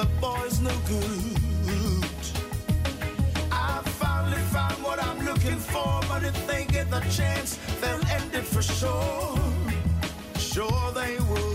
the boy's no good. I finally found what I'm looking for, but if they get the chance, they'll end it for sure. Sure they will.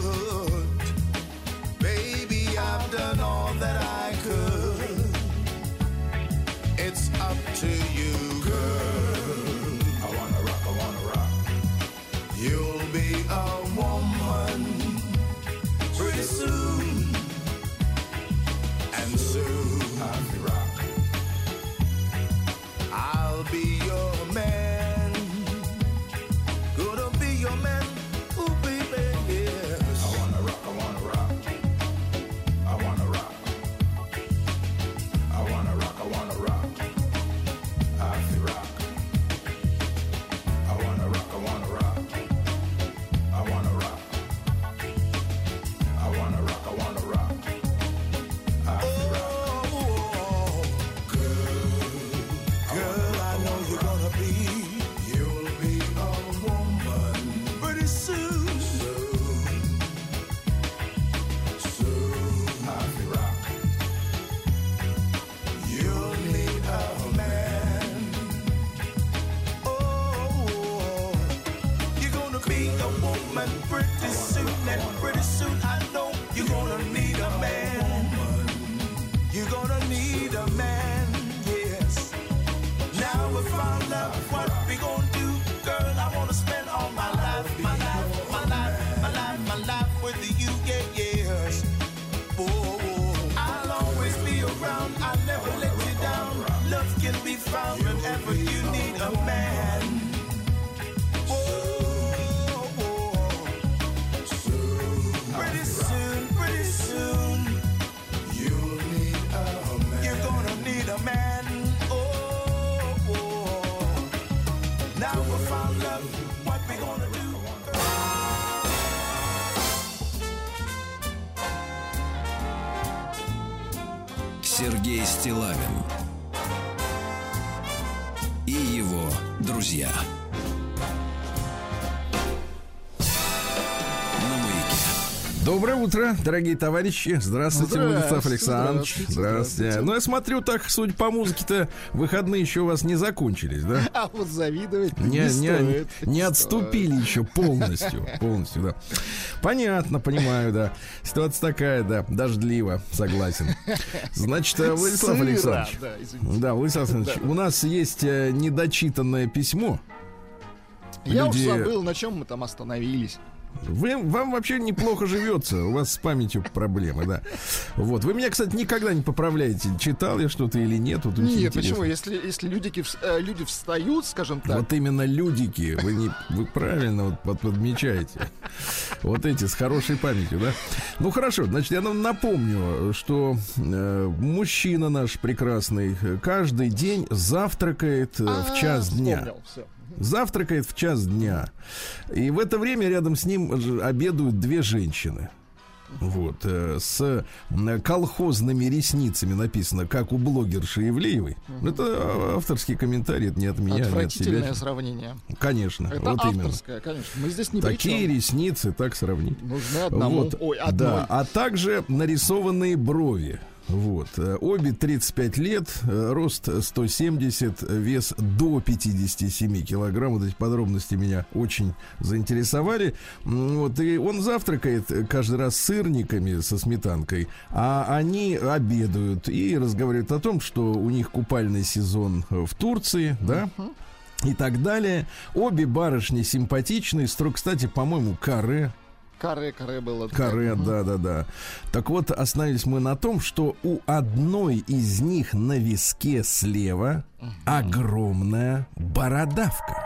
утро, дорогие товарищи. Здравствуйте, здравствуйте Владислав Александрович. Здравствуйте. здравствуйте. здравствуйте. Ну, я смотрю, так, судя по музыке-то, выходные еще у вас не закончились, да? А вот завидовать не, не, стоит. Не, не отступили стоит. еще полностью. Полностью, да. Понятно, понимаю, да. Ситуация такая, да, дождливо, согласен. Значит, э, Владислав Сыра, Александрович. Да, извините. да, Владислав Александрович, да. у нас есть э, недочитанное письмо. Я Люди... уж забыл, на чем мы там остановились. Вы, вам вообще неплохо живется. У вас с памятью проблемы, да. Вот. Вы меня, кстати, никогда не поправляете. Читал я что-то или нет? Вот Нет, почему? Если, если людики, э, люди встают, скажем так, Вот именно людики, вы не, вы правильно вот под- подмечаете. Вот эти с хорошей памятью, да? Ну хорошо, значит, я нам напомню, что э, мужчина наш прекрасный э, каждый день завтракает э, в А, час дня. вспомнил, всё. Завтракает в час дня. И в это время рядом с ним обедают две женщины. Вот, э, с колхозными ресницами написано, как у блогерши Ивлеевой. Это а, авторский комментарий, это не от меня, не от Отвратительное себя. сравнение. Конечно, Это вот именно. авторское, конечно. Мы здесь не Такие чем. ресницы, так сравнить. Нужны одному. Вот, Ой, одной. да, а также нарисованные брови. Вот. Обе 35 лет, рост 170, вес до 57 килограмм. Вот эти подробности меня очень заинтересовали. Вот, и он завтракает каждый раз сырниками со сметанкой, а они обедают и разговаривают о том, что у них купальный сезон в Турции, да, и так далее. Обе барышни симпатичные, строго, кстати, по-моему, каре, Каре, каре было. Каре, да, да, да. Так вот, остановились мы на том, что у одной из них на виске слева огромная бородавка.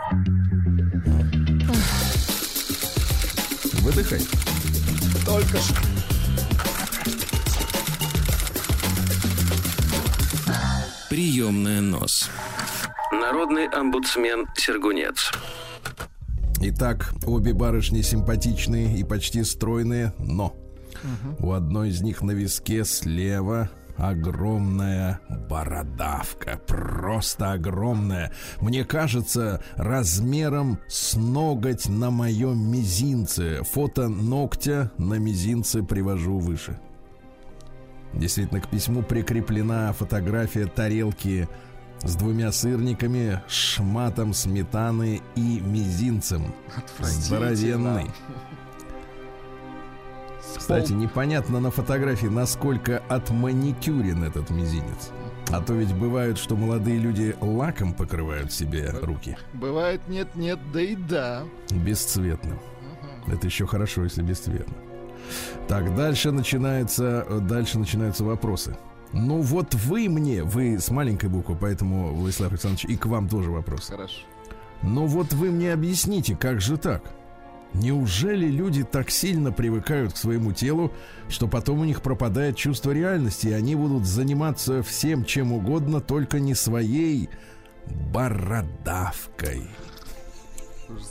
Выдыхай. Только что. Приемная нос. Народный омбудсмен Сергунец. Итак, обе барышни симпатичные и почти стройные, но у одной из них на виске слева огромная бородавка, просто огромная. Мне кажется, размером с ноготь на моем мизинце. Фото ногтя на мизинце привожу выше. Действительно, к письму прикреплена фотография тарелки с двумя сырниками, шматом сметаны и мизинцем. Здоровенный. Кстати, непонятно на фотографии, насколько отманикюрен этот мизинец. А то ведь бывает, что молодые люди лаком покрывают себе руки. Бывает нет-нет, да и да. Бесцветным. Это еще хорошо, если бесцветно. Так, дальше начинается, дальше начинаются вопросы. Ну вот вы мне, вы с маленькой буквы, поэтому, Владислав Александрович, и к вам тоже вопрос. Хорошо. Ну вот вы мне объясните, как же так? Неужели люди так сильно привыкают к своему телу, что потом у них пропадает чувство реальности, и они будут заниматься всем чем угодно, только не своей бородавкой?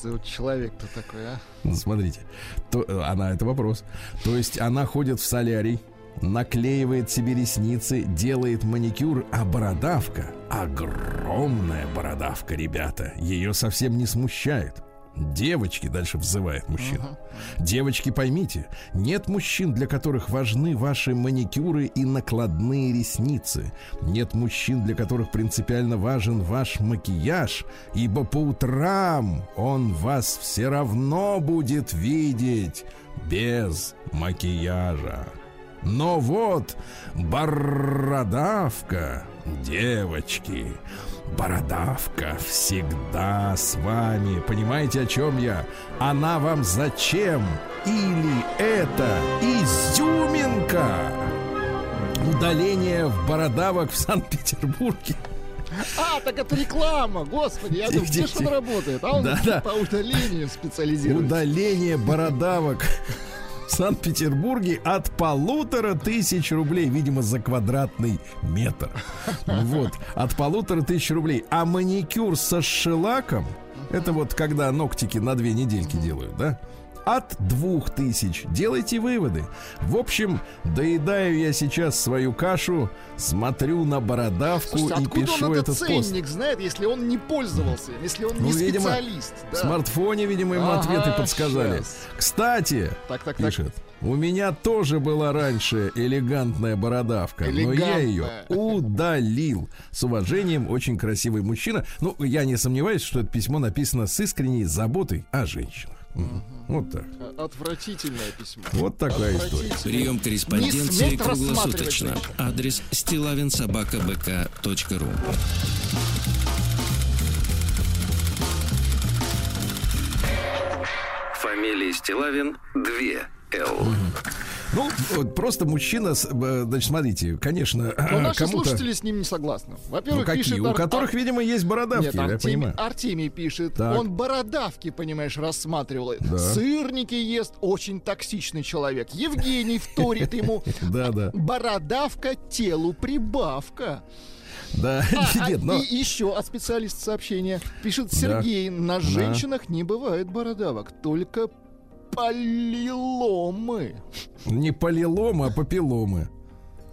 За человек-то такой, а? Ну, Смотрите, то, э, она это вопрос. То есть она ходит в солярий, наклеивает себе ресницы, делает маникюр, а бородавка, огромная бородавка, ребята, ее совсем не смущает. Девочки, дальше взывает мужчина. Девочки, поймите, нет мужчин, для которых важны ваши маникюры и накладные ресницы. Нет мужчин, для которых принципиально важен ваш макияж, ибо по утрам он вас все равно будет видеть без макияжа. Но вот бородавка, девочки, бородавка всегда с вами. Понимаете, о чем я? Она вам зачем? Или это изюминка? Удаление в бородавок в Санкт-Петербурге. А, так это реклама, господи, я думаю, где же он работает? А он Да-да. по удалению специализируется. Удаление бородавок Санкт-Петербурге от полутора тысяч рублей, видимо, за квадратный метр. Вот, от полутора тысяч рублей. А маникюр со шелаком, это вот когда ногтики на две недельки делают, да? От двух тысяч. Делайте выводы. В общем, доедаю я сейчас свою кашу, смотрю на бородавку Слушайте, и пишу он этот этот пост. ценник знает, если он не пользовался, если он не Ну, видимо, специалист? В да? смартфоне, видимо, ему Ага, ответы подсказали. щас. Кстати, Так, так, так. пишет, у меня тоже была раньше элегантная бородавка, но я ее Элегантная. удалил. С уважением, очень красивый мужчина. Ну, я не сомневаюсь, что это письмо написано с искренней заботой о женщинах. Вот так. А- Отвратительное письмо. Вот такая история. Прием Не корреспонденции круглосуточно. Адрес стилавинсобакабк.ру Фамилия Стилавин 2 Л. Ну, вот просто мужчина, с- э, значит, смотрите, конечно, Но наши кому-то... слушатели с ним не согласны. Ну, Во-первых, какие? пишет... У Ар- которых, Ар- видимо, есть бородавки, Нет, я Артемий, понимаю. Артемий пишет, Так. он бородавки, понимаешь, рассматривал. Да. Сырники ест, очень токсичный человек. Евгений вторит ему, Да, да, бородавка телу прибавка. да. А, а, Нет, но... И еще от специалиста сообщения пишет Сергей, на женщинах не бывает бородавок, только полиломы. Не полиломы, а папилломы.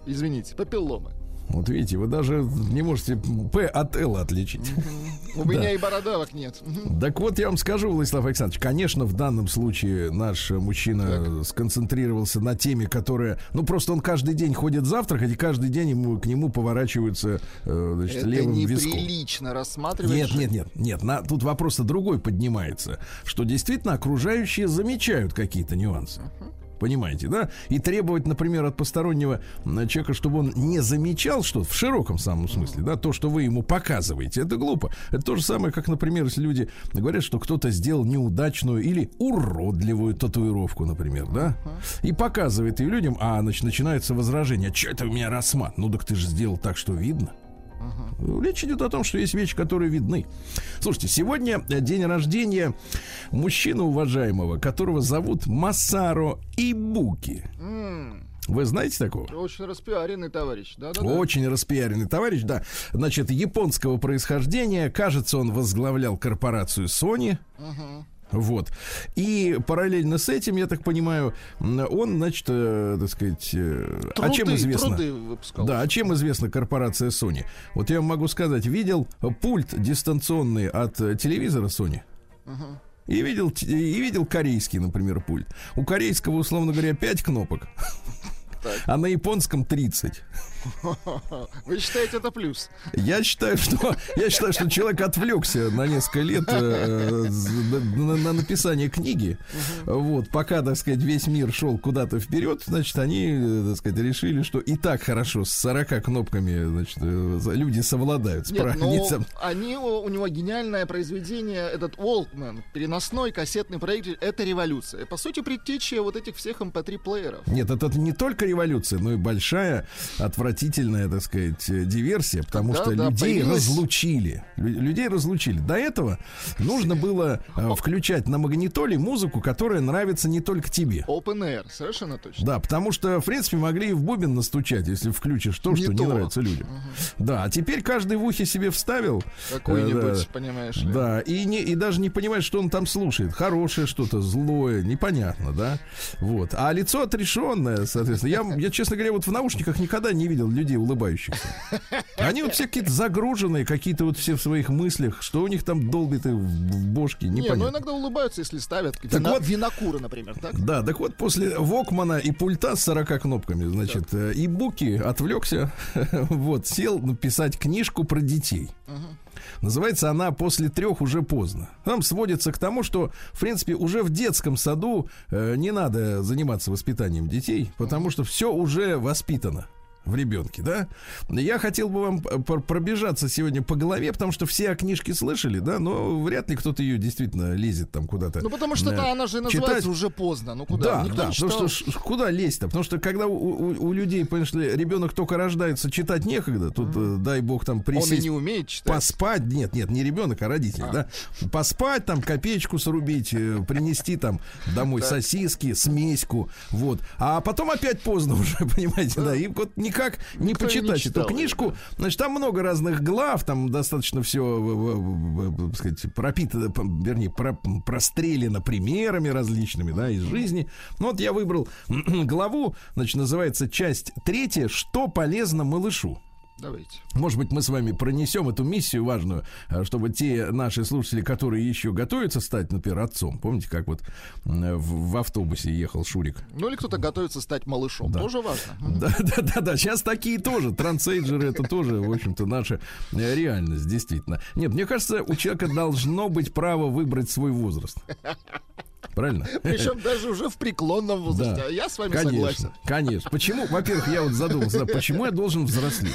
Извините, папилломы. Вот видите, вы даже не можете П от Л отличить. У меня и бородавок нет. Так вот, я вам скажу, Владислав Александрович, конечно, в данном случае наш мужчина сконцентрировался на теме, которая... Ну, просто он каждый день ходит завтракать, и каждый день ему, к нему поворачиваются э, значит, Это левым виском. неприлично рассматривать. Нет, нет, нет, нет. На, тут вопрос-то другой поднимается, что действительно окружающие замечают какие-то нюансы. Понимаете, да? И требовать, например, от постороннего человека, чтобы он не замечал что-то в широком самом смысле, да, то, что вы ему показываете, это глупо. Это то же самое, как, например, если люди говорят, что кто-то сделал неудачную или уродливую татуировку, например, да, и показывает ее людям, а значит, начинается возражение, что это у меня рассмат? Ну так ты же сделал так, что видно. Речь идет о том, что есть вещи, которые видны. Слушайте, сегодня э, день рождения мужчины уважаемого, которого зовут Масаро Ибуки. М, Вы знаете такого? Очень распиаренный товарищ. Да, да, Очень распиаренный товарищ, да. Значит, японского происхождения. Кажется, он возглавлял корпорацию Sony. Вот. И параллельно с этим, я так понимаю, он, значит, э, так сказать, э, а чем Труды- известно? труды выпускал. Да, а чем известна корпорация Sony? Вот я вам могу сказать, видел пульт дистанционный от э, телевизора Sony? И видел, и видел корейский, например, пульт. У корейского, условно говоря, 5 кнопок, а на японском 30. Вы считаете это плюс? Я считаю, что я считаю, что человек отвлекся на несколько лет э, э, на, на написание книги. Вот, пока, так сказать, весь мир шел куда-то вперед, значит, они, э, так сказать, решили, что и так хорошо с 40 кнопками, значит, э, люди совладают. Нет, ну, справятся. но они, у него гениальное произведение, этот Walkman, переносной кассетный проигрыватель, это революция. По сути, предтеча вот этих всех MP3-плееров. Нет, это не только революция, но и большая, отвратительная, так сказать, э, диверсия, потому Да, что да, людей появилась- разлучили. Лю- людей разлучили. До этого нужно было э, включать на магнитоле музыку, которая нравится не только тебе. Open Air, совершенно точно. Да, потому что, в принципе, могли и в бубен настучать, если включишь то, Не что не то. нравится людям. Да, а теперь каждый в ухе себе вставил. Какой-нибудь, э, да. понимаешь ли. Да, и, не, и даже не понимает, что он там слушает. Хорошее что-то, злое, непонятно, да? Вот. А лицо отрешенное, соответственно. Я, я, честно говоря, вот в наушниках никогда не видел людей улыбающихся. Они вот все какие-то загруженные, какие-то вот все в своих мыслях, что у них там долбит и в, бошке, Не, ну непонятно. иногда улыбаются, если ставят Так вина- вот- винокуры, например, так? Да, так вот, после Вокмана и пульта с 40 кнопками, значит, э, и Буки отвлекся, вот, сел написать книжку про детей. Называется она «После трех уже поздно». Там сводится к тому, что, в принципе, уже в детском саду э, не надо заниматься воспитанием детей, потому что все уже воспитано в ребенке, да? Я хотел бы вам пробежаться сегодня по голове, потому что все о книжке слышали, да, но вряд ли кто-то ее действительно лезет там куда-то. Ну, потому что э, да, она же читать. называется уже поздно. Ну, куда? Да, Никто да, не потому что куда лезть-то? Потому что когда у, у- у людей, понимаешь ребенок только рождается, читать некогда, тут, э, дай бог, там Он и присесть, не умеет читать. поспать, нет, нет, не ребенок, а родители, да, поспать, там, копеечку срубить, э, принести там домой сосиски, смеську, вот, а потом опять поздно уже, понимаете, да, и вот никак не Никто и не почитать эту читал книжку, значит, там много разных глав, там достаточно все, так сказать, пропитано, вернее, про- прострелено примерами различными, да, из жизни. Ну вот я выбрал главу, значит, называется часть третья «Что полезно малышу». Давайте. Может быть, мы с вами пронесем эту миссию важную, а, чтобы те наши слушатели, которые еще готовятся стать, например, отцом, помните, как вот в, в автобусе ехал Шурик? Ну, или кто-то готовится стать малышом. Да. Тоже важно. Да, да, да, да. Сейчас такие тоже. Трансейджеры это тоже, в общем-то, наша э, реальность, действительно. Нет, мне кажется, у человека должно быть право выбрать свой возраст. Правильно? Причем даже уже в преклонном возрасте. Да. Я с вами Конечно, согласен. конечно. Почему? Во-первых, я вот задумался, да, почему я должен взрослеть?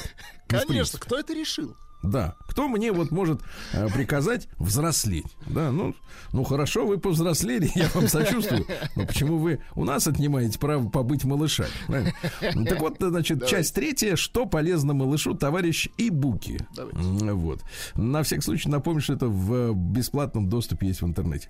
Конечно, кто это решил? Да. Кто мне вот может э, приказать взрослеть? Да, ну, ну хорошо, вы повзрослели, я вам сочувствую. Но почему вы у нас отнимаете право побыть малышами? правильно? Ну, Так вот, значит, часть третья. Что полезно малышу, товарищ Ибуки? Давайте. Вот. На всякий случай напомню, что это в бесплатном доступе есть в интернете.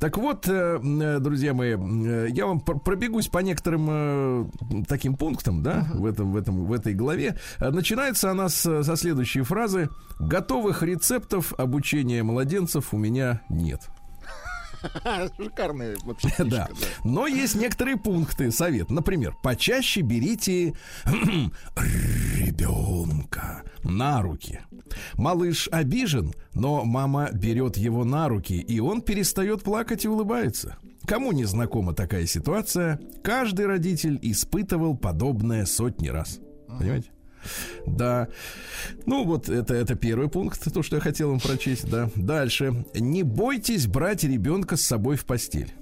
Так вот, э, э, друзья мои, э, я вам пр- пробегусь по некоторым э, таким пунктам, да, в, этом, в, этом, в этой главе. Э, Начинается она с- со следующей фразы. Готовых рецептов обучения младенцев у меня нет. Шикарная вообще Да. фишка, Но есть некоторые пункты, совет. Например, почаще берите ребенка на руки. Малыш обижен, но мама берет его на руки, и он перестает плакать и улыбается. Кому не знакома такая ситуация, каждый родитель испытывал подобное сотни раз. Понимаете? Да. Ну, вот это, это первый пункт, то, что я хотел вам прочесть, да. Дальше. Не бойтесь брать ребенка с собой в постель.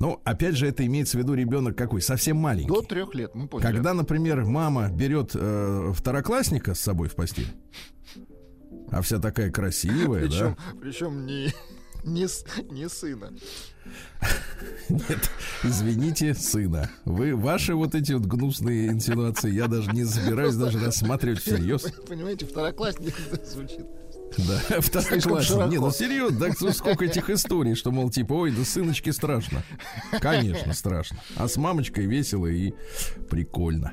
Ну, опять же, это имеется в виду ребенок какой? Совсем маленький. До трех лет, мы поняли. Когда, например, мама берет э, второклассника с собой в постель, а вся такая красивая, Причем, да? причем не, не, не сына. Нет, извините, сына. Вы ваши вот эти вот гнусные инсинуации, я даже не собираюсь даже рассматривать всерьез. Понимаете, второклассник звучит. Да, второклассник. Не, ну серьезно, да сколько этих историй, что, мол, типа, ой, да сыночке страшно. Конечно, страшно. А с мамочкой весело и прикольно.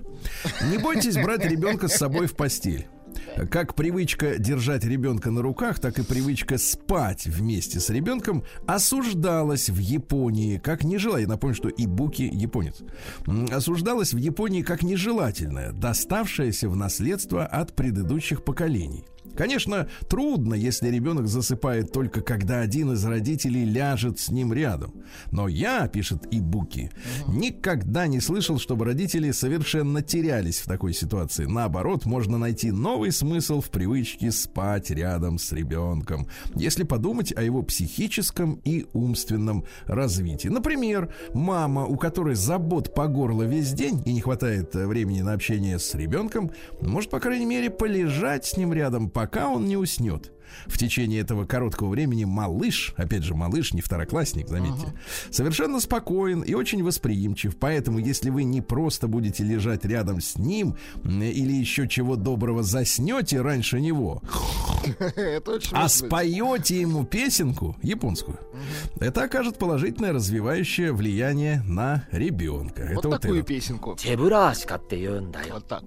Не бойтесь брать ребенка с собой в постель. Как привычка держать ребенка на руках, так и привычка спать вместе с ребенком осуждалась в Японии как нежелательная. Напомню, что Ибуки японец. М, Осуждалась в Японии как нежелательная, доставшаяся в наследство от предыдущих поколений. Конечно, трудно, если ребенок засыпает только когда один из родителей ляжет с ним рядом. Но я, пишет Ибуки, никогда не слышал, чтобы родители совершенно терялись в такой ситуации. Наоборот, можно найти новый смысл в привычке спать рядом с ребенком, если подумать о его психическом и умственном развитии. Например, мама, у которой забот по горло весь день и не хватает э, времени на общение с ребенком, может, по крайней мере, полежать с ним рядом, пока он не уснет в течение этого короткого времени малыш, опять же, малыш, не второклассник, заметьте, ага. совершенно спокоен и очень восприимчив. Поэтому, если вы не просто будете лежать рядом с ним или еще чего доброго заснете раньше него, а споете ему песенку японскую, это окажет положительное развивающее влияние на ребенка. Вот такую песенку. Вот так.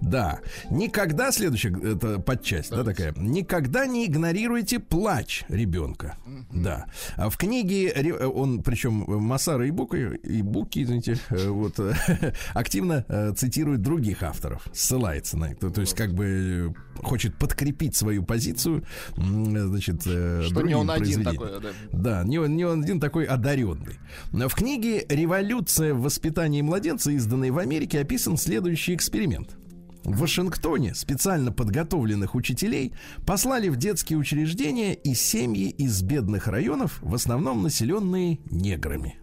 Да. Никогда, следующая э, подчасть, подчасть, да, такая. Никогда не игнорируйте плач ребенка. Да. А в книге, он, причем Масара Ибуки, Ибуки, извините, э, вот, активно э, цитирует других авторов, ссылается на это. То есть, как бы э, хочет подкрепить свою позицию, значит, Что не он один такой, да. Да, не он, не он один такой одаренный. Но В книге «Революция в воспитании младенца», изданной в Америке, описан следующий эксперимент. В Вашингтоне специально подготовленных учителей послали в детские учреждения и семьи из бедных районов, в основном населенные неграми.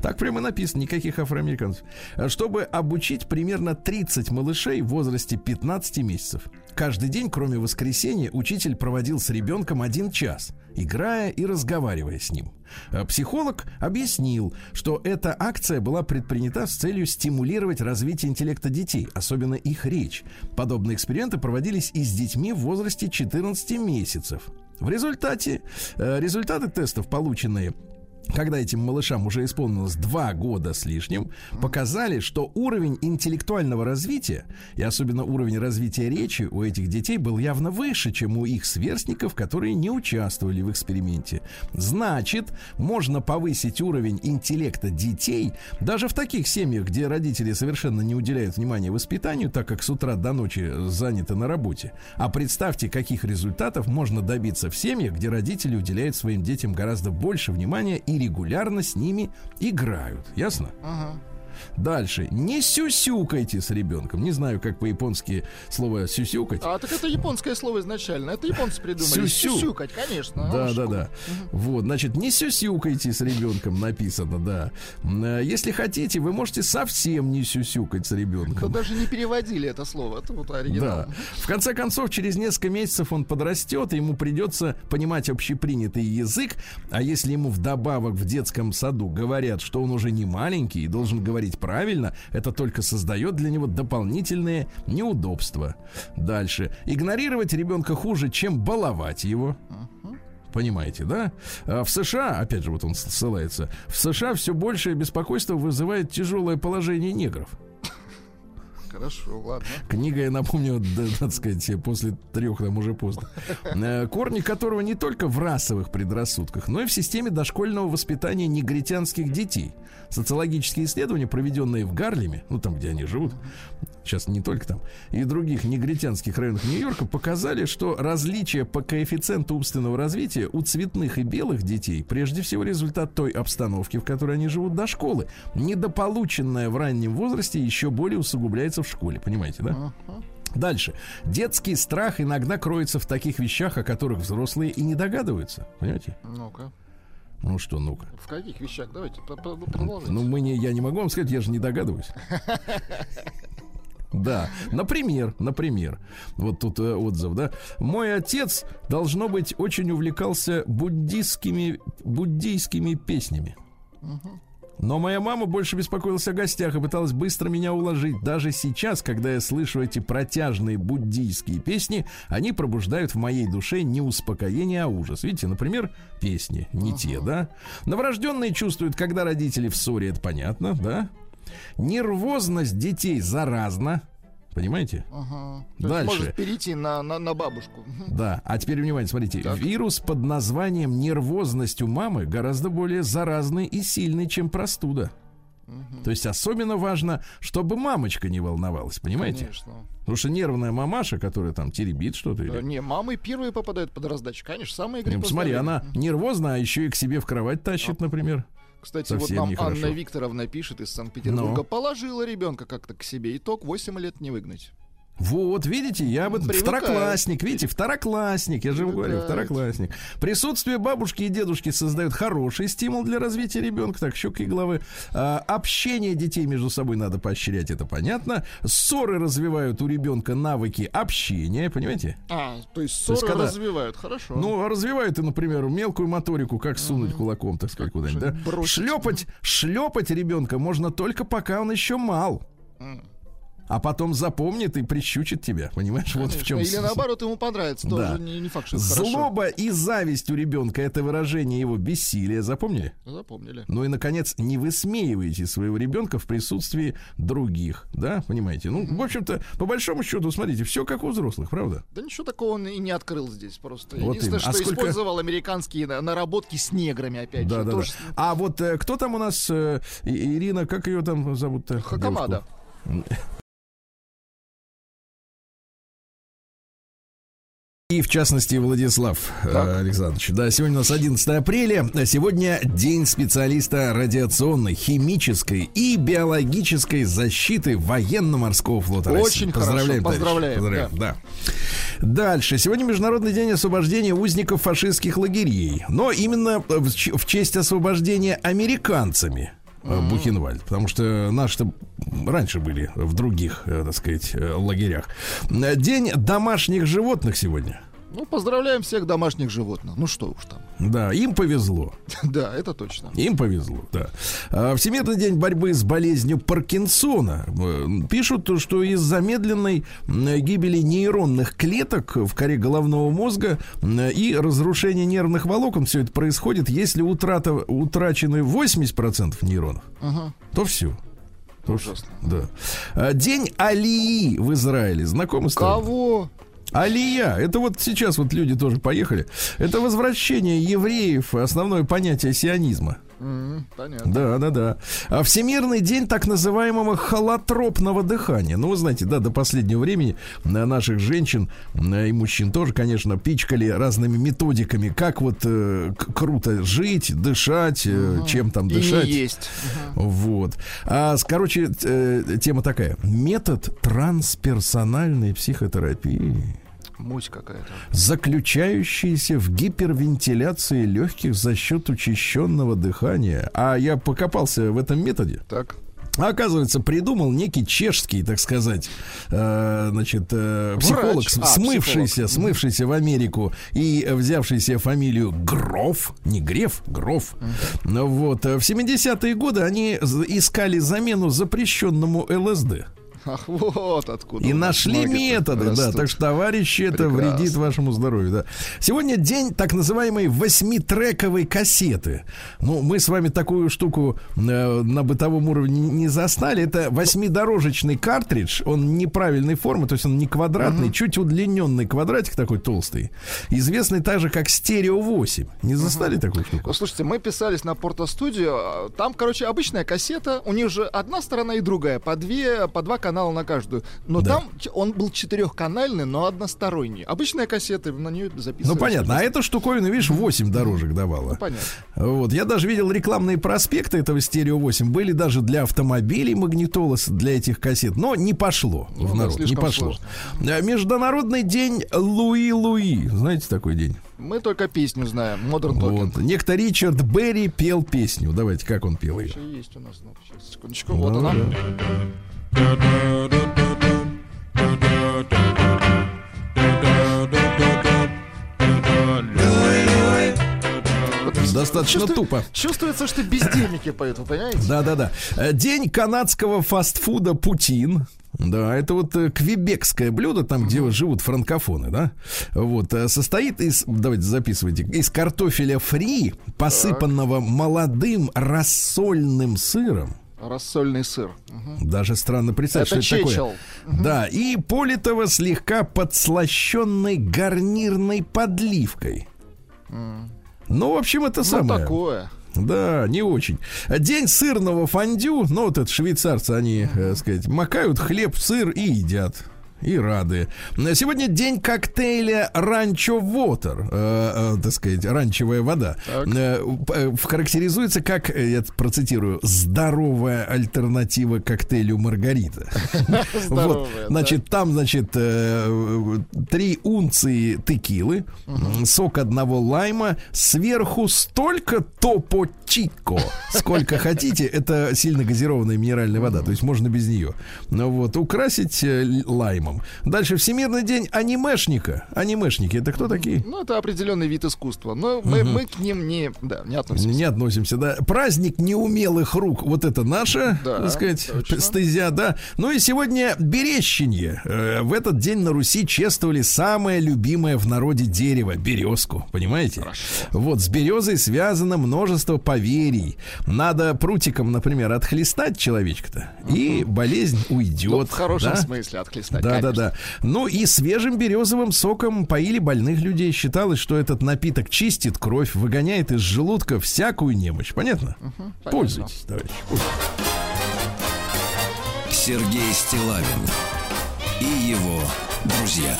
Так прямо написано, никаких афроамериканцев. Чтобы обучить примерно 30 малышей в возрасте 15 месяцев. Каждый день, кроме воскресенья, учитель проводил с ребенком один час, играя и разговаривая с ним. А Психолог объяснил, что эта акция была предпринята с целью стимулировать развитие интеллекта детей, особенно их речь. Подобные эксперименты проводились и с детьми в возрасте 14 месяцев. В результате э, результаты тестов, полученные когда этим малышам уже исполнилось два года с лишним, показали, что уровень интеллектуального развития, и особенно уровень развития речи у этих детей был явно выше, чем у их сверстников, которые не участвовали в эксперименте. Значит, можно повысить уровень интеллекта детей даже в таких семьях, где родители совершенно не уделяют внимания воспитанию, так как с утра до ночи заняты на работе. А представьте, каких результатов можно добиться в семьях, где родители уделяют своим детям гораздо больше внимания и регулярно с ними играют. Ясно? Ага. Дальше. Не сюсюкайте с ребенком. Не знаю, как по-японски слово сюсюкать. А так это японское слово изначально. Это японцы придумали. Сюсю. Сюсюкать, конечно. Да, А да, да. Вот, значит, не сюсюкайте с ребенком, написано, да. Э, Если хотите, вы можете совсем не сюсюкать с Да ребенком. даже не переводили это слово. Это вот оригинал. Да. В конце концов, через несколько месяцев он подрастет, и ему придется понимать общепринятый язык. А если ему вдобавок в детском саду говорят, что он уже не маленький и должен говорить правильно, это только создает для него дополнительные неудобства. Дальше. Игнорировать ребенка хуже, чем баловать его. Понимаете, да? А В США, опять же, вот он ссылается, в США все большее беспокойство вызывает тяжелое положение негров. Хорошо, ладно. Книга, я напомню, да, так сказать, после трех там уже поздно. Э, Корни которого не только в расовых предрассудках, но и в системе дошкольного воспитания негритянских детей. Социологические исследования, проведенные в Гарлеме, ну там, где они живут, сейчас не только там, и других негритянских районах Нью-Йорка, показали, что различия по коэффициенту умственного развития у цветных и белых детей прежде всего результат той обстановки, в которой они живут до школы. Недополученное в раннем возрасте еще более усугубляется в школе, понимаете, да? Дальше. Детский страх иногда кроется в таких вещах, о которых взрослые и не догадываются. Понимаете? Ну-ка. Ну что, ну-ка. В каких вещах? Давайте по- продолжайте. Ну, мы не, я не могу вам сказать, я же не догадываюсь. Да, например, например, вот тут э, отзыв, да. Мой отец, должно быть, очень увлекался буддийскими, буддийскими песнями. Но моя мама больше беспокоилась о гостях и пыталась быстро меня уложить. Даже сейчас, когда я слышу эти протяжные буддийские песни, они пробуждают в моей душе не успокоение, а ужас. Видите, например, песни не те, да? Новорожденные чувствуют, когда родители в ссоре, это понятно, да? Нервозность детей заразна. Понимаете? Ага. Дальше. может перейти на, на, на бабушку. Да, а теперь внимание, смотрите. Так. Вирус под названием нервозность у мамы гораздо более заразный и сильный, чем простуда. То есть особенно важно, чтобы мамочка не волновалась, понимаете? Конечно. Потому что нервная мамаша, которая там теребит что-то. Да, или- не, мамы первые попадают под раздачу. Конечно, самые Ну, Смотри, она нервозна, а еще и к себе в кровать тащит, например. Кстати, совсем вот нам нехорошо. Анна Викторовна пишет из Санкт-Петербурга. Но. Положила ребенка как-то к себе. Итог 8 лет не выгнать. Вот, видите, я об этом Привыкают. второклассник, видите, второклассник, я же вам говорю, второклассник. Присутствие бабушки и дедушки создает хороший стимул для развития ребенка, так, щеки и головы. А, общение детей между собой надо поощрять, это понятно. Ссоры развивают у ребенка навыки общения, понимаете? А, то есть То есть ссоры когда- развивают. Хорошо. Ну, а развивают, например, мелкую моторику, как сунуть кулаком, так сказать, куда-нибудь, да? бросить. Шлепать, шлепать ребенка можно только пока он еще мал. М. А потом запомнит и прищучит тебя, понимаешь? Вот в Конечно. чем Или наоборот, ему понравится. Да. Тоже не, не факт, что это хорошо. Злоба и зависть у ребенка это выражение его бессилия. Запомнили? Запомнили. Ну и, наконец, не высмеивайте своего ребенка в присутствии других. Да, понимаете? Ну, в общем-то, по большому счету, смотрите, все как у взрослых, правда? Да ничего такого он и не открыл здесь просто. Вот Единственное, именно. А что сколько- использовал американские на- наработки с неграми, опять Да, же. да, Тоже да. А вот э, кто там у нас, э, Ирина, как ее там зовут-то? Хакамада. девушку? И в частности Владислав э, Александрович. Да, сегодня у нас 11 апреля. Сегодня день специалиста радиационной, химической и биологической защиты военно-морского флота. Очень хорошо, Поздравляем, товарищи. поздравляем, Поздравляем, да. Дальше. Сегодня Международный день освобождения узников фашистских лагерей. Но именно в честь освобождения американцами э, Бухенвальд, потому что наши-то раньше были в других, э, так сказать, э, лагерях. День домашних животных сегодня. Ну, поздравляем всех домашних животных. Ну что уж там. Да, им повезло. Да, это точно. Им повезло, да. А, Всемирный день борьбы с болезнью Паркинсона. Э, Пишут, то, что из-за медленной м, гибели нейронных клеток в коре головного мозга и разрушения нервных волокон все это происходит, если утрата, утрачены 80% нейронов, Ага. то все. Ужасно. Да. А, День Алии в Израиле. Знакомы с? Кого? Алия, это вот сейчас вот люди тоже поехали. Это возвращение евреев, основное понятие сионизма. Понятно. Да, да, да. А Всемирный день так называемого холотропного дыхания. Ну, вы знаете, да, до последнего времени на наших женщин э, и мужчин тоже, конечно, пичкали разными методиками, как вот э, круто жить, дышать, э, чем там И дышать. не есть. Вот. А, короче, э, тема такая. Метод трансперсональной психотерапии, Муть какая-то. заключающийся в гипервентиляции легких за счет учащенного дыхания. А я покопался в этом методе. Так. А оказывается, придумал некий чешский, так сказать, э, значит, э, психолог, А, смывшийся, психолог. смывшийся в Америку и взявшийся фамилию Гроф, не Греф, Гроф. Ну Вот, э, в 70-е годы они искали замену запрещенному ЛСД. Ах, вот откуда. И нашли методы, да. растут. Так что, товарищи, это Прекрасно. вредит вашему здоровью, да. Сегодня день так называемой восьмитрековой кассеты. Ну, мы с вами такую штуку э, на бытовом уровне не- застали. Это восьмидорожечный картридж. Он неправильной формы, то есть он не квадратный, чуть удлиненный квадратик такой толстый. Известный также как стерео 8. Не застали такую штуку? Ну, Слушайте, мы писались на Порто-студио. а, Там, короче, обычная кассета. У них же одна сторона и другая. По, две, по два канала на каждую. Но Да. там он был четырехканальный, но односторонний. Обычная кассета, на нее записывали. Ну, понятно. А эта штуковина, видишь, 8 дорожек давала. Понятно. Вот, я даже видел рекламные проспекты этого стерео 8. Были даже для автомобилей магнитола с- для этих кассет, но не пошло Ну в да, народ, не пошло. сложно. А, Международный день Луи Луи. Знаете такой день? Мы только песню знаем. Modern Talking. Вот. Некто Ричард Берри пел песню. Давайте, как он пел ее? Что есть у нас? Ну, сейчас, секундочку. Вот она. Достаточно Чувствую- тупо. Чувствуется, что бездельники поют, вы понимаете? Да-да-да. Э, День канадского фастфуда Путин. Да, это вот э, квебекское блюдо, там, где живут франкофоны, да? Вот, э, состоит из, давайте записывайте, из картофеля фри, посыпанного молодым рассольным сыром. Рассольный сыр. Даже странно представить, Это что это чечел. такое. Да, и политого слегка подслащенной гарнирной подливкой. Ну, в общем, это Ну, самое. такое. Да, не очень. День сырного фондю, ну вот это швейцарцы, они, э, сказать, макают хлеб в сыр и едят. И рады. Сегодня день коктейля Ранчо Вотер, э, э, так сказать, ранчевая вода. Так. Э, э, характеризуется как, я процитирую, здоровая альтернатива коктейлю Маргарита. Вот, значит, там, значит, три унции текилы, сок одного лайма, сверху столько топо чико, сколько хотите. Это сильно газированная минеральная вода, то есть можно без нее. Ну вот, украсить э, лаймом. Дальше Всемирный день анимешника. Анимешники, это кто такие? Ну, это определенный вид искусства. Но мы, мы к ним не, да, не относимся. Не относимся, да. Праздник неумелых рук, вот это наша, Да, так сказать, точно. стезя, да. Ну и сегодня Берещенье. Э, В этот день на Руси чествовали самое любимое в народе дерево, березку, понимаете? Вот, с березой связано множество поверий. Надо прутиком, например, отхлестать человечка-то, и болезнь уйдет. Ну, в хорошем да? смысле отхлестать. Да, да, да. Ну и свежим березовым соком поили больных людей. Считалось, что этот напиток чистит кровь, выгоняет из желудка всякую немощь. Понятно? Пользуйтесь, товарищи. Сергей Стилавин и его друзья.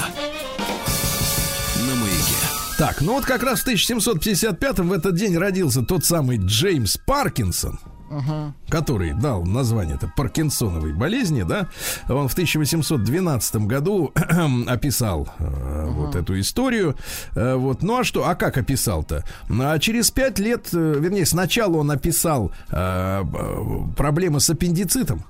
На маяке. Так, ну вот как раз в 1755-м в этот день родился тот самый Джеймс Паркинсон. Который дал название это Паркинсоновой болезни, да, он в 1812 году описал э, вот эту историю. Э, вот, ну а что, а как описал-то? А через пять лет, э, вернее, сначала он описал э, проблемы с аппендицитом.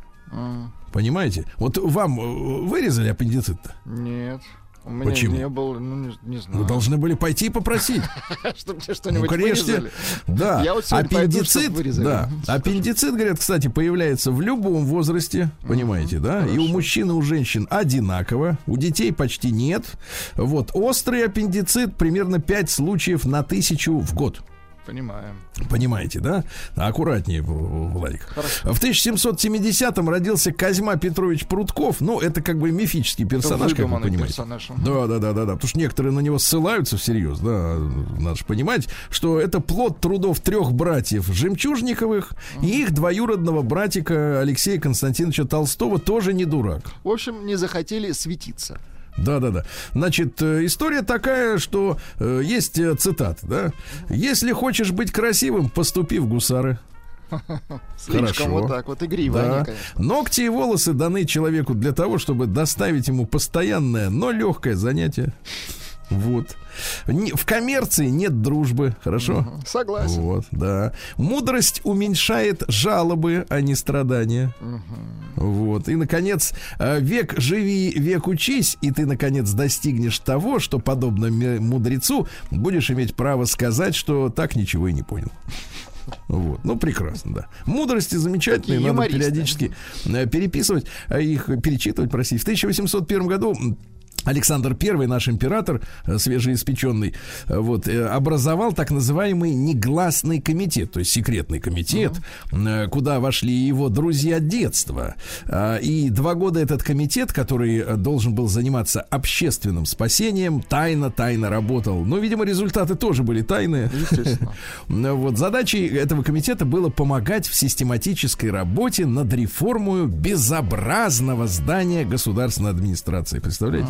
Понимаете? Вот вам э, вырезали аппендицит-то? Нет. У меня Почему? не было, ну, не, не знаю. Вы должны были пойти и попросить. Чтобы Ну, что-нибудь конечно. вырезали. Да. Я вот сегодня пойду, аппендицит, да. Аппендицит, говорят, кстати, появляется в любом возрасте, понимаете, да? И у мужчин, и у женщин одинаково, у детей почти нет. Вот острый аппендицит примерно 5 случаев на тысячу в год. Понимаем. Понимаете, да? Аккуратнее, Владик. В 1770-м родился Козьма Петрович Прутков. Ну, это как бы мифический персонаж, как вы понимаете. персонаж. Да, да, да, да, да. Потому что некоторые на него ссылаются всерьез, да. Надо же понимать, что это плод трудов трех братьев Жемчужниковых и их двоюродного братика Алексея Константиновича Толстого тоже не дурак. В общем, не захотели светиться. Да, да, да. Значит, э, история такая, что э, есть э, цитат, да. Если хочешь быть красивым, поступи в гусары. Слишком Хорошо. вот так вот игриво они, Да. конечно. Ногти и волосы даны человеку для того, чтобы доставить ему постоянное, но легкое занятие. Вот. В коммерции нет дружбы, хорошо? Согласен. Вот, да. Мудрость уменьшает жалобы, а не страдания. Вот. И, наконец, э, век живи, век учись, и ты, наконец, достигнешь того, что, подобно мудрецу, будешь иметь право сказать, что так ничего и не понял. Вот. Ну, прекрасно, да. Мудрости замечательные, Такие надо периодически э, переписывать, а их перечитывать, простите. В 1801 году Александр I, наш император, э, свежеиспеченный, э, вот, э, образовал так называемый негласный комитет, то есть секретный комитет, э, куда вошли его друзья детства. А, И два года этот комитет, который должен был заниматься общественным спасением, тайно-тайно работал. Но, видимо, результаты тоже были тайные. Ну, Вот задачей этого комитета было помогать в систематической работе над реформой безобразного здания государственной администрации. Представляете?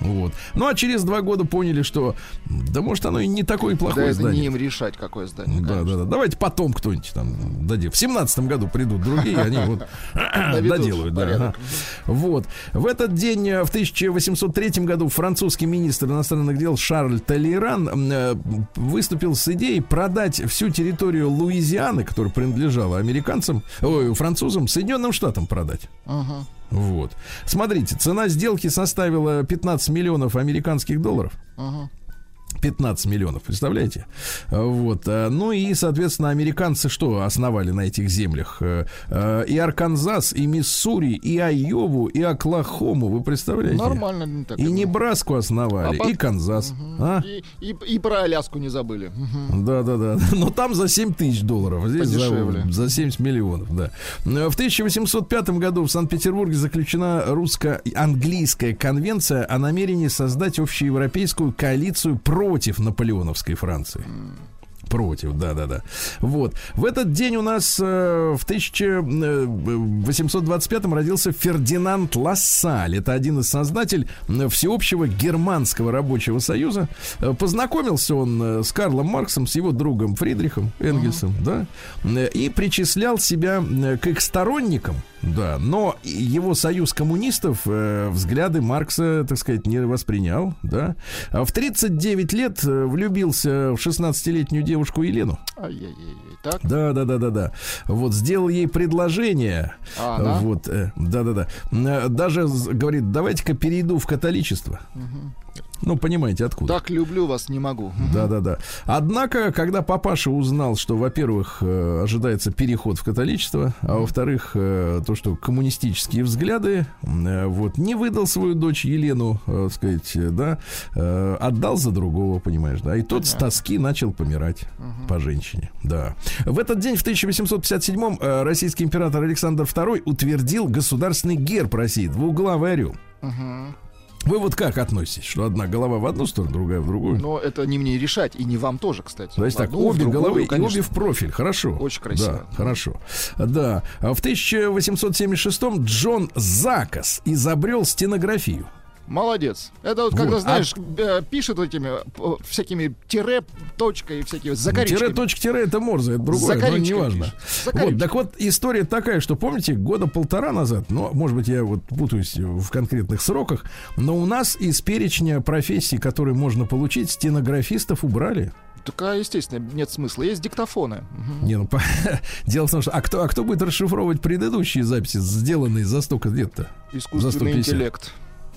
Вот. Ну а через два года поняли, что да может оно и не такое Да плохое это здание. не им решать, какое здание. Да, да, да. Давайте потом кто-нибудь там дадим. В семнадцатом году придут другие, они вот доделают. Да. Вот. В этот день, э, в 1803 году, французский министр иностранных дел Шарль Толеран э, выступил с идеей продать всю территорию Луизианы, которая принадлежала американцам, ой, французам, Соединенным Штатам продать. Ага. Вот. Смотрите, цена сделки составила 15 миллионов американских долларов. Ага. 15 миллионов, представляете? Вот. а, Ну и, соответственно, американцы что основали на этих землях? Э, э, И Арканзас, и Миссури, и Айову, и Оклахому, вы представляете? Нормально. не так И это. Небраску основали, А пот- и Канзас. А? И, и, и про Аляску не забыли. Мгм. Да, да, да. Но там за 7 тысяч долларов. Здесь за, Подешевле. за 70 миллионов, да. Э, В 1805 году в Санкт-Петербурге заключена русско-английская конвенция о намерении создать общеевропейскую коалицию против наполеоновской Франции. Против, да, да, да. Вот. В этот день у нас э, в 1825 родился Фердинанд Лассаль. Это один из создателей э, всеобщего германского рабочего союза. Э, Познакомился он э, с Карлом Марксом, с его другом Фридрихом Энгельсом, да, э, и причислял себя э, к их сторонникам, да, но его союз коммунистов э, взгляды Маркса, так сказать, не воспринял, да. А в 39 лет э, влюбился в 16-летнюю девушку Елену. Ай-яй-яй. Так. Да, да, да, да, да. Вот сделал ей предложение. А она? Вот, э, да, да, да. Э, Даже говорит, давайте-ка перейду в католичество. Ну, понимаете, откуда? Так люблю вас, не могу. Да, да, да. Однако, когда папаша узнал, что, во-первых, э, ожидается переход в католичество, а во-вторых, э, то, что коммунистические взгляды, э, вот, не выдал свою дочь Елену, так сказать, да, отдал за другого, понимаешь, да, и тот с тоски начал помирать по женщине, да. В этот день, в 1857-м, э, российский император Александр II утвердил государственный герб России, двуглавый орел. Мгм. Вы вот как относитесь, что одна голова в одну сторону, другая в другую? Но это не мне решать, и не вам тоже, кстати. То есть так, одну, обе другую, головы и конечно. обе в профиль. Хорошо. Очень красиво. Да, хорошо. Да. А В 1876-м Джон Закас изобрел стенографию. Молодец. Это вот, Вот, когда, а- знаешь, э, пишет этими э, всякими тире, точкой и всякие закорючки. Тире, точка, тире, это Морзе, это другое, но Закорючками неважно. Вот, так вот, история такая, что, помните, года полтора назад, ну, может быть, я вот путаюсь в конкретных сроках, но у нас из перечня профессий, которые можно получить, стенографистов убрали. Такая, естественно, нет смысла. Есть диктофоны. Не, ну, по- дело в том, что... А кто, а кто будет расшифровывать предыдущие записи, сделанные за столько лет-то? За Искусственный 150. интеллект.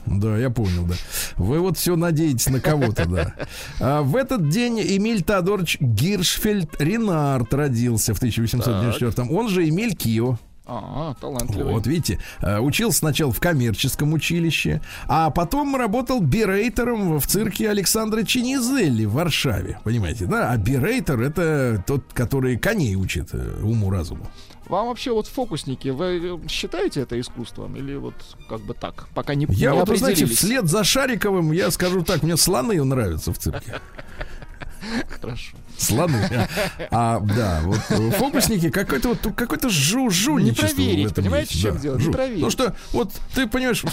Да, я понял, да. Вы вот все надеетесь на кого-то, да. А в этот день Эмиль Теодорович Гиршфельд Ренард родился в 1894-м. Он же Эмиль Кио. А, талантливый. Вот, видите, э, учился сначала в коммерческом училище, а потом работал бирейтером в цирке Александра Чинизелли в Варшаве. Понимаете, да? А бирейтер это тот, который коней учит э, уму-разуму. Вам вообще вот фокусники, вы считаете это искусством? Или вот как бы так, пока не, Я не вот, знаете, вслед за Шариковым, я скажу так, мне слоны нравятся в цирке. Хорошо. Слоны. А, да, вот э, фокусники какой-то вот какой-то жу жульничество Не проверить, понимаете, в чем дело? Не проверить. Ну что, вот ты понимаешь,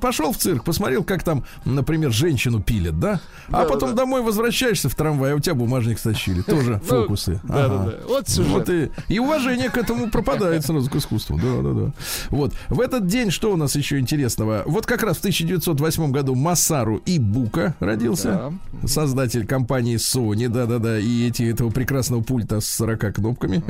пошел в цирк, посмотрел, как там, например, женщину пилят, да? А Да, потом да. домой возвращаешься в трамвай, а у тебя бумажник стащили. Тоже Ну, фокусы. Да, Ага. да, да. Вот сюжет. Вот и, и уважение к этому пропадает сразу к искусству. Да, да, да. Вот. В этот день что у нас еще интересного? Вот как раз в 1908 году Масару Ибука родился. Создатель компании Sony, да-да-да, и эти, этого прекрасного пульта с 40 кнопками.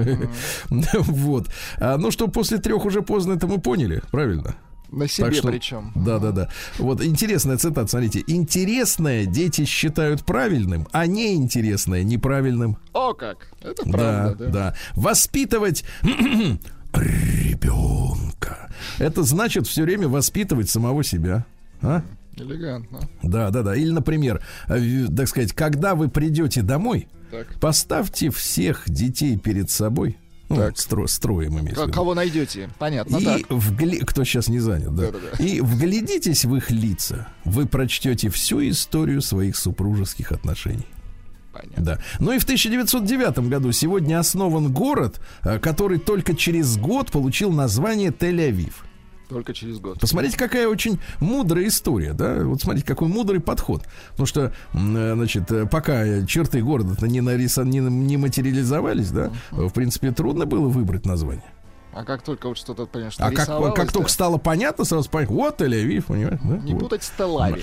Вот. А, ну что, после трех уже поздно, это мы поняли, правильно? На себе Так что- причем. Да, да, да. Вот интересная цитата, смотрите. Интересное дети считают правильным, а неинтересное неправильным. О, как! Это Да, правда, да. да. Воспитывать ребенка. Это значит все время воспитывать самого себя. А? Элегантно. Да, да, да. Или, например, э, так сказать, когда вы придете домой, Так. поставьте всех детей перед собой. Ну, Так. стро- строим имеется К-. Кого найдете? Понятно, И так. вгли- кто сейчас не занят, да. Да-да-да. И вглядитесь в их лица, вы прочтете всю историю своих супружеских отношений. Понятно. Да. Ну и в 1909 году сегодня основан город, э, который только через год получил название Тель-Авив. Только через год. Посмотрите, какая очень мудрая история, да? Вот смотрите, какой мудрый подход. Потому что, э, значит, э, пока черты города не, нарисан, не, не материализовались, да, э, в принципе, трудно было выбрать название. А как только вот что-то, конечно, А как, как только стало понятно, сразу понятно, вот Тель-Авив, понимаете, да? Не Вот. путать с Телави.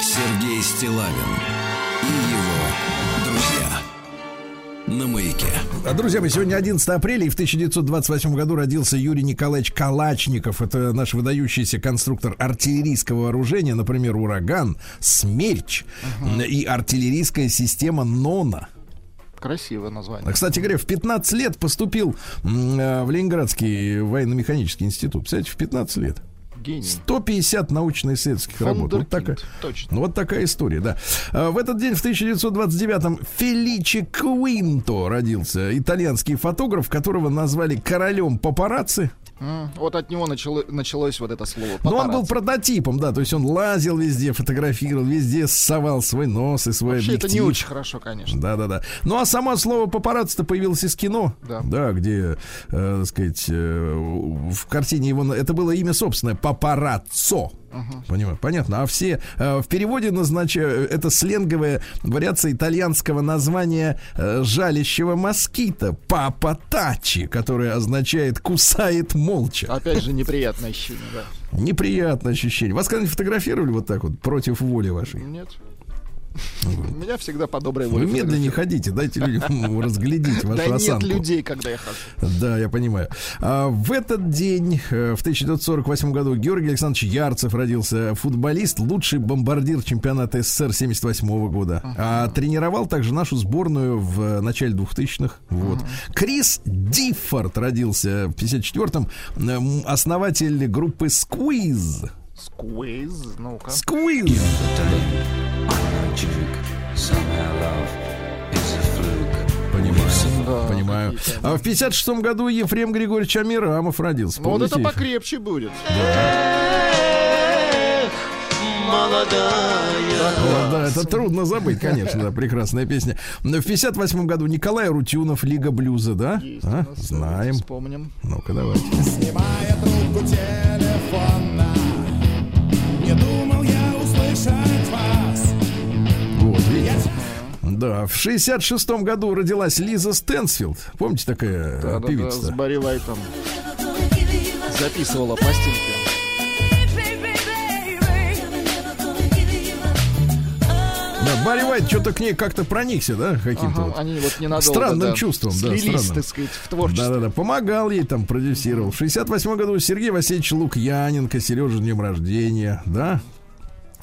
Сергей Стилавин и его. На маяке. А, Друзья мои, сегодня 11 апреля, и в 1928 году родился Юрий Николаевич Калачников. Это наш выдающийся конструктор артиллерийского вооружения, например, «Ураган», «Смерч» и артиллерийская система «Нона». Красивое название. А, Кстати говоря, в 15 лет поступил э, в Ленинградский военно-механический институт. Представляете, в 15 лет. Гений. 150 научно-исследовательских работ. Вот такая. Точно. вот такая история, да. А, В этот день, в 1929-м, Феличи Квинто родился. Итальянский фотограф, которого назвали королем папарацци. Вот от него начало- началось вот это слово. Но он был папарацци. прототипом, да. То есть он лазил везде, фотографировал, везде совал свой нос и свой Вообще это объектив. не очень хорошо, конечно. Да, да, да. Ну а само слово папарацци-то появилось из кино. Да. где, э, так сказать, э, в картине его. Это было имя собственное папараццо. Понимаю, понятно. А все э, в переводе назначают это сленговая вариация итальянского названия э, жалящего москита папа тачи, которое означает кусает молча. Опять же, неприятное ощущение, да. Неприятное ощущение. Вас когда-нибудь фотографировали вот так вот против воли вашей? Нет. Меня всегда по доброй Вы воле. медленнее ходите, дайте людям разглядеть вашу Да нет осанку. людей, когда я хожу. Да, я понимаю. А, в этот день, э, в 1948 году, Георгий Александрович Ярцев родился. Футболист, лучший бомбардир чемпионата СССР 78 года. А тренировал также нашу сборную в э, начале 2000-х. Вот. Крис Диффорд родился в 54-м. Эм, Основатель группы Squeeze. Сквиз, ну-ка. Squeeze. Понимаю. Да, Понимаю. А в 56 году Ефрем Григорьевич Амирамов родился. Ну вот это покрепче будет. Вот, да, это трудно забыть, конечно, да, прекрасная песня. В 58 году Николай Рутюнов, Лига блюза, да? Есть А? Знаем. Вспомним. Ну-ка, давайте. Снимая трубку телефона Не думал я услышать вас Вот, видите? Да, в 66 году родилась Лиза Стэнсфилд. Помните такая Да-да-да, певица? с Барри Вайтом записывала пластинки. Да, Барри Вайт что-то к ней как-то проникся, да, каким-то Ага, вот. они вот ненадолго, Странным да, чувством, да, странным. так сказать, в творчестве. Да-да-да, помогал ей там, продюсировал. В 68 году Сергей Васильевич Лукьяненко, Сережа, днем рождения, да?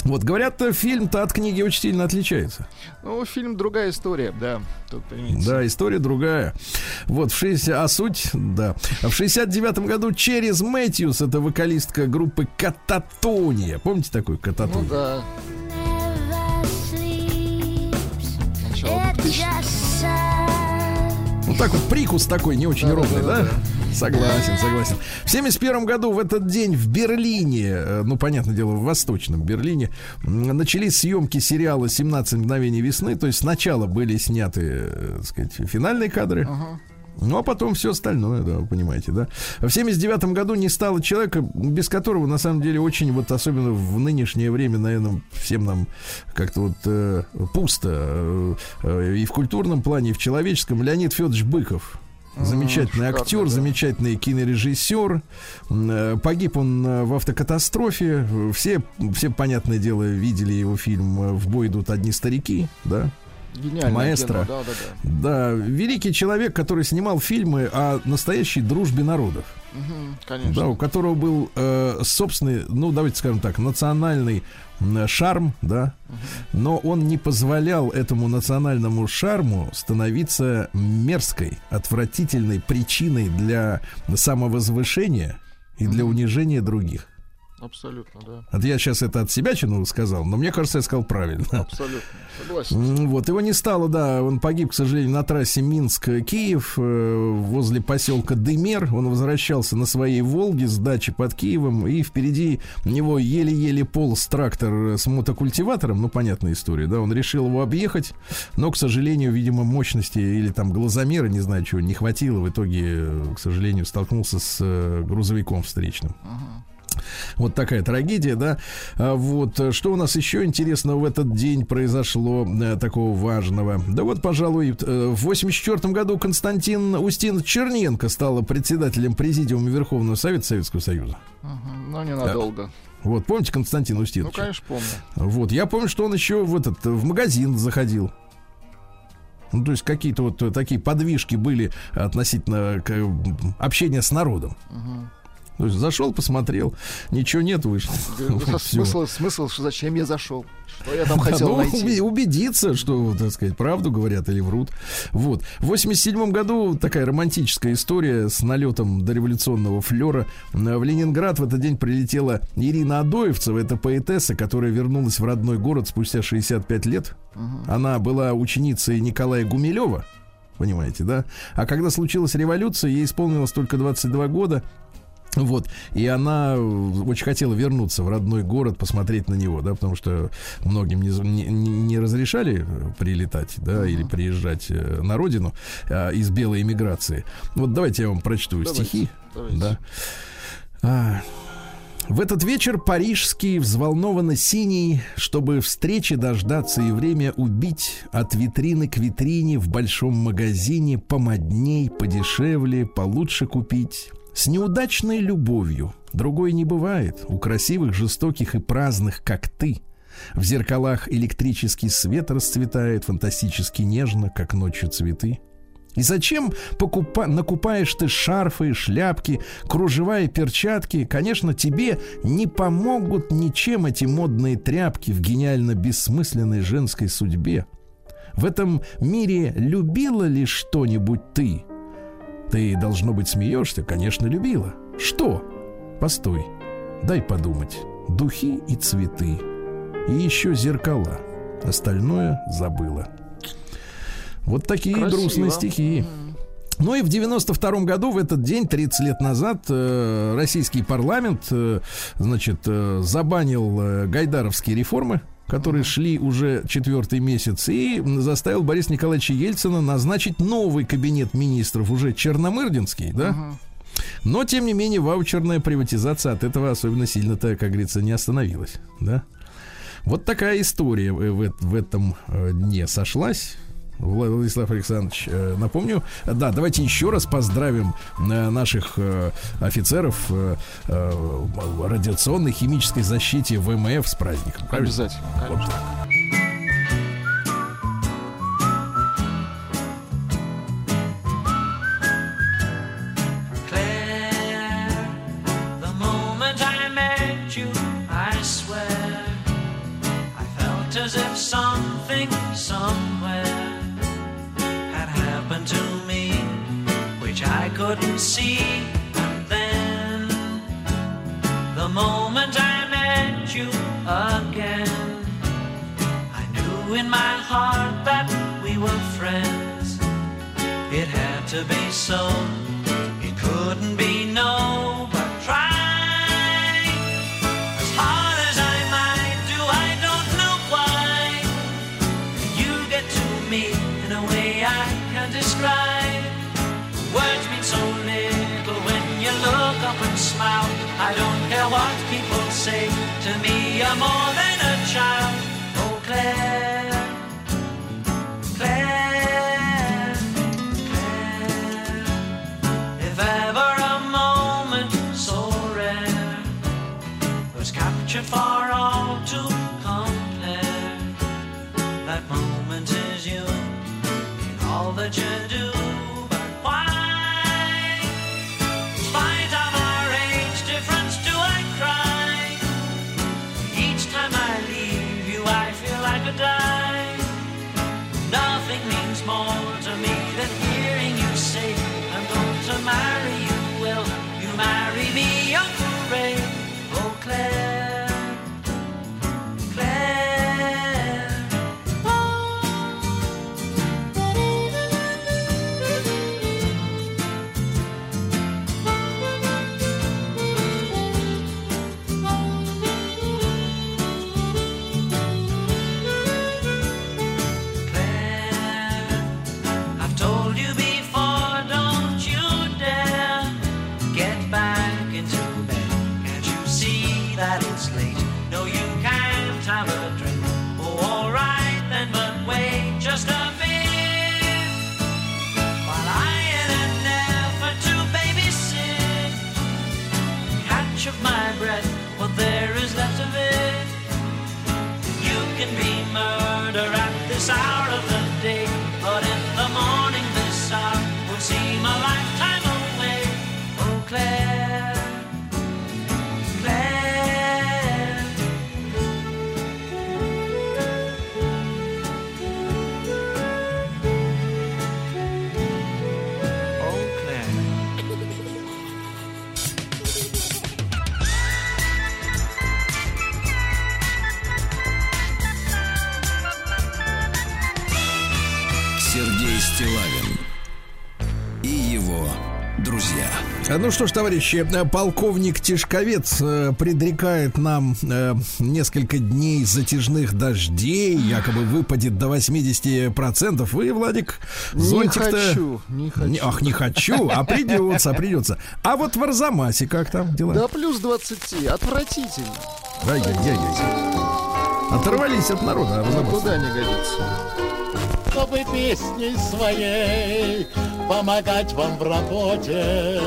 Вот, говорят, фильм-то от книги очень сильно отличается. Ну, фильм другая история, да. Тут. Да, история другая. Вот, в 60... А суть, да. В 69-м году Через Мэтьюс, это вокалистка группы Кататония. Помните такую Ну Кататонию? да. 2000 Ну так вот прикус такой не очень ровный, да? Да-да-да-да. Согласен, согласен. В 71 году в этот день в Берлине, э, ну, понятное дело, в Восточном Берлине, начались съемки сериала «17 мгновений весны». То есть сначала были сняты, э, так сказать, финальные кадры, Ага. Ну, а потом все остальное, да, вы понимаете, да. В 79 году не стало человека, без которого, на самом деле, очень, вот особенно в нынешнее время, наверное, всем нам как-то вот э, пусто э, э, и в культурном плане, и в человеческом. Леонид Федорович Быков. Замечательный шикарно, актер, да. замечательный кинорежиссер. Э, Погиб он э, в автокатастрофе. Все, все, понятное дело, видели его фильм «В бой идут одни старики», да? Гениальное Маэстро. кино, Да, да, да. Да, великий человек, который снимал фильмы о настоящей дружбе народов. Мгм, конечно. Да, у которого был э, собственный, ну, давайте скажем так, национальный шарм, да, но он не позволял этому национальному шарму становиться мерзкой, отвратительной причиной для самовозвышения и для унижения других. Абсолютно, да. Вот я сейчас это от себя чину сказал, но мне кажется, я сказал правильно. Абсолютно. Согласен. Вот, его не стало, да, он погиб, к сожалению, на трассе Минск-Киев, э, возле поселка Дымер. Он возвращался на своей «Волге» с дачи под Киевом, и впереди него еле-еле полз трактор с мотокультиватором, ну, понятная история, да, он решил его объехать, но, к сожалению, видимо, мощности или там глазомера, не знаю чего, не хватило, в итоге, э, к сожалению, столкнулся с э, грузовиком встречным. Вот такая трагедия, да. А Вот э, что у нас еще интересного в этот день произошло э, такого важного? Да вот, пожалуй, э, в 84 году Константин Устин Черненко стала председателем президиума Верховного Совета Советского Союза. Но ненадолго. Вот, помните Константин Устин? Ну, конечно, помню. Вот, я помню, что он еще в этот в магазин заходил. Ну, то есть какие-то вот такие подвижки были относительно общения с народом. То есть зашел, посмотрел, ничего нет, вышел. Вот, всё. Смысл, смысл, что зачем я зашел? Что я там Да, хотел ну, найти? убедиться, что, так сказать, правду говорят или врут. Вот. В 87 году такая романтическая история с налетом дореволюционного флера. В Ленинград в этот день прилетела Ирина Адоевцева. Это поэтесса, которая вернулась в родной город спустя 65 лет. Она была ученицей Николая Гумилева. Понимаете, да? А когда случилась революция, ей исполнилось только 22 года. Вот, и она э, очень хотела вернуться в родной город, посмотреть на него, да, потому что многим не, не, не разрешали э, прилетать, да, или приезжать э, на родину а, из белой эмиграции. Вот давайте я вам прочту Давайте, стихи. давайте. Да. А, в этот вечер парижский взволнованно синий, чтобы встречи дождаться и время убить от витрины к витрине в большом магазине помодней, подешевле, получше купить. С неудачной любовью другой не бывает у красивых, жестоких и праздных, как ты. В зеркалах электрический свет расцветает фантастически нежно, как ночью цветы. И зачем покупа- накупаешь ты шарфы, шляпки, кружева и перчатки? Конечно, тебе не помогут ничем эти модные тряпки в гениально бессмысленной женской судьбе. В этом мире любила ли что-нибудь ты? Ты, должно быть, смеешься? Конечно, любила. Что? Постой, дай подумать. Духи и цветы. И еще зеркала. Остальное забыла. Вот такие Красиво. грустные стихи. Ну и в 92 году, в этот день, 30 лет назад, э, российский парламент, э, значит, э, забанил э, гайдаровские реформы, которые шли уже четвертый месяц, и заставил Бориса Николаевича Ельцина назначить новый кабинет министров, уже черномырдинский, да? Но, тем не менее, ваучерная приватизация от этого особенно сильно-то, как говорится, не остановилась, да? Вот такая история в, в- в этом э, дне сошлась. Вла- Владислав Александрович, э, напомню, да, давайте еще раз поздравим э, наших э, офицеров радиационной химической защите ВМФ с праздником. правильно? Обязательно, конечно. Couldn't see. And then, the moment I met you again, I knew in my heart that we were friends. It had to be so, it couldn't be no, I don't care what people say to me, you're more than a child. Oh, Claire, Claire, Claire. If ever a moment so rare was captured for all to compare, that moment is you in all that you Ну что ж, товарищи, э, полковник Тишковец э, предрекает нам э, несколько дней затяжных дождей, якобы выпадет до 80%. Вы, Владик, Не зонтик-то... хочу, не хочу. Не- ах, не хочу, а придется, придется. А вот в Арзамасе как там дела? Да плюс 20, отвратительно. Ай-яй-яй-яй. Оторвались от народа, Арзамас. Куда не годится. чтобы песней своей помогать вам в работе,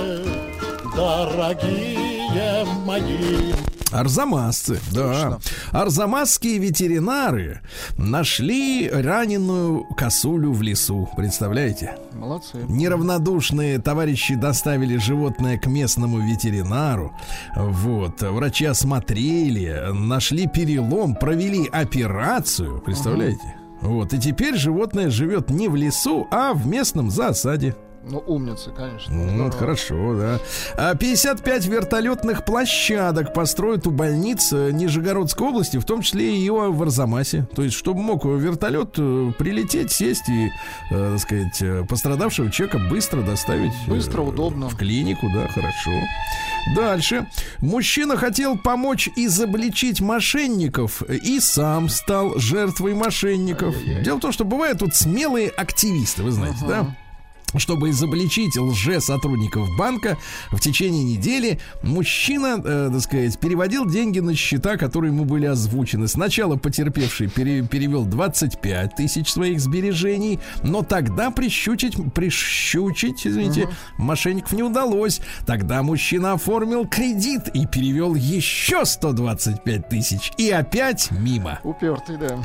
дорогие мои. Арзамасцы, да. Арзамасские ветеринары нашли раненую косулю в лесу. Представляете? Молодцы. Неравнодушные товарищи доставили животное к местному ветеринару. Вот. Врачи осмотрели, нашли перелом, провели операцию. Представляете? Вот. И теперь животное живет не в лесу, а в местном засаде. Ну, умница, конечно. Ну, Здорово. это хорошо, да. А 55 вертолетных площадок построят у больниц э, Нижегородской области, в том числе и в Арзамасе. То есть, чтобы мог вертолет э, прилететь, сесть и, э, так сказать, э, пострадавшего человека быстро доставить. э, Быстро, удобно. В клинику, да, хорошо. Дальше. Мужчина хотел помочь изобличить мошенников и сам стал жертвой мошенников. Дело в том, что бывают тут смелые активисты, вы знаете, да? Чтобы изобличить лже-сотрудников банка, в течение недели мужчина, э, так сказать, переводил деньги на счета, которые ему были озвучены. Сначала потерпевший пере- перевел 25 тысяч своих сбережений, но тогда прищучить, прищучить, извините, мошенников не удалось. Тогда мужчина оформил кредит и перевел еще 125 тысяч. И опять мимо. Упертый, да.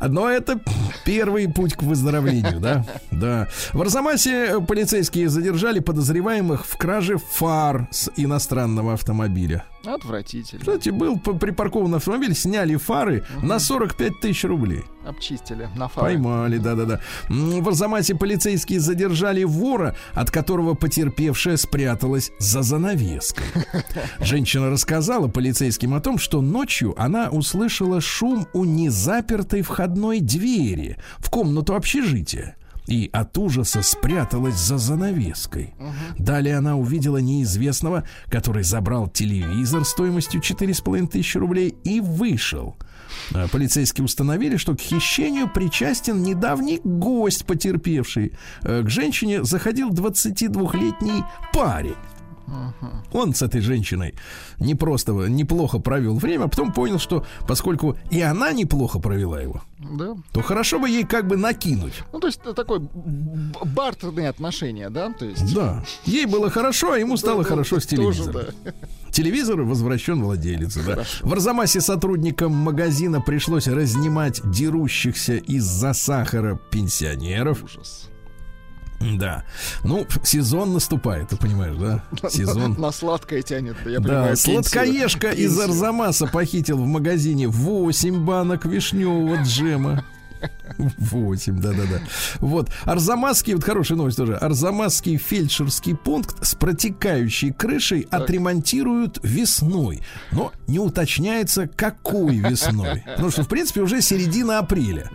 Но это первый путь к выздоровлению, да? Да. В Арзамасе полицейские задержали подозреваемых в краже фар с иностранного автомобиля. Отвратительно. Кстати, был припаркован автомобиль, сняли фары на 45 тысяч рублей. Обчистили на фары. Поймали, да-да-да. В Арзамасе полицейские задержали вора, от которого потерпевшая спряталась за занавеской. Женщина рассказала полицейским о том, что ночью она услышала шум у незапертой входной двери в комнату общежития. И от ужаса спряталась за занавеской. Далее она увидела неизвестного, который забрал телевизор стоимостью 4,5 тысячи рублей и вышел. А, Полицейские установили, что к хищению причастен недавний гость потерпевший. Э, К женщине заходил 22-летний парень. Он с этой женщиной не просто неплохо провел время, а потом понял, что поскольку и она неплохо провела его, Да. то хорошо бы ей как бы накинуть. Ну, то есть это такое бартерные отношения, да? То есть... Да. Ей было хорошо, а ему стало хорошо с телевизором. Телевизор возвращен владелице. Да. В Арзамасе сотрудникам магазина пришлось разнимать дерущихся из-за сахара пенсионеров. Ужас. Да. Ну, сезон наступает, ты понимаешь, да? Сезон. На сладкое тянет, я Да, понимаю. пенсию. сладкоежка из Пенсию. Арзамаса похитил в магазине 8 банок вишневого джема. 8, да-да-да. Вот. Арзамасский, вот хорошая новость тоже. Арзамасский фельдшерский пункт с протекающей крышей отремонтируют весной. Но не уточняется, какой весной. Потому что, в принципе, уже середина апреля.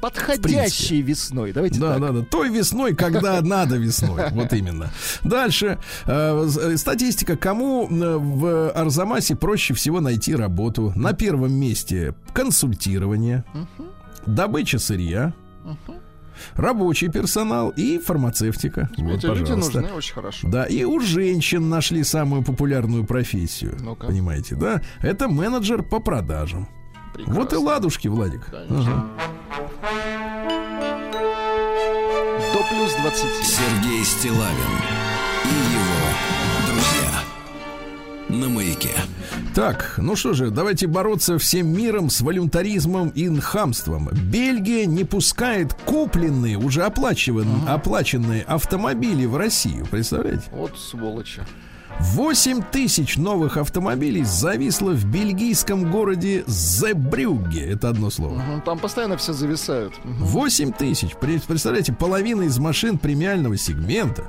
Подходящей весной. Давайте Да, так. да, да. Той весной, когда надо весной. Вот именно. Дальше. Э, с- Статистика. Кому э, в Арзамасе проще всего найти работу? На первом месте консультирование, добыча сырья, рабочий персонал и фармацевтика. Вот, Эти люди пожалуйста. нужны очень хорошо. Да, и у женщин нашли самую популярную профессию. Ну-ка. Понимаете, да? Это менеджер по продажам. Прекрасно. Вот и ладушки, Владик. Конечно. До плюс 20. Сергей Стилавин На маяке. Так, ну что же, давайте бороться всем миром с волюнтаризмом и хамством. Бельгия не пускает купленные, уже оплачиван- оплаченные автомобили в Россию. Представляете? Вот сволочи. 8 тысяч новых автомобилей зависло в бельгийском городе Зебрюгге. Это одно слово. Там постоянно все зависают. Мгм. 8 тысяч. Представляете, половина из машин премиального сегмента.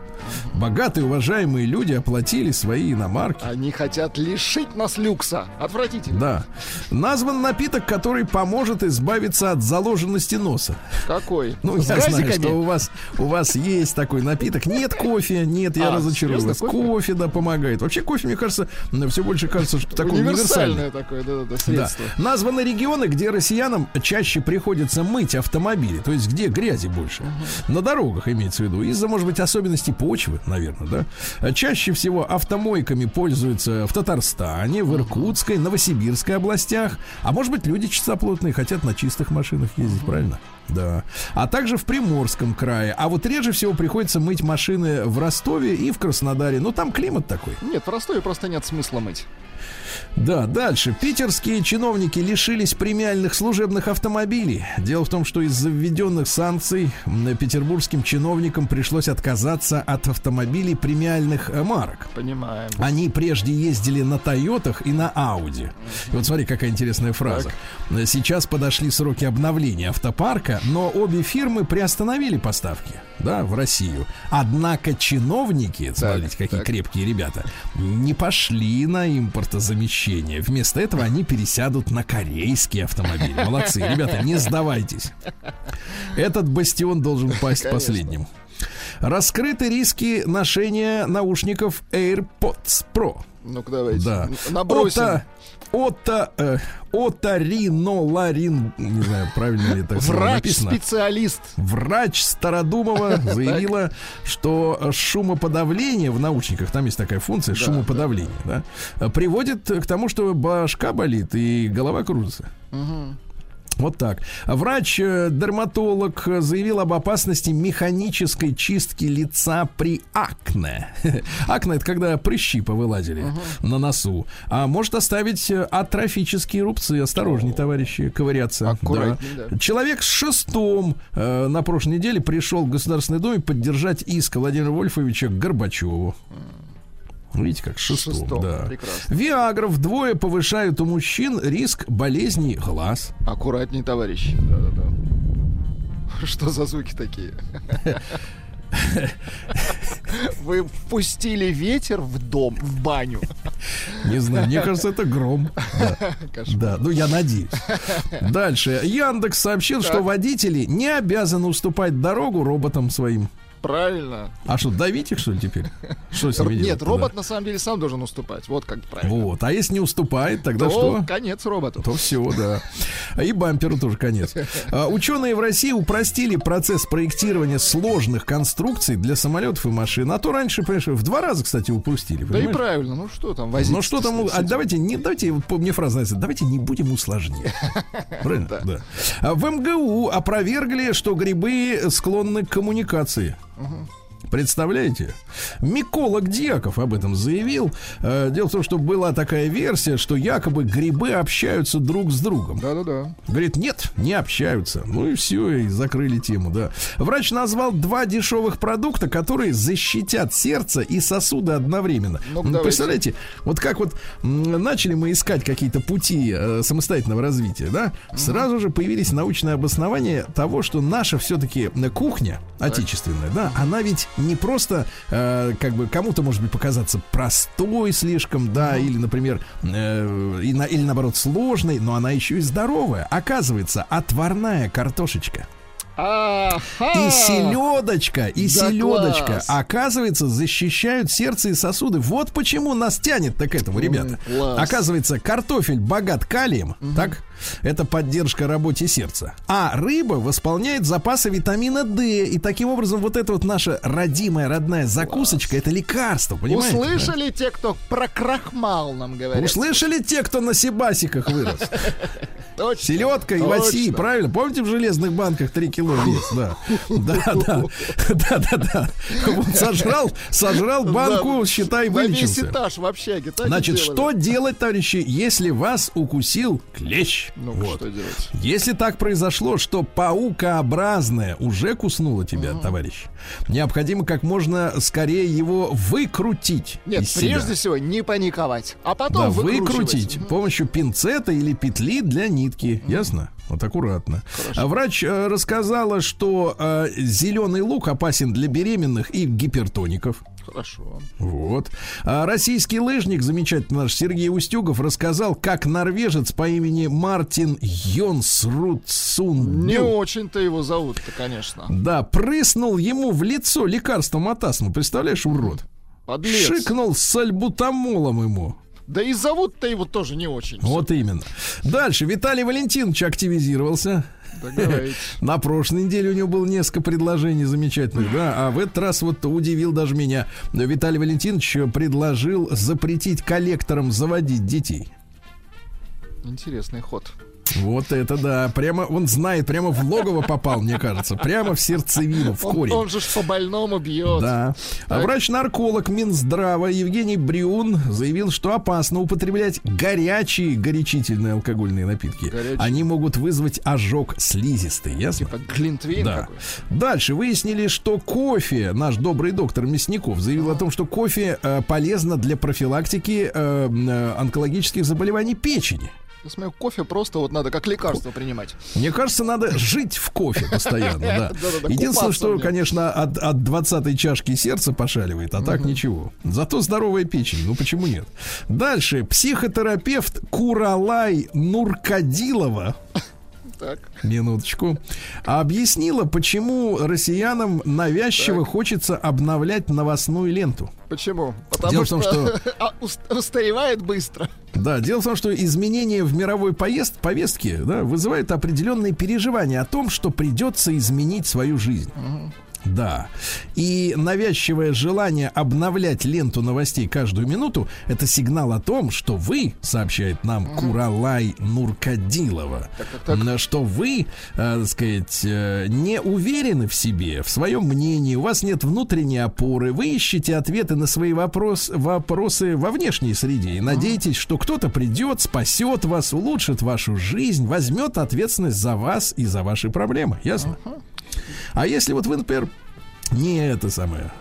Богатые, уважаемые люди оплатили свои иномарки. Они хотят лишить нас люкса. Отвратительно. Да. Назван напиток, который поможет избавиться от заложенности носа. Какой? Ну, С я знаю, газиками? что у вас, у вас есть такой напиток. Нет кофе, нет, я А, кофе? Кофе, да, помогает. Вообще кофе, мне кажется, все больше кажется, что такое универсальное. Универсальное такое, да-да-да, Да. средство. Названы регионы, где россиянам чаще приходится мыть автомобили, то есть где грязи больше. На дорогах имеется в виду. Из-за, может быть, особенностей почвы, наверное, да. Чаще всего автомойками пользуются в Татарстане, в Иркутской, Новосибирской областях. А может быть, люди чистоплотные хотят на чистых машинах ездить, правильно? Да. А также в Приморском крае. А вот реже всего приходится мыть машины в Ростове и в Краснодаре. Ну, там климат такой. Нет, в Ростове просто нет смысла мыть. Да, дальше. Питерские чиновники лишились премиальных служебных автомобилей. Дело в том, что из-за введенных санкций петербургским чиновникам пришлось отказаться от автомобилей премиальных э, марок. Понимаем. Они прежде ездили на Тойотах и на Ауди. И вот смотри, какая интересная фраза. Сейчас подошли сроки обновления автопарка, но обе фирмы приостановили поставки да, в Россию. Однако чиновники, смотрите, какие так. крепкие ребята, не пошли на импортозамещение. Вместо этого они пересядут на корейские автомобили. Молодцы, ребята, не сдавайтесь. Этот бастион должен пасть Конечно. последним. Раскрыты риски ношения наушников AirPods Pro. Ну-ка давайте. Да. Набросим. Ота, ота, э, оториноларин, не знаю, правильно ли это. Врач-специалист. Врач Стародумова заявила, что э, шумоподавление в наушниках, там есть такая функция, шумоподавление, да, приводит к тому, что башка болит и голова кружится. Вот так. Врач-дерматолог заявил об опасности механической чистки лица при акне. Акне это когда прыщи повылазили на носу. А может оставить э, атрофические рубцы. Осторожней, товарищи, ковыряться. Аккуратней, да. Человек с шестом э, на прошлой неделе пришел в Государственный дом поддержать иск Владимира Вольфовича Горбачеву. Видите, как шестом, Шестом, да. прекрасно. Виагра вдвое повышают у мужчин риск болезней глаз. Аккуратней, товарищи. Да-да-да. Что за звуки такие? Вы впустили ветер в дом, в баню. Не знаю, мне кажется, это гром. Да, да, ну я надеюсь. Дальше. Яндекс сообщил, что водители не обязаны уступать дорогу роботам своим. Правильно. А что, давить их, что ли, теперь? Что с ними Нет, робот на самом деле сам должен уступать. Вот как правильно. Вот. А если не уступает, тогда То что? конец роботу. То все, да. И бамперу тоже конец. А, Ученые в России упростили процесс проектирования сложных конструкций для самолетов и машин. А то раньше, понимаешь, в два раза, кстати, упустили. Да и правильно. Ну что там возить? Ну что там, а давайте не, давайте, мне фраза нравится, давайте не будем усложнять. Правильно? Да. А В МГУ опровергли, что грибы склонны к коммуникации. Mm-hmm. Представляете? Миколог Дьяков об этом заявил. Э, Дело в том, что была такая версия, что якобы грибы общаются друг с другом. Да-да-да. Говорит, нет, не общаются. Ну и все, и закрыли тему, да. Врач назвал два дешевых продукта, которые защитят сердце и сосуды одновременно. Давайте. Представляете, вот как вот начали мы искать какие-то пути э, самостоятельного развития, да, сразу же появились научные обоснования того, что наша все-таки кухня отечественная, да, она ведь не просто э, как бы кому-то может быть показаться простой слишком, да, или, например, э, и на- или наоборот сложной, но она еще и здоровая. Оказывается, отварная картошечка. Ага. И селедочка, и Да селедочка, класс. оказывается, защищают сердце и сосуды. Вот почему нас тянет-то к этому, ребята. класс. Оказывается, картофель богат калием, так? Это поддержка работе сердца. А рыба восполняет запасы витамина D. И таким образом вот эта вот наша родимая, родная закусочка, это лекарство, понимаете? Услышали те, кто про крахмал нам да? говорят? Услышали те, кто на себасиках вырос? Точно. Селедка и васи, правильно? Помните в железных банках 3 кило вес? Да. Да, да. Да, да, да. Сожрал, сожрал банку, Да, считай, На весь вылечился. этаж в общаге. Значит, что делать, товарищи, если вас укусил клещ? Ну, Вот. что делать? Если так произошло, что паукообразное уже куснуло тебя, товарищ, необходимо как можно скорее его выкрутить Нет, из себя. прежде всего не паниковать, а Да, потом выкручивать. выкрутить Мгм. помощью пинцета или петли для нитки. Ясно? Вот аккуратно. А врач э, рассказала, что э, зеленый лук опасен для беременных и гипертоников. Хорошо. Вот. А российский лыжник, замечательный наш Сергей Устюгов, рассказал, как норвежец по имени Мартин Йонсрудсун Не очень-то его зовут-то, конечно. да, прыснул ему в лицо лекарством от астмы. Представляешь, урод? Подлец. Шикнул с сальбутамолом ему. Да и зовут-то его тоже не очень. Вот именно. Дальше. Виталий Валентинович активизировался. На прошлой неделе у него было несколько предложений замечательных, да, а в этот раз вот удивил даже меня. Виталий Валентинович предложил запретить коллекторам заводить детей. Интересный ход. Вот это да, прямо он знает, прямо в логово попал, мне кажется, прямо в сердцевину, в Он, корень. он же ж по больному бьет. Да. А врач-нарколог Минздрава Евгений Брюн заявил, что опасно употреблять горячие горячительные алкогольные напитки. Горячие. Они могут вызвать ожог слизистой, ясно? Типа глинтвейн Да. какой. Дальше выяснили, что кофе, наш добрый доктор Мясников заявил о том, что кофе э, полезно для профилактики э, э, онкологических заболеваний печени. Я смотрю, кофе просто вот надо как лекарство принимать. Мне кажется, надо жить в кофе постоянно, да. Единственное, что, конечно, от, от 20 чашки сердце пошаливает, а так ничего. Зато здоровая печень, ну почему нет? Дальше. Психотерапевт Куралай Нуркадилова Так. Минуточку. Объяснила, почему россиянам навязчиво хочется обновлять новостную ленту. Почему? Потому Дело в том, что- а, ус- устаревает быстро. Да, дело в том, что изменения в мировой поезд, повестке да, вызывают определенные переживания о том, что придется изменить свою жизнь. Да. И навязчивое желание обновлять ленту новостей каждую минуту – это сигнал о том, что вы, сообщает нам Куралай Нуркадилова, м, что вы, э, так сказать, э, не уверены в себе, в своем мнении, у вас нет внутренней опоры, вы ищете ответы на свои вопрос, вопросы во внешней среде и надеетесь, что кто-то придет, спасет вас, улучшит вашу жизнь, возьмет ответственность за вас и за ваши проблемы. Ясно? А если вот вы, например, не это самое,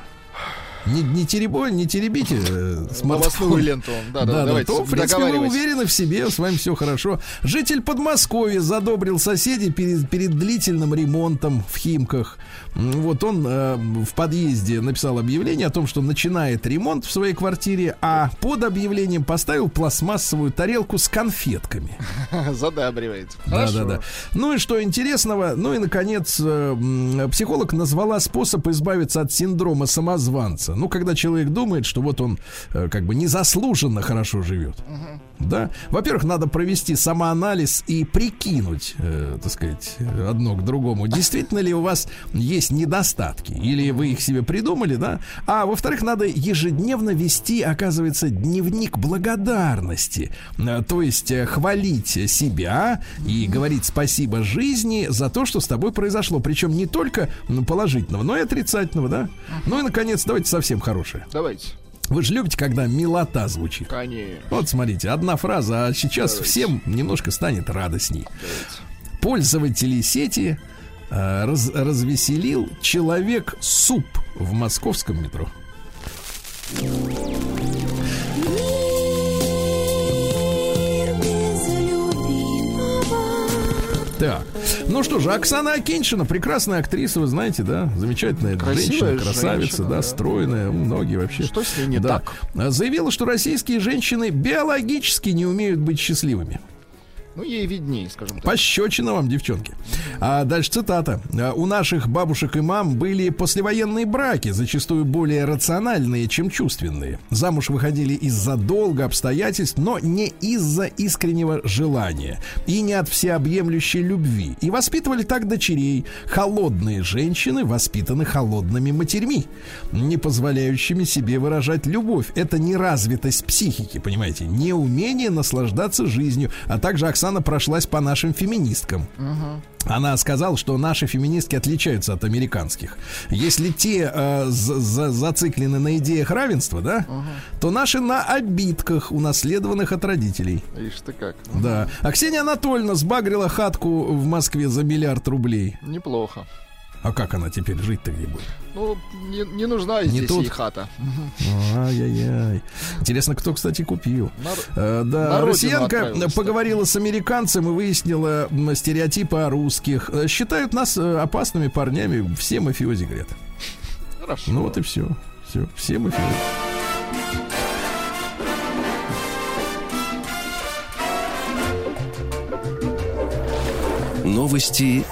не, не, теребо, не теребите э, смартфон. Ленту. Да, да, давайте, то, в принципе, вы уверены в себе, с вами все хорошо. Житель Подмосковья задобрил соседей перед, перед длительным ремонтом в Химках. Вот он э, в подъезде написал объявление о том, что начинает ремонт в своей квартире, а под объявлением поставил пластмассовую тарелку с конфетками. Задабривает. Да, да, да. Ну и что интересного? Ну и, наконец, э, психолог назвала способ избавиться от синдрома самозванца. Ну, когда человек думает, что вот он э, как бы незаслуженно хорошо живет. Да. Во-первых, надо провести самоанализ и прикинуть, э, так сказать, одно к другому. Действительно ли у вас есть недостатки? Или вы их себе придумали, да? А во-вторых, надо ежедневно вести, оказывается, дневник благодарности. Э, То есть э, хвалить себя и говорить спасибо жизни за то, что с тобой произошло. Причем не только ну, положительного, но и отрицательного, да? Ну и, наконец, давайте совсем хорошее. Давайте. Вы же любите, когда милота звучит. Конечно. Вот смотрите, одна фраза, а сейчас всем немножко станет радостней. Пользователи сети э, раз- развеселил человек суп в московском метро. Так, ну что же, Оксана Акиншина, прекрасная актриса, вы знаете, да, замечательная Красивая женщина, красавица, женщина, да, да. стройная, многие вообще. Что с ней не Да. так? Заявила, что российские женщины биологически не умеют быть счастливыми. Ну, ей виднее, скажем так. Пощечина вам, девчонки. А дальше цитата. «А, У наших бабушек и мам были послевоенные браки, зачастую более рациональные, чем чувственные. Замуж выходили из-за долга обстоятельств, но не из-за искреннего желания и не от всеобъемлющей любви. И воспитывали так дочерей. Холодные женщины воспитаны холодными матерьми, не позволяющими себе выражать любовь. Это неразвитость психики, понимаете, неумение наслаждаться жизнью, а также Оксана прошлась по нашим феминисткам. Она сказала, что наши феминистки отличаются от американских. Если те э, за- за- зациклены на идеях равенства, да, то наши на обидках, унаследованных от родителей. Ишь ты как. Да. А Ксения Анатольевна сбагрила хатку в Москве за миллиард рублей. Неплохо. А как она теперь жить-то где будет? Ну, не, не нужна Не здесь тут. ей хата. Ай-яй-яй. Интересно, кто, кстати, купил. Нар- Э, на да, родину россиянка поговорила с американцем и выяснила стереотипы о русских. Э, Считают нас э, опасными парнями. Все мафиози, говорят. Хорошо. Ну вот и все. Все, все мафиози. Новости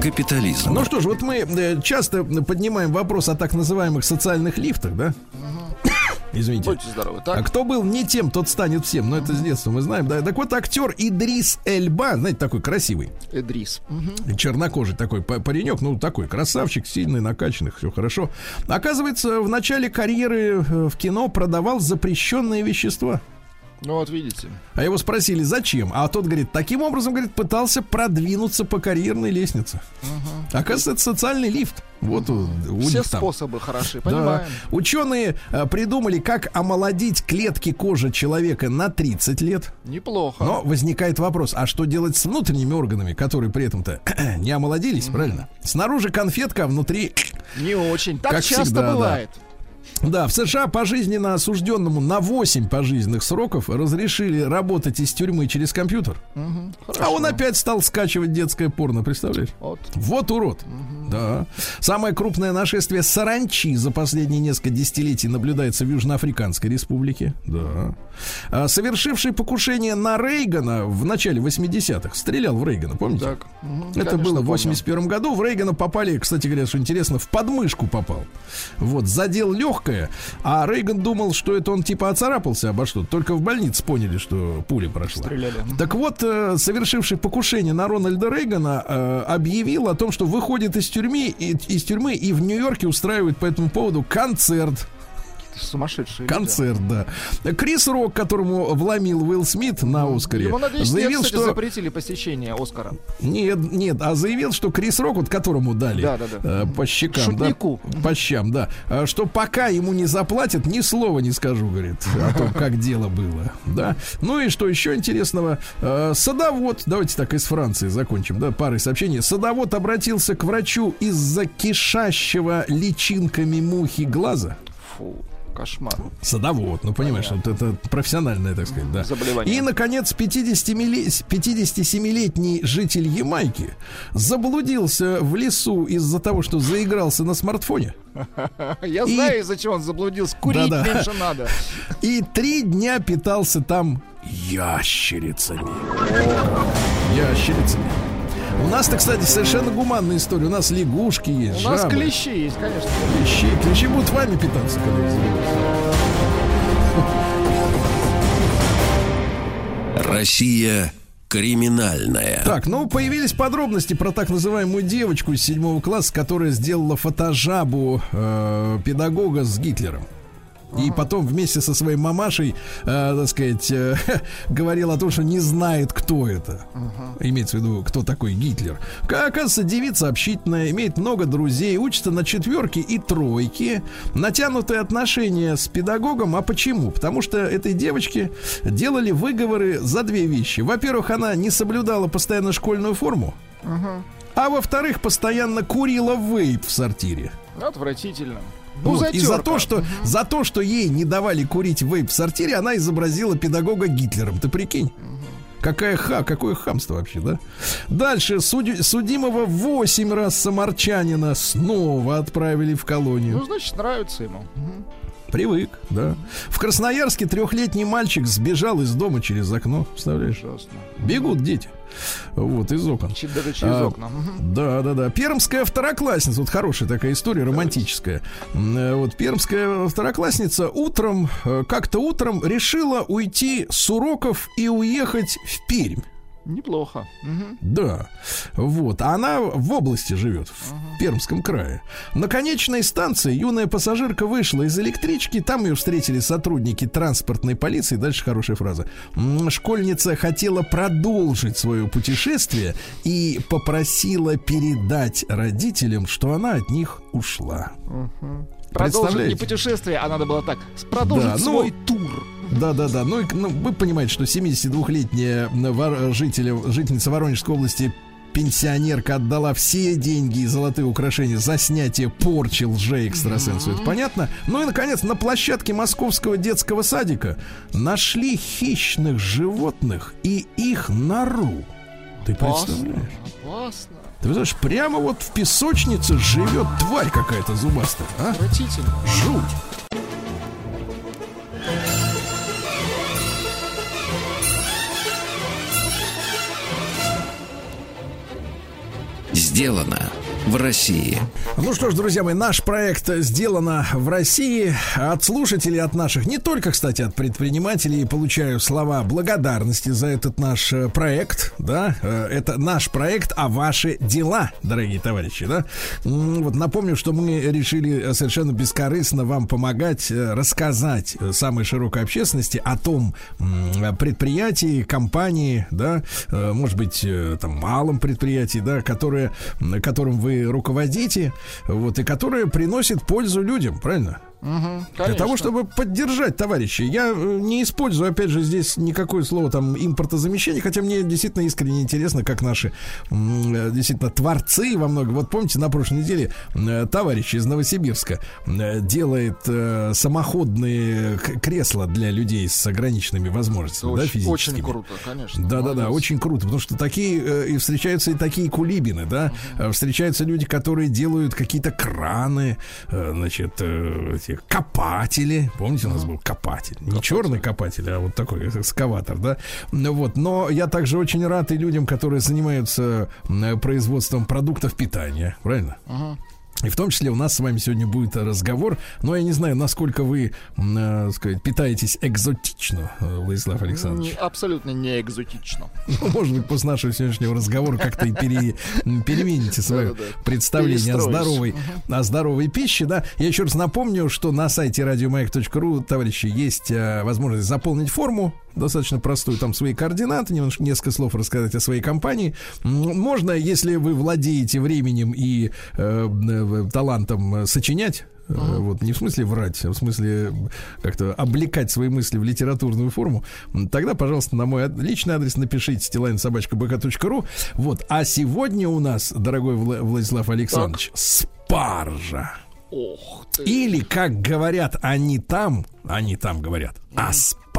капитализма. Ну что ж, вот мы э, часто поднимаем вопрос о так называемых социальных лифтах, да? Извините. Будьте здоровы. А Так, кто был не тем, тот станет всем. Но это с детства мы знаем. Да. Так вот, актер Идрис Эльба, знаете, такой красивый, Эдрис. Мгм. чернокожий такой па- паренек, ну такой красавчик, сильный, накачанный, все хорошо. Оказывается, в начале карьеры э, в кино продавал запрещенные вещества. Ну вот видите. А его спросили, зачем? А тот говорит, таким образом, говорит, пытался продвинуться по карьерной лестнице. Оказывается, это социальный лифт. Вот у, у Все них там. способы хороши, Да. понимаем. Ученые э, придумали, как омолодить клетки кожи человека на 30 лет. Неплохо. Но возникает вопрос, а что делать с внутренними органами, которые при этом-то не омолодились, правильно? Снаружи конфетка, а внутри... Не очень. Так Как часто всегда, да. бывает. Да, в США пожизненно осужденному на 8 пожизненных сроков разрешили работать из тюрьмы через компьютер. Мгм. А он опять стал скачивать детское порно, представляешь? Вот. Вот урод. Да. Самое крупное нашествие саранчи за последние несколько десятилетий наблюдается в Южноафриканской республике. Да. А, совершивший покушение на Рейгана в начале 80-х. Стрелял в Рейгана, помните? Так. Мгм. Это Конечно, было в помню. 81 году. В Рейгана попали, кстати говоря, что интересно, в подмышку попал. Вот, задел легкое. А Рейган думал, что это он типа оцарапался обо что Только в больнице поняли, что пуля прошла. Стреляли. Так вот, э, совершивший покушение на Рональда Рейгана э, объявил о том, что выходит из тюрьмы из тюрьмы и в Нью-Йорке устраивают по этому поводу концерт. Сумасшедшие люди. Концерт, да. Крис Рок, которому вломил Уилл Смит на Оскаре, Ему, надеюсь, заявил, нет, кстати, что... запретили посещение Оскара. Нет, нет, а заявил, что Крис Рок, вот которому дали Да, да, да. э, по щекам, Шутнику. да, по щам, да, э, что пока ему не заплатят, ни слова не скажу, говорит, о том, как дело было, да. Ну и что еще интересного, Э, садовод, давайте так из Франции закончим, да, парой сообщений. Садовод обратился к врачу из-за кишащего личинками мухи глаза. Фу, кошмар. Садовод, ну понимаешь, вот это профессиональное, так сказать, да. Заболевание. И, наконец, 50-мили- 57-летний житель Ямайки заблудился в лесу из-за того, что заигрался на смартфоне. Я И- знаю, из-за чего он заблудился. Курить меньше надо. И три дня питался там ящерицами. Ящерицами. У нас-то, кстати, совершенно гуманная история. У нас лягушки есть, У нас жабы, клещи есть, конечно. клещи. Клещи будут вами питаться, когда. Россия криминальная. Так, ну появились подробности про так называемую девочку из седьмого класса, которая сделала фотожабу э, педагога с Гитлером. И потом вместе со своей мамашей, э, так сказать, э, говорил о том, что не знает, кто это. Имеется в виду, кто такой Гитлер. Как оказывается, девица общительная, имеет много друзей, учится на четверке и тройке. Натянутые отношения с педагогом. А почему? Потому что этой девочке делали выговоры за две вещи. Во-первых, она не соблюдала постоянно школьную форму. А во-вторых, постоянно курила вейп в сортире. Отвратительно. Вот, и за то, что, за то, что ей не давали курить вейп в сортире, она изобразила педагога Гитлером. Ты прикинь? Какая ха, какое хамство вообще, да? Дальше суди- судимого 8 раз самарчанина снова отправили в колонию. Ну, значит, нравится ему. Привык, да. В Красноярске трехлетний мальчик сбежал из дома через окно. Представляешь? Ужасно. Бегут дети. Вот, из окон. Даже через А, окна. Да, да, да. Пермская второклассница, вот хорошая такая история, романтическая. Вот пермская второклассница утром, э, как-то утром решила уйти с уроков и уехать в Пермь. Неплохо. Мгм. Да, вот. А Она в области живет, в Пермском крае. На конечной станции юная пассажирка вышла из электрички. Там ее встретили сотрудники транспортной полиции. Дальше хорошая фраза. Школьница хотела продолжить свое путешествие и попросила передать родителям, что она от них ушла. Продолжить не путешествие, а надо было так. Продолжить Да, ну, свой тур. Да, да, да. Ну, и, ну, вы понимаете, что 72-летняя вор- жителя, жительница Воронежской области пенсионерка отдала все деньги и золотые украшения за снятие порчи лже-экстрасенсу. Это понятно? Ну и, наконец, на площадке московского детского садика нашли хищных животных и их нору. Ты представляешь? Опасно. Ты знаешь, прямо вот в песочнице живет тварь какая-то зубастая. А? Отвратительно. Жуть. Сделано в России. Ну что ж, друзья мои, наш проект сделано в России. От слушателей, от наших, не только, кстати, от предпринимателей, получаю слова благодарности за этот наш э, проект. Да, Э, это наш проект, а ваши дела, дорогие товарищи. Да, вот напомню, что мы решили э, совершенно бескорыстно вам помогать рассказать самой широкой общественности о том предприятии, компании, да, может быть, там малом предприятии, да, которое, которым вы руководите, вот, и которое приносит пользу людям, правильно? Мгм, Для того, чтобы поддержать товарищей. Я э, не использую, опять же, здесь никакое слово там импортозамещение, хотя мне действительно искренне интересно, как наши э, действительно творцы во многом. Вот помните, на прошлой неделе э, товарищ из Новосибирска делает э, самоходные кресла для людей с ограниченными возможностями, да, Очень, физическими. очень круто, конечно. Да, да, да, Молодец. очень круто, потому что такие э, и встречаются и такие кулибины, да, Э, встречаются люди, которые делают какие-то краны, э, значит, э, эти копатели, помните, у нас был копатель, не черный копатель, а вот такой экскаватор, да, Ну вот, но я также очень рад и людям, которые занимаются производством продуктов питания, правильно? И в том числе у нас с вами сегодня будет разговор. Но я не знаю, насколько вы, э, сказать, питаетесь экзотично, э, Владислав Александрович. Абсолютно не экзотично. Ну, Может быть, после нашего сегодняшнего разговора как-то и пере- перемените свое Да-да-да. представление о здоровой, о здоровой пище. Да? Я еще раз напомню, что на сайте радиомаяк.ру, товарищи, есть э, возможность заполнить форму достаточно простую, там свои координаты, немножко несколько слов рассказать о своей компании. Можно, если вы владеете временем и э, э, талантом э, сочинять, э, вот не в смысле врать, а в смысле как-то облекать свои мысли в литературную форму, тогда, пожалуйста, на мой личный адрес напишите стилайн.собачка.бк.ру. Вот. А сегодня у нас, дорогой Вла- Владислав Александрович, спаржа. Ох ты. Или, как говорят они там, они там говорят,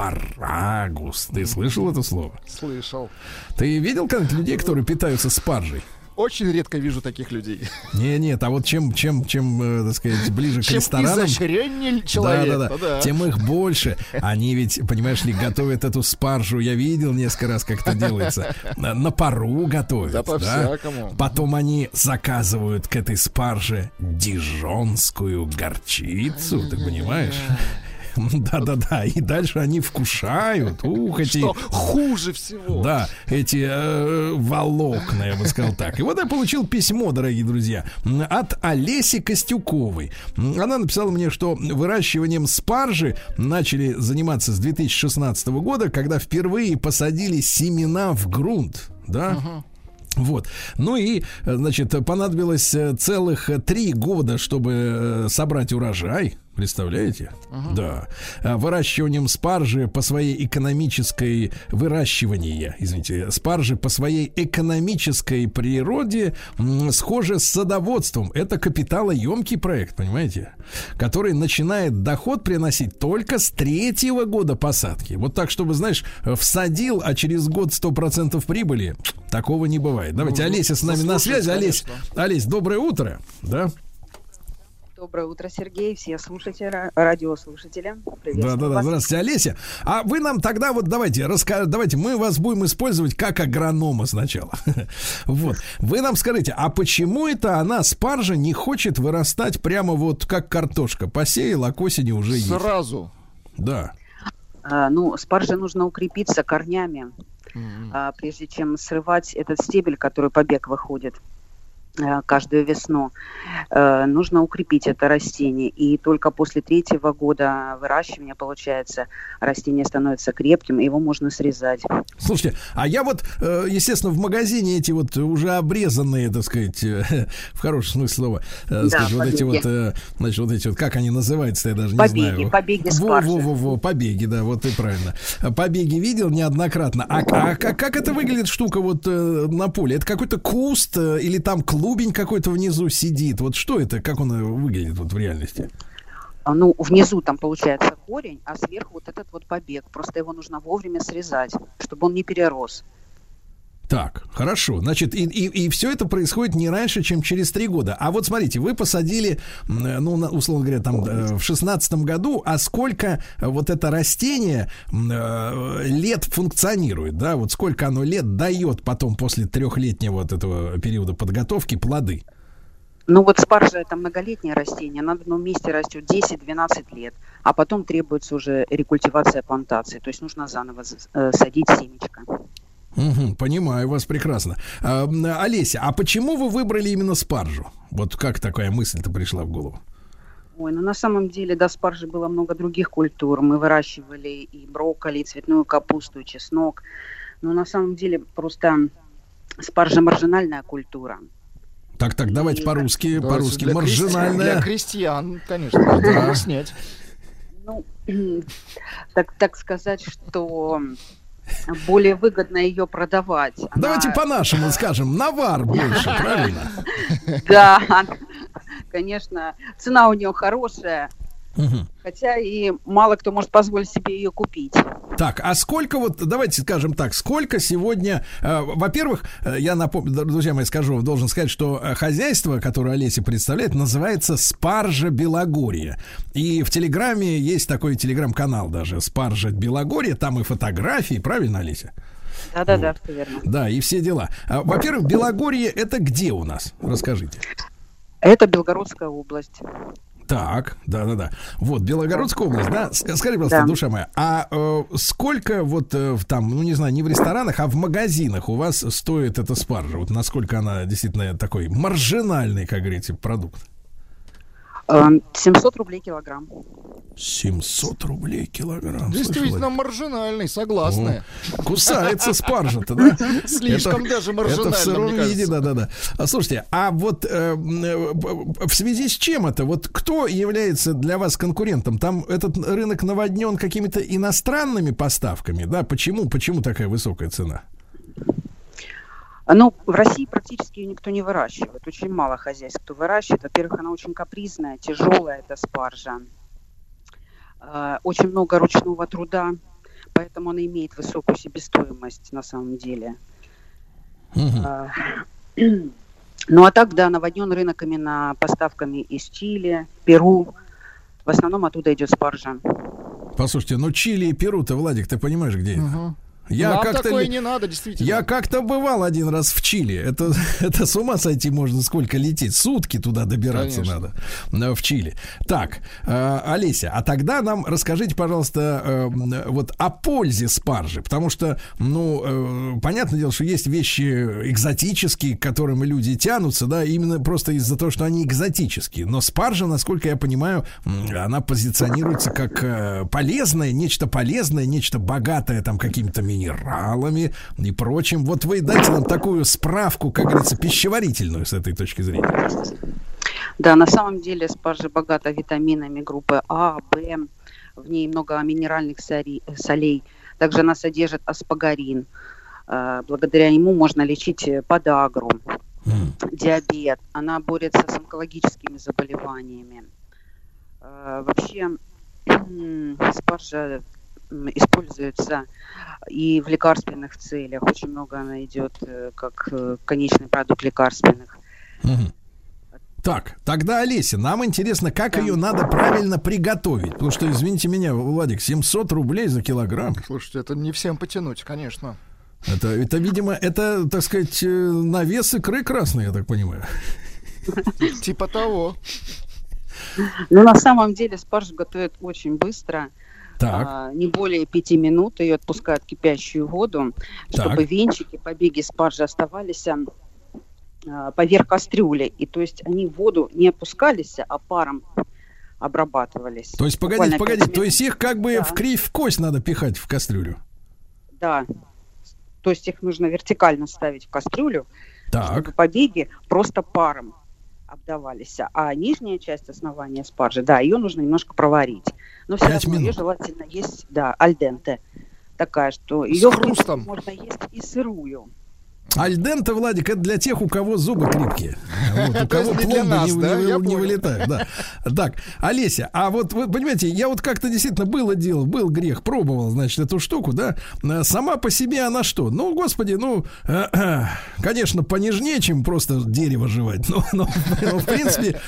аспарагус. Ты слышал это слово? Слышал. Ты видел когда-нибудь людей, которые питаются спаржей? Очень редко вижу таких людей. Не, нет, а вот чем, чем, чем, э, так сказать, ближе к Чем ресторанам, изощреннее человек, да, да, да. Тем их больше. Они ведь, понимаешь ли, готовят эту спаржу. Я видел несколько раз, как это делается. На, на пару готовят. Да по-всякому. Потом они заказывают к этой спарже дижонскую горчицу, ты понимаешь? Да-да-да. И дальше они вкушают. Ух, эти... Что хуже всего. Да, эти э, волокна, я бы сказал так. И вот я получил письмо, дорогие друзья, от Олеси Костюковой. Она написала мне, что выращиванием спаржи начали заниматься с 2016 года, когда впервые посадили семена в грунт. Да? Вот. Ну и, значит, понадобилось э, целых э, три года, чтобы собрать урожай. Представляете? Да. А Выращиванием спаржи по своей экономической выращивание, извините, спаржи по своей экономической природе схоже с садоводством. Это капиталоемкий проект, понимаете? Который начинает доход приносить только с третьего года посадки. Вот так, чтобы, знаешь, всадил, а через год 100% прибыли. Такого не бывает. Давайте, Ну, Олеся с нами на связи. Олесь. Олесь, доброе утро. Да? Доброе утро, Сергей, все слушатели, радиослушатели. Да, да, да. Здравствуйте, Олеся. А вы нам тогда вот давайте, раска... давайте мы вас будем использовать как агронома сначала. Вот. Вы нам скажите, а почему это она, спаржа, не хочет вырастать прямо вот как картошка? Посеял, а к осени уже есть. Сразу. Да. А, ну, спарже нужно укрепиться корнями, а, прежде чем срывать этот стебель, который побег выходит каждую весну. Э, нужно укрепить это растение. И только после третьего года выращивания, получается, растение становится крепким, его можно срезать. Слушайте, а я вот, э, естественно, в магазине эти вот уже обрезанные, так сказать, э, в хорошем смысле слова, э, Да, сказать, вот эти побеги. вот, э, значит, вот эти вот, как они называются, я даже Побеги, не знаю. побеги спаржи. во, во, во, побеги, да, вот и правильно. Побеги видел неоднократно. А, а как, как это выглядит штука вот э, на поле? Это какой-то куст э, или там клубень какой-то внизу сидит? Вот что это, как он выглядит вот в реальности? А, Ну, внизу там получается корень, а сверху вот этот вот побег. Просто его нужно вовремя срезать, чтобы он не перерос. Так, хорошо. Значит, и, и, и все это происходит не раньше, чем через три года. А вот смотрите, вы посадили, э, ну, на- условно говоря, там э, в шестнадцатом году, а сколько вот это растение э, лет функционирует, да? Вот сколько оно лет дает потом после трехлетнего вот этого периода подготовки плоды? Ну вот спаржа это многолетнее растение, она в одном месте растет 10-12 лет, а потом требуется уже рекультивация плантации, то есть нужно заново садить семечко. Мгм, понимаю вас прекрасно. А, Олеся, а почему вы выбрали именно спаржу? Вот как такая мысль-то пришла в голову? Ой, ну на самом деле до спаржи было много других культур. Мы выращивали и брокколи, и цветную капусту, и чеснок. Но на самом деле просто спаржа маржинальная культура. Так, так, давайте по-русски, Давайте по-русски. для крестьян- Маржинальная. Для крестьян, конечно, надо объяснять. Ну, так, так сказать, что более выгодно ее продавать. Она- Давайте по-нашему скажем, навар больше, правильно? Да, конечно, цена у нее хорошая, Мгм. хотя и мало кто может позволить себе ее купить. Так, а сколько вот, давайте скажем так, сколько сегодня, э, во-первых, э, я напомню, друзья мои, скажу, должен сказать, что э, хозяйство, которое Олеся представляет, называется Спаржа Белогорье. И в Телеграме есть такой телеграм-канал даже, Спаржа Белогорье, там и фотографии, правильно, Олеся? Да-да-да, все верно. Да, и все дела. А, Во-первых, Белогорье это где у нас? Расскажите. Это Белгородская область. Так, да, да, да. Вот, Белогородская область, да? Скажи, пожалуйста, Да. душа моя, а э, сколько вот э, там, ну не знаю, не в ресторанах, а в магазинах у вас стоит эта спаржа? Вот насколько она действительно такой маржинальный, как говорите, продукт? Э, 700 рублей килограмм. 700 рублей килограмм. Действительно маржинальный, согласны. О, Кусается спаржа-то, да? Слишком Это- даже Это в сыром виде, да-да-да. А слушайте, а вот э, э, в связи с чем это? Вот кто является для вас конкурентом? Там этот рынок наводнен какими-то иностранными поставками, да? Почему? Почему такая высокая цена? Ну, в России практически ее никто не выращивает. Очень мало хозяйств, кто выращивает. Во-первых, она очень капризная, тяжелая, эта спаржа. Э, Очень много ручного труда, поэтому она имеет высокую себестоимость на самом деле. Э, Ну а так, да, наводнен рынок именно поставками из Чили, Перу. В основном оттуда идет спаржа. Послушайте, ну Чили и Перу-то, Владик, ты понимаешь, где это? Я Нам как-то такое не надо, действительно. Я как-то бывал один раз в Чили. Это, это с ума сойти можно сколько лететь. Сутки туда добираться Конечно. надо. В Чили. Так, э, Олеся, а тогда нам расскажите, пожалуйста, э, вот о пользе спаржи. Потому что, ну, э, понятное дело, что есть вещи экзотические, к которым люди тянутся, да, именно просто из-за того, что они экзотические. Но спаржа, насколько я понимаю, она позиционируется как э, полезное, нечто полезное, нечто богатое там какими-то минералами и прочим. Вот вы дайте нам такую справку, как говорится, пищеварительную с этой точки зрения. Да, на самом деле спаржа богата витаминами группы А, В. В ней много минеральных солей. Также она содержит аспагарин. Э, Благодаря ему можно лечить э, подагру, М. диабет. Она борется с онкологическими заболеваниями. Э, Вообще спаржа используется и в лекарственных целях. Очень много она идет э, как э, конечный продукт лекарственных. Так, тогда, Олеся, нам интересно, как Да. ее надо правильно приготовить. Потому что, извините меня, Владик, 700 рублей за килограмм. Слушайте, это не всем потянуть, конечно. Это, это видимо, это, так сказать, э, навес икры красной, я так понимаю. Типа того. Но на самом деле спаржу готовят очень быстро. Так, А, не более пяти минут ее отпускают в кипящую воду, Так. чтобы венчики, побеги спаржи оставались а, поверх кастрюли. И то есть они в воду не опускались, а паром обрабатывались. то есть, погодите, погодите, то есть их как бы Да. в кривь в кость надо пихать в кастрюлю. Да. То есть их нужно вертикально ставить в кастрюлю, чтобы Так, побеги просто паром обдавались. А нижняя часть основания спаржи, да, ее нужно немножко проварить. Но все равно ее минут. желательно есть, да, альденте. Такая, что ее хрустом. можно есть и сырую. Альдента, Владик, это для тех, у кого зубы крепкие. Вот, у кого пломбы нас, не, да? не- не вылетают. Да. Так, Олеся, а вот вы понимаете, я вот как-то действительно было дело, был грех, пробовал, значит, эту штуку, да. Э, Сама по себе она что? Ну, господи, ну, э, э, конечно, понежнее, чем просто дерево жевать. Но, но, но, в принципе,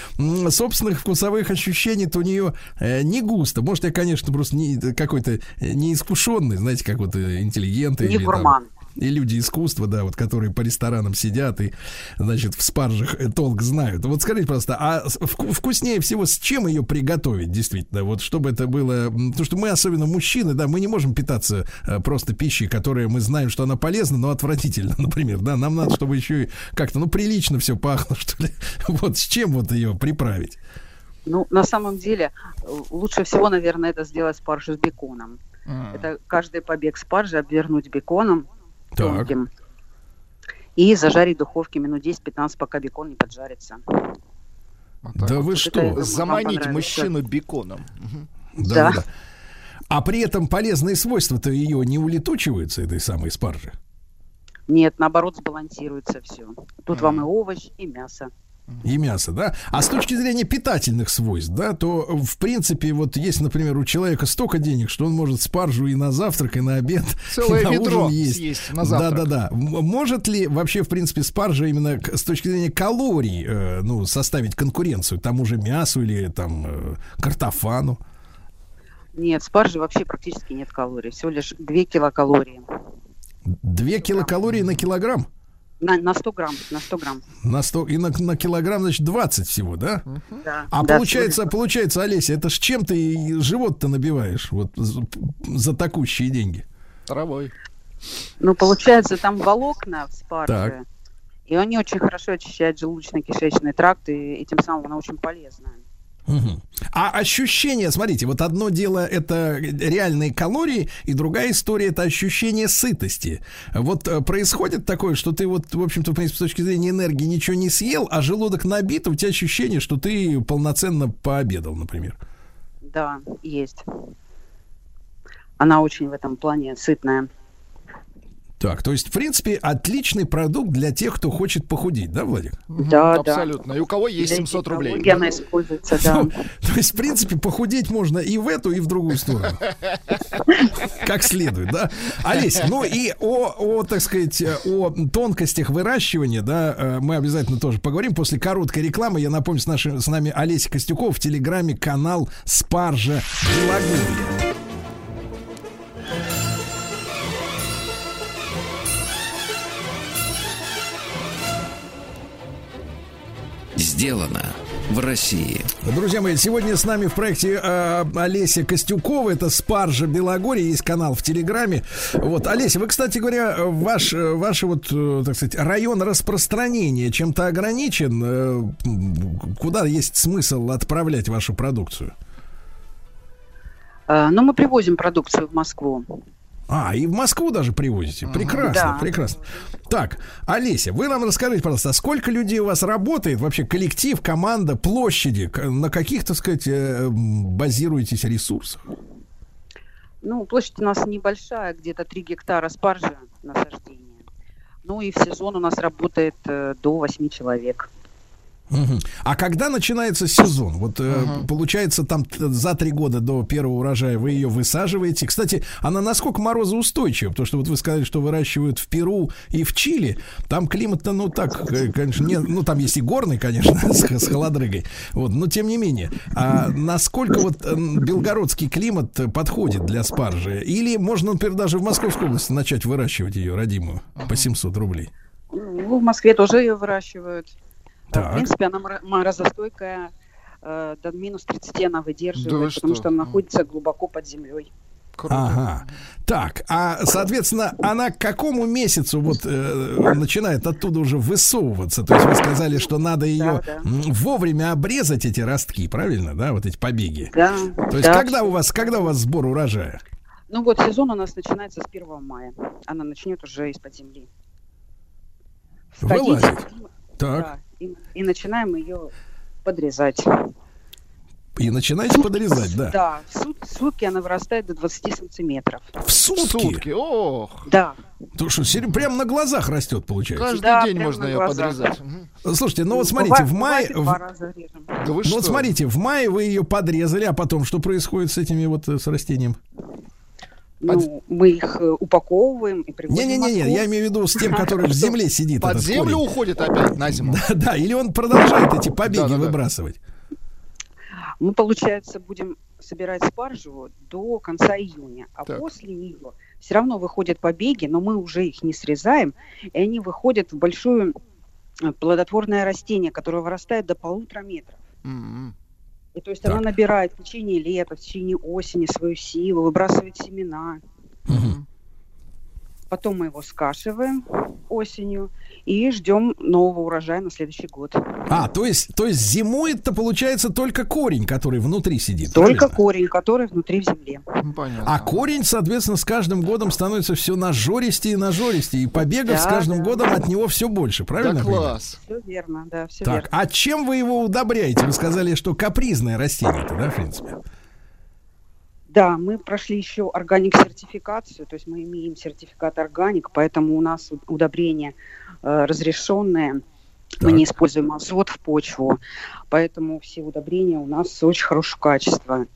собственных вкусовых ощущений-то у нее э, не густо. Может, я, конечно, просто не, какой-то неискушенный, знаете, как вот э, интеллигенты. Не или там- гурман. И люди искусства, да, вот которые по ресторанам сидят и, значит, в спаржах э, толк знают. Вот скажите, просто, а вкуснее всего с чем ее приготовить, действительно, вот чтобы это было, потому что мы, особенно мужчины, да, мы не можем питаться э, просто пищей, которая мы знаем, что она полезна, но отвратительна, например, да, нам надо, чтобы еще и как-то, ну, прилично все пахло, что ли. Вот с чем вот ее приправить? Ну, на самом деле, э, лучше всего, наверное, это сделать спаржу с беконом. Это каждый побег спаржи обвернуть беконом Так. тонким и зажарить в духовке минут 10-15, пока бекон не поджарится. Вот Да вот. вы это что? вам Заманить мужчину беконом. Да, Да. да. А при этом полезные свойства-то ее не улетучиваются, этой самой спаржи. Нет, наоборот, сбалансируется все. Тут вам и овощ, и мясо. И мясо, да? А с точки зрения питательных свойств, да, то в принципе, вот есть, например, у человека столько денег, что он может спаржу и на завтрак, и на обед, Целое и на ведро ужин есть. съесть на завтрак. Да, да, да. Может ли вообще, в принципе, спаржа именно с точки зрения калорий, э, ну, составить конкуренцию тому же мясу или там э, картофану? Нет, в спарже вообще практически нет калорий. Всего лишь 2 килокалории. Две килокалории на килограмм? На, на 100 грамм, на 100 грамм. На 100, и на, на килограмм, значит, 20 всего, да? Да. А Да, получается, получается, Олеся, это ж чем ты живот-то набиваешь вот за, за такущие деньги? Травой. Ну, получается, там волокна в спарже. Так. И они очень хорошо очищают желудочно-кишечный тракт, и, и тем самым она очень полезная. Мгм. А ощущение, смотрите, вот одно дело это реальные калории, и другая история это ощущение сытости. Вот э, происходит такое, что ты вот, в общем-то, с точки зрения энергии ничего не съел, а желудок набит, у тебя ощущение, что ты полноценно пообедал, например. Да, есть. Она очень в этом плане сытная. Так, то есть, в принципе, отличный продукт для тех, кто хочет похудеть, да, Владик? Да, да. Абсолютно. И у кого есть Для 700 рублей. она используется, да. Ну, то есть, в принципе, похудеть можно и в эту, и в другую сторону. Как следует, да? Олесь, ну и о, о, так сказать, о тонкостях выращивания, да, э, мы обязательно тоже поговорим после короткой рекламы. Я напомню, с, нашим, с нами Олеся Костюкова в Телеграме канал Спаржа Белогорье. Сделано в России. Друзья мои, сегодня с нами в проекте э, Олеся Костюкова, это Спаржа Белогорье, есть канал в Телеграме. Вот, Олеся, вы, кстати говоря, ваш, э, ваш вот, э, так сказать, район распространения чем-то ограничен? Э, Куда есть смысл отправлять вашу продукцию? Э, Но мы привозим продукцию в Москву. А, и в Москву даже привозите. Прекрасно, Да. прекрасно. Так, Олеся, вы нам расскажите, пожалуйста, а сколько людей у вас работает? Вообще коллектив, команда, площади? На каких, так сказать, э, базируетесь ресурсах? Ну, площадь у нас небольшая, где-то 3 гектара спаржи насаждения. Ну и в сезон у нас работает э, до 8 человек. А когда начинается сезон? Вот э, получается там за три года до первого урожая вы ее высаживаете. Кстати, она насколько морозоустойчива? Потому что вот вы сказали, что выращивают в Перу и в Чили. Там климат-то, ну так, э, конечно, не, ну там есть и горный, конечно, с, с холодрыгой. Вот, но тем не менее. А насколько вот э, белгородский климат подходит для спаржи? Или можно, например, даже в Московской области начать выращивать ее родимую по 700 рублей? Ну, в Москве тоже ее выращивают. Так. В принципе, она мор- морозостойкая. э, До минус 30 она Да вы выдерживает, потому что? что она находится глубоко под землей. Круто. Ага. Так, а соответственно, она к какому месяцу вот э, начинает оттуда уже высовываться? То есть вы сказали, что надо ее да. м, вовремя обрезать эти ростки, правильно, да, вот эти побеги? Да, То есть да. когда у вас, когда у вас сбор урожая? Ну вот сезон у нас начинается с 1 мая. Она начнет уже из-под земли. Всходить. Вылазить. Так. Да, и, и начинаем ее подрезать. И начинаете подрезать, да? Да, в, сут- в сутки она вырастает до 20 сантиметров. В сутки. Сутки. Ох. Да, То что, прямо на глазах растет, получается. Каждый Да, день можно ее глазах. подрезать. Слушайте, ну вот смотрите, Бывает- в мае... бывает в-. Да Ну что? вот смотрите, в мае вы ее подрезали, а потом что происходит с этими вот э, с растением? Ну, мы их э, упаковываем и привозим Не-не-не, я имею в виду с тем, который в земле сидит. Под землю корень. уходит опять на зиму. Да, да, или он продолжает эти побеги выбрасывать. Мы, получается, будем собирать спаржу до конца июня, а Так. после нее все равно выходят побеги, но мы уже их не срезаем, и они выходят в большое э, плодотворное растение, которое вырастает до полутора метров. М-м. И то есть Так. она набирает в течение лета, в течение осени свою силу, выбрасывает семена. Мгм. Потом мы его скашиваем осенью и ждем нового урожая на следующий год. А, то есть, то есть зимует-то получается только корень, который внутри сидит. Только правильно? корень, который внутри в земле. Ну, Понятно. А корень, соответственно, с каждым годом становится все нажористее и нажористее, и побегов с Да, каждым да. годом от него все больше, правильно? Да класс. Все верно, да, все Так, верно. а чем вы его удобряете? Вы сказали, что капризное растение-то, да, в принципе? Да, мы прошли еще органик сертификацию, то есть мы имеем сертификат органик, поэтому у нас у- э, разрешенные. Мы Так. не используем азот в почву, поэтому все удобрения у нас очень хорошего качества.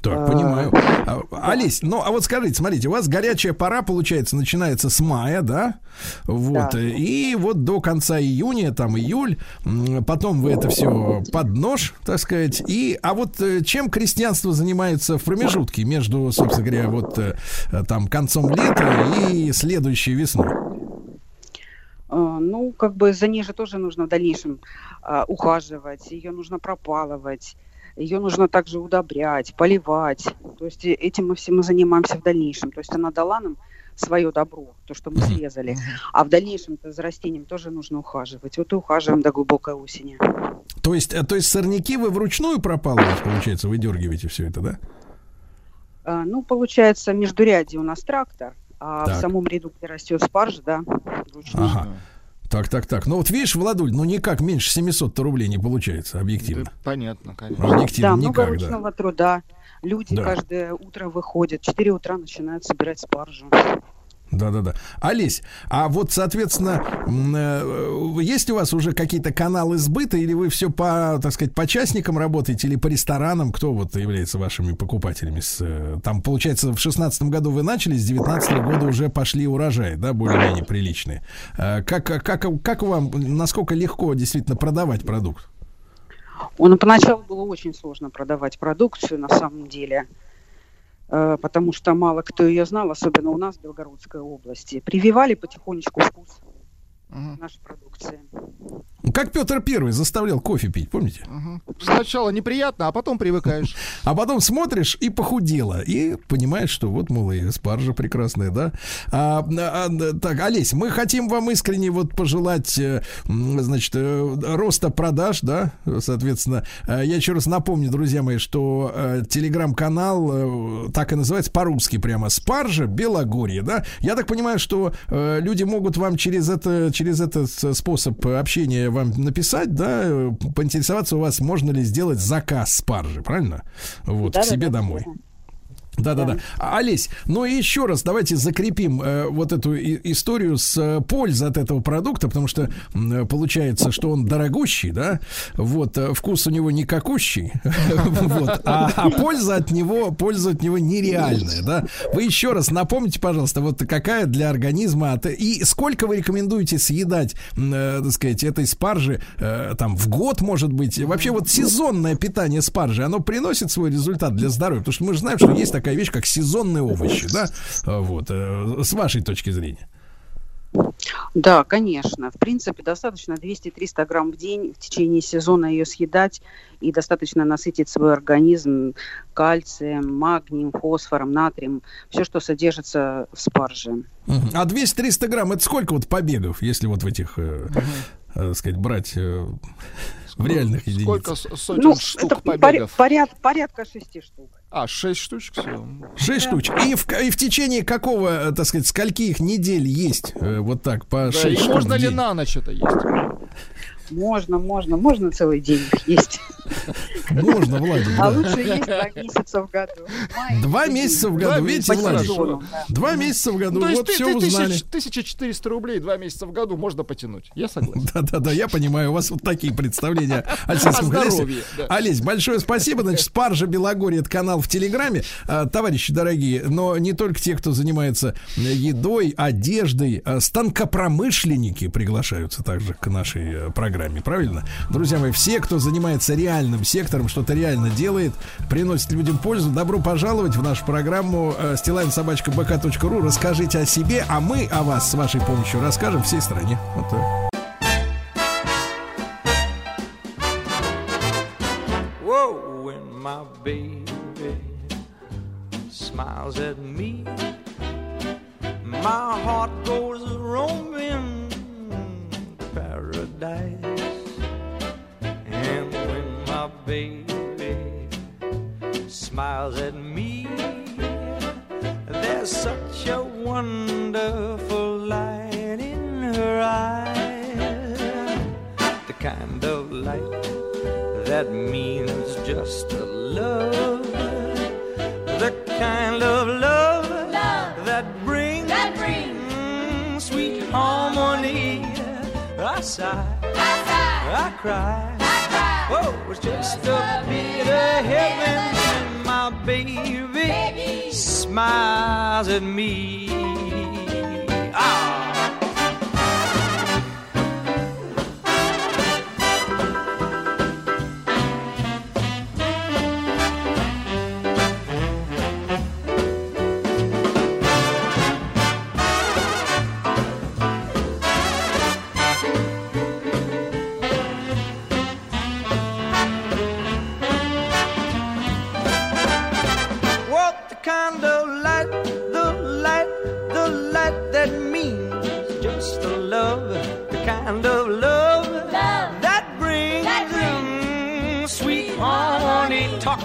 Так, А, понимаю. А, Олесь, ну а вот скажите, смотрите, у вас горячая пора, получается, начинается с мая, да? Вот. Да. И вот до конца июня, там июль, потом вы это все под нож, так сказать. И, а вот э, чем крестьянство занимается в промежутке между, собственно говоря, вот э, э, там концом лета и следующей весной? А, Ну, как бы за ней же тоже нужно в дальнейшем а, ухаживать, ее нужно пропалывать, ее нужно также удобрять, поливать. То есть э, этим мы всем и занимаемся в дальнейшем. То есть она дала нам свое добро, то, что мы срезали. А в дальнейшем за растением тоже нужно ухаживать. Вот и ухаживаем до глубокой осени. То есть, э, то есть сорняки вы вручную пропалываете, получается, выдергиваете все это, да? А, Ну, получается, между ряди у нас трактор, а Так. в самом ряду, где растет спаржа, да, вручную. Ага. Так, так, так. Ну вот видишь, Владуль, ну никак меньше 700 рублей не получается, объективно. Да, понятно, конечно. Объективно Да, много никак, да. ручного труда. Люди Да. каждое утро выходят, в 4 утра начинают собирать спаржу. Да, да, да. Олесь, а вот, соответственно, э, есть у вас уже какие-то каналы сбыта, или вы все по, так сказать, по частникам работаете, или по ресторанам? Кто вот является вашими покупателями? Э, там, получается, в шестнадцатом году вы начали, с 19 года уже пошли урожаи, да, более-менее приличные. Э, Как, как, как вам, насколько легко действительно продавать продукт? Он поначалу было очень сложно продавать продукцию на самом деле, потому что мало кто ее знал, особенно у нас в Белгородской области. Прививали потихонечку вкус Мгм, нашей продукции. Как Петр Первый заставлял кофе пить, помните? мгм. Сначала неприятно, а потом привыкаешь. А потом смотришь и похудела. И понимаешь, что вот, мол, и спаржа прекрасная, да? А, а, так, Олесь, мы хотим вам искренне вот пожелать, э, значит, э, роста продаж, да, соответственно. Э, Я еще раз напомню, друзья мои, что телеграм-канал так и называется по-русски прямо «Спаржа Белогорье», да? Я так понимаю, что люди могут вам через это, через этот способ общения вам написать, да, э, поинтересоваться у вас, можно ли сделать заказ спаржи, правильно? Вот, к Да-да-да, себе домой. Верно. Да-да-да. А, Олесь, ну и еще раз давайте закрепим э, вот эту и- историю с э, пользой от этого продукта, потому что э, получается, что он дорогущий, да, вот, э, вкус у него никакущий, вот, а, а польза от него, польза от него нереальная, да. Вы еще раз напомните, пожалуйста, вот какая для организма, и сколько вы рекомендуете съедать, э, так сказать, этой спаржи, э, там, в год, может быть, вообще вот сезонное питание спаржи, оно приносит свой результат для здоровья, потому что мы же знаем, что есть такая вещь, как сезонные овощи, да, А, вот, э, с вашей точки зрения. Да, конечно. В принципе, достаточно 200-300 грамм в день в течение сезона ее съедать и достаточно насытить свой организм кальцием, магнием, фосфором, натрием, все, что содержится в спарже. А 200-300 грамм, это сколько вот побегов, если вот в этих, э, э, сказать, брать э, в реальных Сколько единицах? с- сотен Ну, штук это побегов? поряд- порядка шести штук. А, шесть штучек всего. Шесть штучек. И в, и в течение какого, э, так сказать, скольких недель есть э, вот так по Да, шесть и штук можно ли на ночь это есть? Можно, можно, можно целый день их есть. Можно, Владик, А лучше есть два месяца в году. Два месяца в году, видите, Владик? Два месяца в году, вот ты- все узнали. тысяч- 1400 рублей два месяца в году можно потянуть. Я согласен. Да-да-да, я понимаю, у вас вот такие представления о сельском хозяйстве. Олесь, большое спасибо. Значит, Спаржа Белогорье, это канал в Телеграме. А, Товарищи дорогие, но не только те, кто занимается едой, одеждой, а станкопромышленники приглашаются также к нашей э, программе, правильно? Друзья мои, все, кто занимается реальным сектором, что-то реально делает, приносит людям пользу, добро пожаловать в нашу программу э, стилавинсобачка.бк.ру. Расскажите о себе, а мы о вас с вашей помощью расскажем всей стране. Вот так. My baby smiles at me, my heart goes roaming paradise. My baby smiles at me, there's such a wonderful light in her eyes. The kind of light that means just a love. The kind of love, that brings, Mm, sweet harmony. I sigh, I cry. Oh, it's just a bit of heaven when my baby, smiles at me. Ah.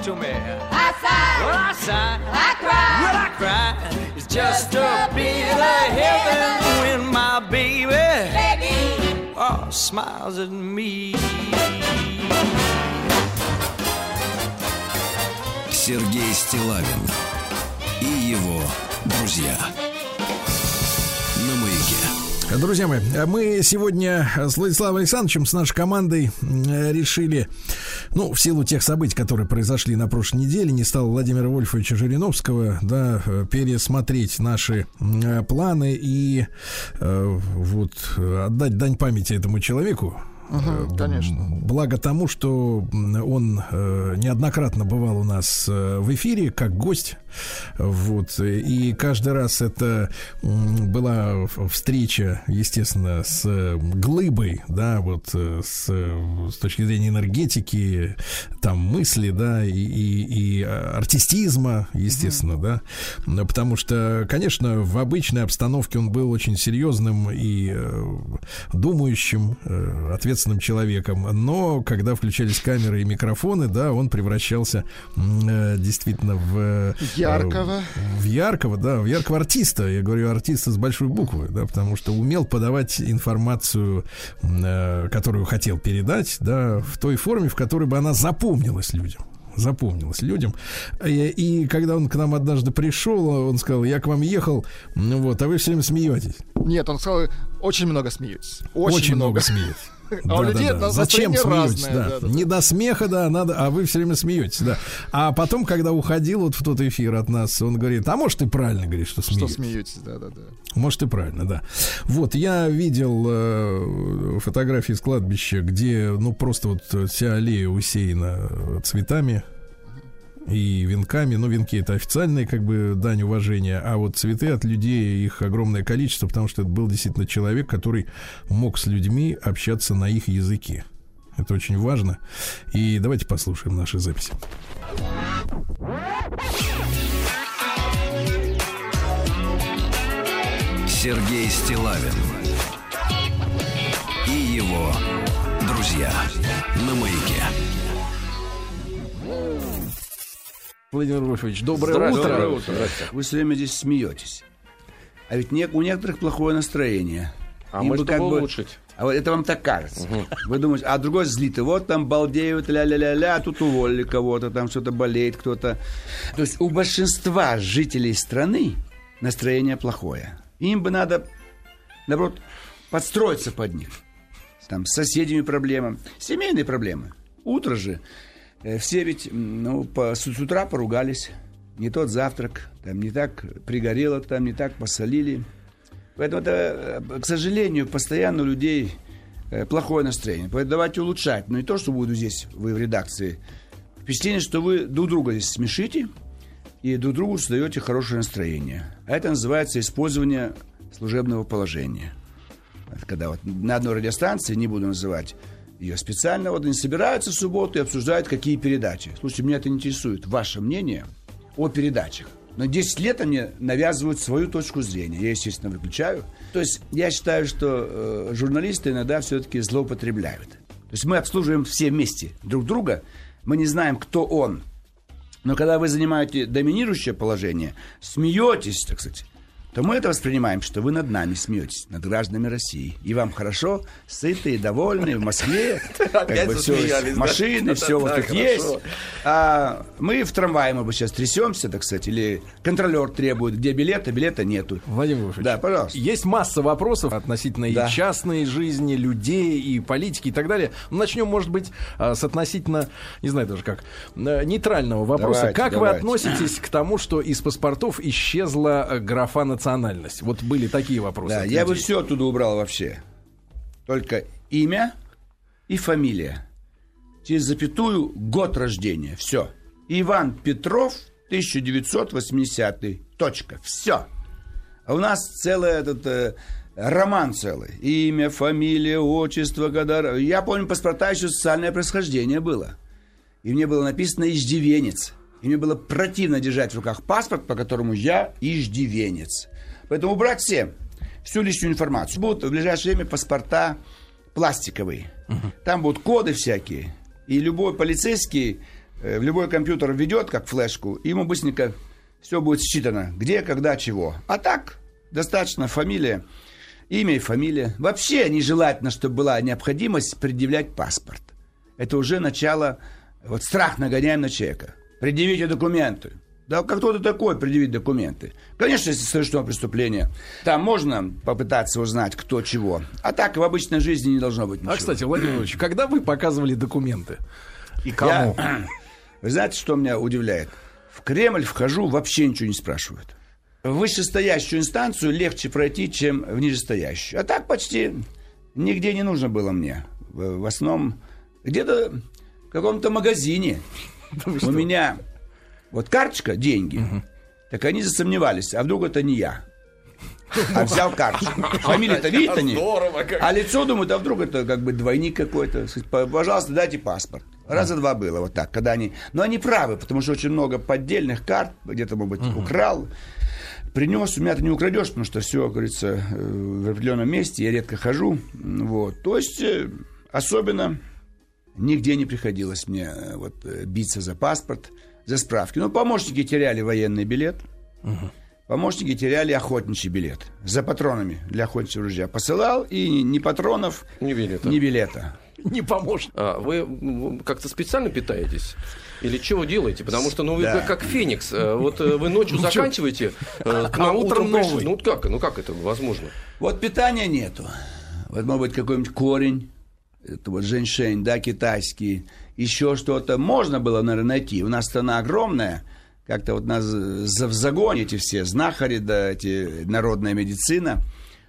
To me. I sigh. Well, I sigh. I cry. Well, I cry. It's just a bit of heaven when my baby, baby, oh, smiles at me. Сергей Стилавин и его друзья. Друзья мои, мы сегодня с Владиславом Александровичем, с нашей командой решили, ну, в силу тех событий, которые произошли на прошлой неделе, не стало Владимира Вольфовича Жириновского, да, э, пересмотреть наши э, планы и э, вот отдать дань памяти этому человеку, Мгм, конечно. Благо тому, что он неоднократно бывал у нас в эфире как гость. Вот. И каждый раз это была встреча, естественно, с глыбой, да, вот э, с, э, с точки зрения энергетики, там мысли, да, и, и, и артистизма, естественно, да. Но Потому что, конечно, в обычной обстановке он был очень серьезным и э, думающим, ответственным человеком. Но когда включались камеры и микрофоны, да, он превращался действительно в... Яркого. в яркого, да, в яркого артиста. Я говорю артиста с большой буквы, да, потому что умел подавать информацию, э, которую хотел передать, да, в той форме, в которой бы она запомнилась людям запомнилась людям. И, и когда он к нам однажды пришел, он сказал, я к вам ехал, ну вот, а вы все время смеетесь. Нет, он сказал, очень много смеетесь. Очень, Очень, много, много. Смеетесь. А у людей на- Зачем настроение смеетесь? Да. да, да, да. Не до смеха, да, надо, а вы все время смеетесь, да. А потом, когда уходил вот в тот эфир от нас, он говорит, а может, ты правильно говоришь, что Что смеетесь. смеетесь, да-да-да. Может, и правильно, да. Вот, я видел э, фотографии с кладбища, где, ну, просто вот э, вся аллея усеяна э, цветами и венками. Ну, венки это официальная, как бы, дань уважения, а вот цветы от людей, их огромное количество, потому что это был действительно человек, который мог с людьми общаться на их языке. Это очень важно. И давайте послушаем наши записи. Сергей Стилавин и его друзья. На маяке. Владимир Вольфович, доброе Здравствуйте. утро. Здравствуйте. Вы все время здесь смеетесь. А ведь не- у некоторых плохое настроение. А Им мы бы как бы- улучшить. А вот это вам так кажется. Вы думаете, а другой злит. И вот там балдеют, ля-ля-ля-ля, а тут уволили кого-то, там что-то болеет кто-то. То есть у большинства жителей страны настроение плохое. Им бы надо, наоборот, подстроиться под них. Там с соседями проблемы, семейные проблемы. Утро же. Э, Все ведь ну, по, с, утра поругались. Не тот завтрак, там не так пригорело, там не так посолили. Поэтому это, э, к сожалению, постоянно у людей э, плохое настроение. Поэтому давайте улучшать. Но не то, что буду здесь, вы в редакции. Впечатление, что вы друг друга здесь смешите и друг другу создаете хорошее настроение. А это называется использование служебного положения. Когда вот на одной радиостанции, не буду называть ее специально, вот они собираются в субботу и обсуждают, какие передачи. Слушайте, меня это интересует. Ваше мнение о передачах. Но 10 лет они навязывают свою точку зрения. Я, естественно, выключаю. То есть я считаю, что э, журналисты иногда все-таки злоупотребляют. То есть мы обслуживаем все вместе друг друга. Мы не знаем, кто он. Но когда вы занимаете доминирующее положение, смеетесь, так сказать, то мы это воспринимаем, что вы над нами смеетесь, над гражданами России. И вам хорошо, сытые, довольные в Москве. Как Опять бы да? машины, все вот хорошо. есть. А мы в трамвае, мы бы сейчас трясемся, так сказать, или контролер требует, где билеты, билета нету. Владимир Вольфович, Да, пожалуйста. Есть масса вопросов относительно и частной жизни людей, и политики, и так далее. Ну, начнем, может быть, а, с относительно, не знаю даже как, э, нейтрального вопроса. Как вы относитесь к тому, что из паспортов исчезла графа национальность? Вот были такие вопросы. Да, я бы все оттуда убрал вообще. Только имя и фамилия. Через запятую год рождения. Все. Иван Петров, 1980. Точка. Все. А у нас целый этот э, роман целый. Имя, фамилия, отчество, года. Я помню, паспорта еще социальное происхождение было. И мне было написано «иждивенец». И мне было противно держать в руках паспорт, по которому я иждивенец. Поэтому убрать все, всю лишнюю информацию. Будут в ближайшее время паспорта пластиковые. Там будут коды всякие. И любой полицейский э, в любой компьютер введет, как флешку, и ему быстренько все будет считано, где, когда, чего. А так, достаточно фамилия, имя и фамилия. Вообще нежелательно, чтобы была необходимость предъявлять паспорт. Это уже начало, вот страх нагоняем на человека. Предъявите документы. Да как кто ты такой, предъявить документы? Конечно, если совершено преступление, там можно попытаться узнать, кто чего. А так в обычной жизни не должно быть ничего. А, кстати, Владимир Владимирович, когда вы показывали документы? И кому? Я- Вы знаете, что меня удивляет? В Кремль вхожу, вообще ничего не спрашивают. В вышестоящую инстанцию легче пройти, чем в нижестоящую. А так почти нигде не нужно было мне. В основном где-то в каком-то магазине у меня вот карточка, деньги. Так они засомневались, а вдруг это не я. А взял карточку. Фамилия-то видят они. Здорово как. А лицо думают, а вдруг это как бы двойник какой-то. Сказать, «П- Пожалуйста, дайте паспорт. Раза два было вот так, когда они... Но они правы, потому что очень много поддельных карт, где-то, может быть, украл, принес. У меня ты не украдешь, потому что все, как говорится, э, в определенном месте. Я редко хожу. Вот. То есть, э, особенно нигде не приходилось мне э, вот, биться за паспорт, за справки. Ну, помощники теряли военный билет. Помощники теряли охотничий билет за патронами для охотничьего ружья. Посылал, и ни патронов, Не билета. ни билета. Не поможет. А вы м, как-то специально питаетесь? Или что вы делаете? Потому что, ну, вы Да. как- как феникс. Э, Вот э, вы ночью Ну, заканчиваете, э, к А утром новый. Ну, как? Ну, как это возможно? Вот питания нету. Вот, может быть, какой-нибудь корень, это вот женьшень, да, китайский, еще что-то. Можно было, наверное, найти. У нас страна огромная, как-то вот нас в загоне эти все знахари, да, эти народная медицина.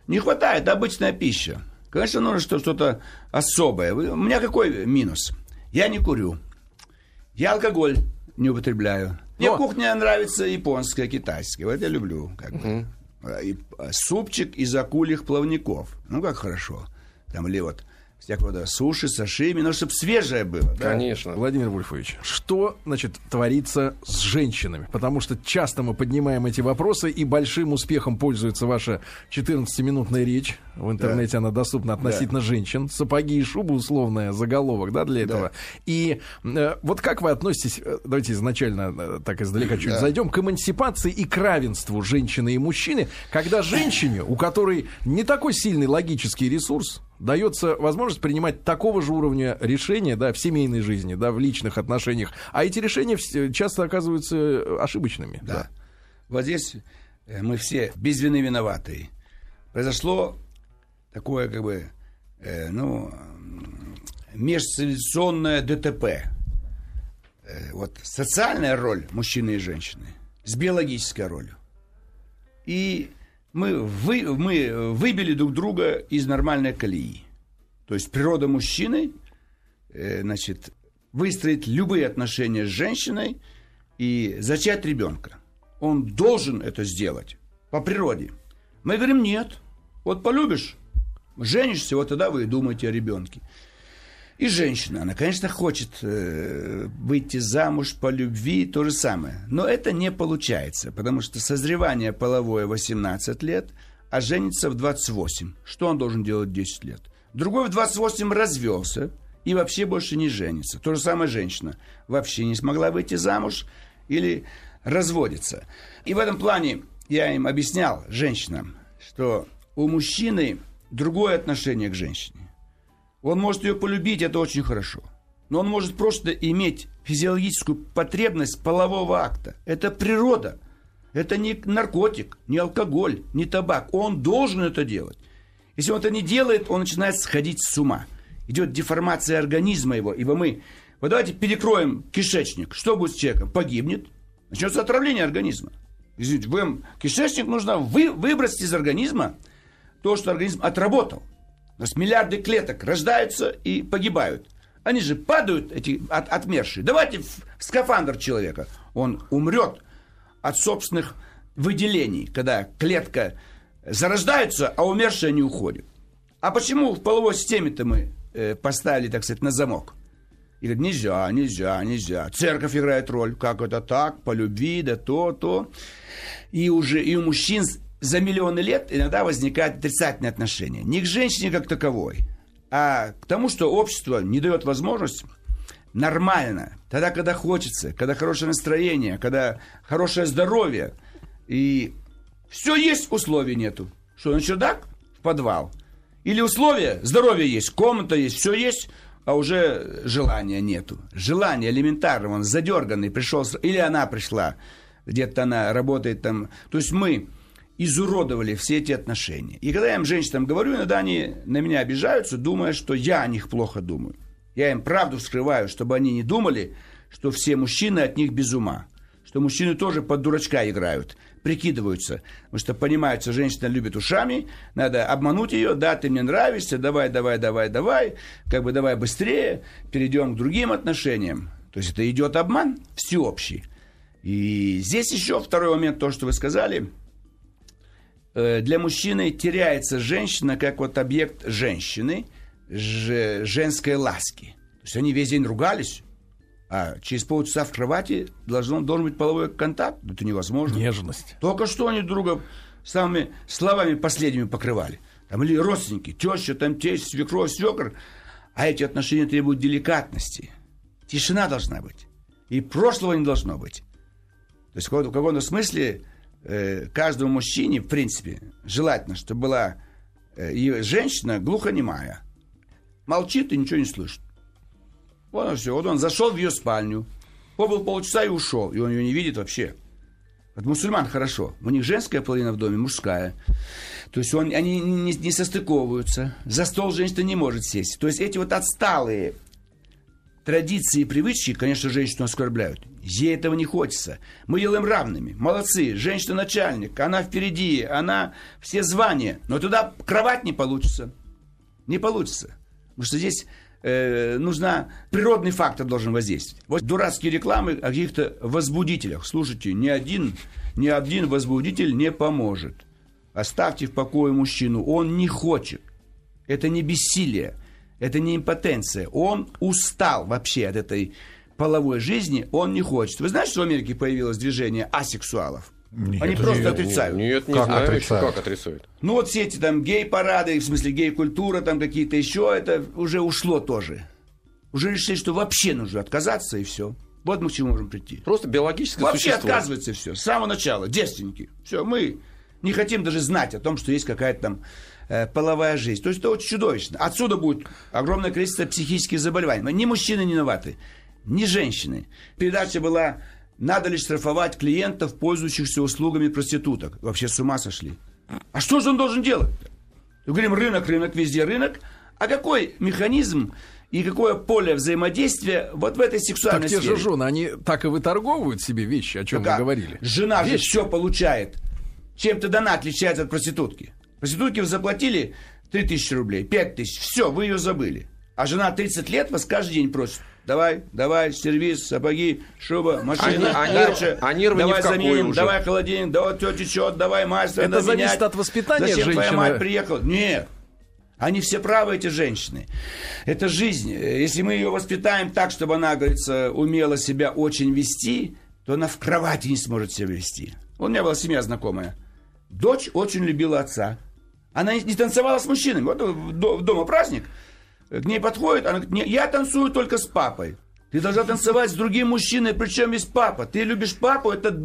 Не хватает обычная пища. Конечно, нужно что- что-то особое. У меня какой минус? Я не курю. Я алкоголь не употребляю. Мне О. кухня нравится японская, китайская. Вот я люблю. Как бы. А, и, а, супчик из акульих плавников. Ну, как хорошо. Там или вот всякого рода суши, сашими, ну, чтобы свежее было. да. Конечно. Владимир Вольфович, что, значит, творится с женщинами? Потому что часто мы поднимаем эти вопросы, и большим успехом пользуется ваша 14-минутная речь. В интернете она доступна относительно женщин. Сапоги и шубы, условная заголовок, да, для этого. И э, вот как вы относитесь, э, давайте изначально э, так издалека чуть зайдем, к эмансипации и к равенству женщины и мужчины, когда женщине, у которой не такой сильный логический ресурс, дается возможность принимать такого же уровня решения, да, в семейной жизни, да, в личных отношениях, а эти решения часто оказываются э, ошибочными. Да. Вот здесь мы все без вины виноватые. Произошло такое, как бы, э, ну, межцивилизационное ДТП. Э, вот социальная роль мужчины и женщины с биологической ролью. И мы, вы, мы выбили друг друга из нормальной колеи. То есть природа мужчины, э, значит, выстроить любые отношения с женщиной и зачать ребенка. Он должен это сделать по природе. Мы говорим, нет. Вот полюбишь, женишься, вот тогда вы и думаете о ребенке. И женщина, она, конечно, хочет э, выйти замуж по любви, то же самое. Но это не получается, потому что созревание половое 18 лет, а женится в 28. Что он должен делать в 10 лет? Другой в 28 развелся и вообще больше не женится. То же самое женщина. Вообще не смогла выйти замуж или разводится. И в этом плане я им объяснял, женщинам, что у мужчины другое отношение к женщине. Он может ее полюбить, это очень хорошо. Но он может просто иметь физиологическую потребность полового акта. Это природа. Это не наркотик, не алкоголь, не табак. Он должен это делать. Если он это не делает, он начинает сходить с ума. Идет деформация организма его. Ибо мы... Вот давайте перекроем кишечник. Что будет с человеком? Погибнет. Начнется отравление организма. Извините, вы, кишечник нужно вы, выбросить из организма то, что организм отработал. У нас миллиарды клеток рождаются и погибают. Они же падают, эти от, отмершие. Давайте в, скафандр человека. Он умрет от собственных выделений, когда клетка зарождается, а умершая не уходит. А почему в половой системе-то мы э, поставили, так сказать, на замок? И говорят, нельзя, нельзя, нельзя. Церковь играет роль. Как это так? По любви, да то, то. И уже и у мужчин за миллионы лет иногда возникает отрицательное отношение. Не к женщине как таковой, а к тому, что общество не дает возможность нормально. Тогда, когда хочется, когда хорошее настроение, когда хорошее здоровье. И все есть, условий нету. Что, на чердак? В подвал. Или условия, здоровье есть, комната есть, все есть, а уже желания нету. Желание элементарно, он задерганный, пришел, или она пришла, где-то она работает там. То есть мы изуродовали все эти отношения. И когда я им женщинам говорю, иногда они на меня обижаются, думая, что я о них плохо думаю. Я им правду вскрываю, чтобы они не думали, что все мужчины от них без ума. Что мужчины тоже под дурачка играют, прикидываются. Потому что понимают, что женщина любит ушами, надо обмануть ее, да, ты мне нравишься, давай, давай, давай, давай, как бы давай быстрее, перейдем к другим отношениям. То есть это идет обман всеобщий. И здесь еще второй момент, то, что вы сказали. Э, Для мужчины теряется женщина как вот объект женщины, женской ласки. То есть они весь день ругались, а через полчаса в кровати должен, должен быть половой контакт. Это невозможно. Нежность. Только что они друга самыми словами последними покрывали. Там или родственники, теща, там тесть, свекровь, свекр. А эти отношения требуют деликатности. Тишина должна быть. И прошлого не должно быть. То есть в каком-то смысле э, каждому мужчине, в принципе, желательно, чтобы была э, женщина глухонемая. Молчит и ничего не слышит. Вот и все. Вот он зашел в ее спальню, побыл полчаса и ушел. И он ее не видит вообще. Вот мусульман хорошо. У них женская половина в доме, мужская. То есть он, они не, не состыковываются. За стол женщина не может сесть. То есть эти вот отсталые традиции и привычки, конечно, женщину оскорбляют. Ей этого не хочется. Мы делаем равными. Молодцы. Женщина начальник. Она впереди. Она все звания. Но туда кровать не получится. Не получится. Потому что здесь э, нужна природный фактор должен воздействовать. Вот дурацкие рекламы о каких-то возбудителях. Слушайте, ни один, ни один возбудитель не поможет. Оставьте в покое мужчину. Он не хочет. Это не бессилие. Это не импотенция. Он устал вообще от этой половой жизни. Он не хочет. Вы знаете, что в Америке появилось движение асексуалов? Нет, Они просто нет. отрицают. Нет, не Как знаю еще, отрицают? как отрицают. Ну вот все эти там гей-парады, в смысле гей-культура, там какие-то еще, это уже ушло тоже. Уже решили, что вообще нужно отказаться и все. Вот мы к чему можем прийти. Просто биологическое Вообще существо. отказывается все. С самого начала. Девственники. Все, мы не хотим даже знать о том, что есть какая-то там половая жизнь. То есть это очень чудовищно. Отсюда будет огромное количество психических заболеваний. Ни мужчины не виноваты, ни женщины. Передача была «Надо ли штрафовать клиентов, пользующихся услугами проституток?» Вообще с ума сошли. А что же он должен делать? Мы говорим, рынок, рынок, везде рынок. А какой механизм и какое поле взаимодействия вот в этой сексуальной Так те сфере? же жены, они так и выторговывают себе вещи, о чем Ну мы как? говорили. Жена же Вещи. все получает. Чем то дана отличается от проститутки? Проститутке вы заплатили 3000 рублей, 5000, все, вы ее забыли. А жена 30 лет вас каждый день просит. Давай, давай, сервис, сапоги, шуба, машина, А нер- а а нервы давай заменим, уже. давай холодильник, давай тетя течет, давай мастер, Это надо зависит менять. от воспитания Зачем твоя женщины. мать приехала? Нет. Они все правы, эти женщины. Это жизнь. Если мы ее воспитаем так, чтобы она, говорится, умела себя очень вести, то она в кровати не сможет себя вести. У меня была семья знакомая. Дочь очень любила отца. Она не- танцевала с мужчинами. Вот до- дома праздник. К ней подходит, она говорит, «Не, я танцую только с папой. Ты должна танцевать с другим мужчиной, причем есть папа. Ты любишь папу, это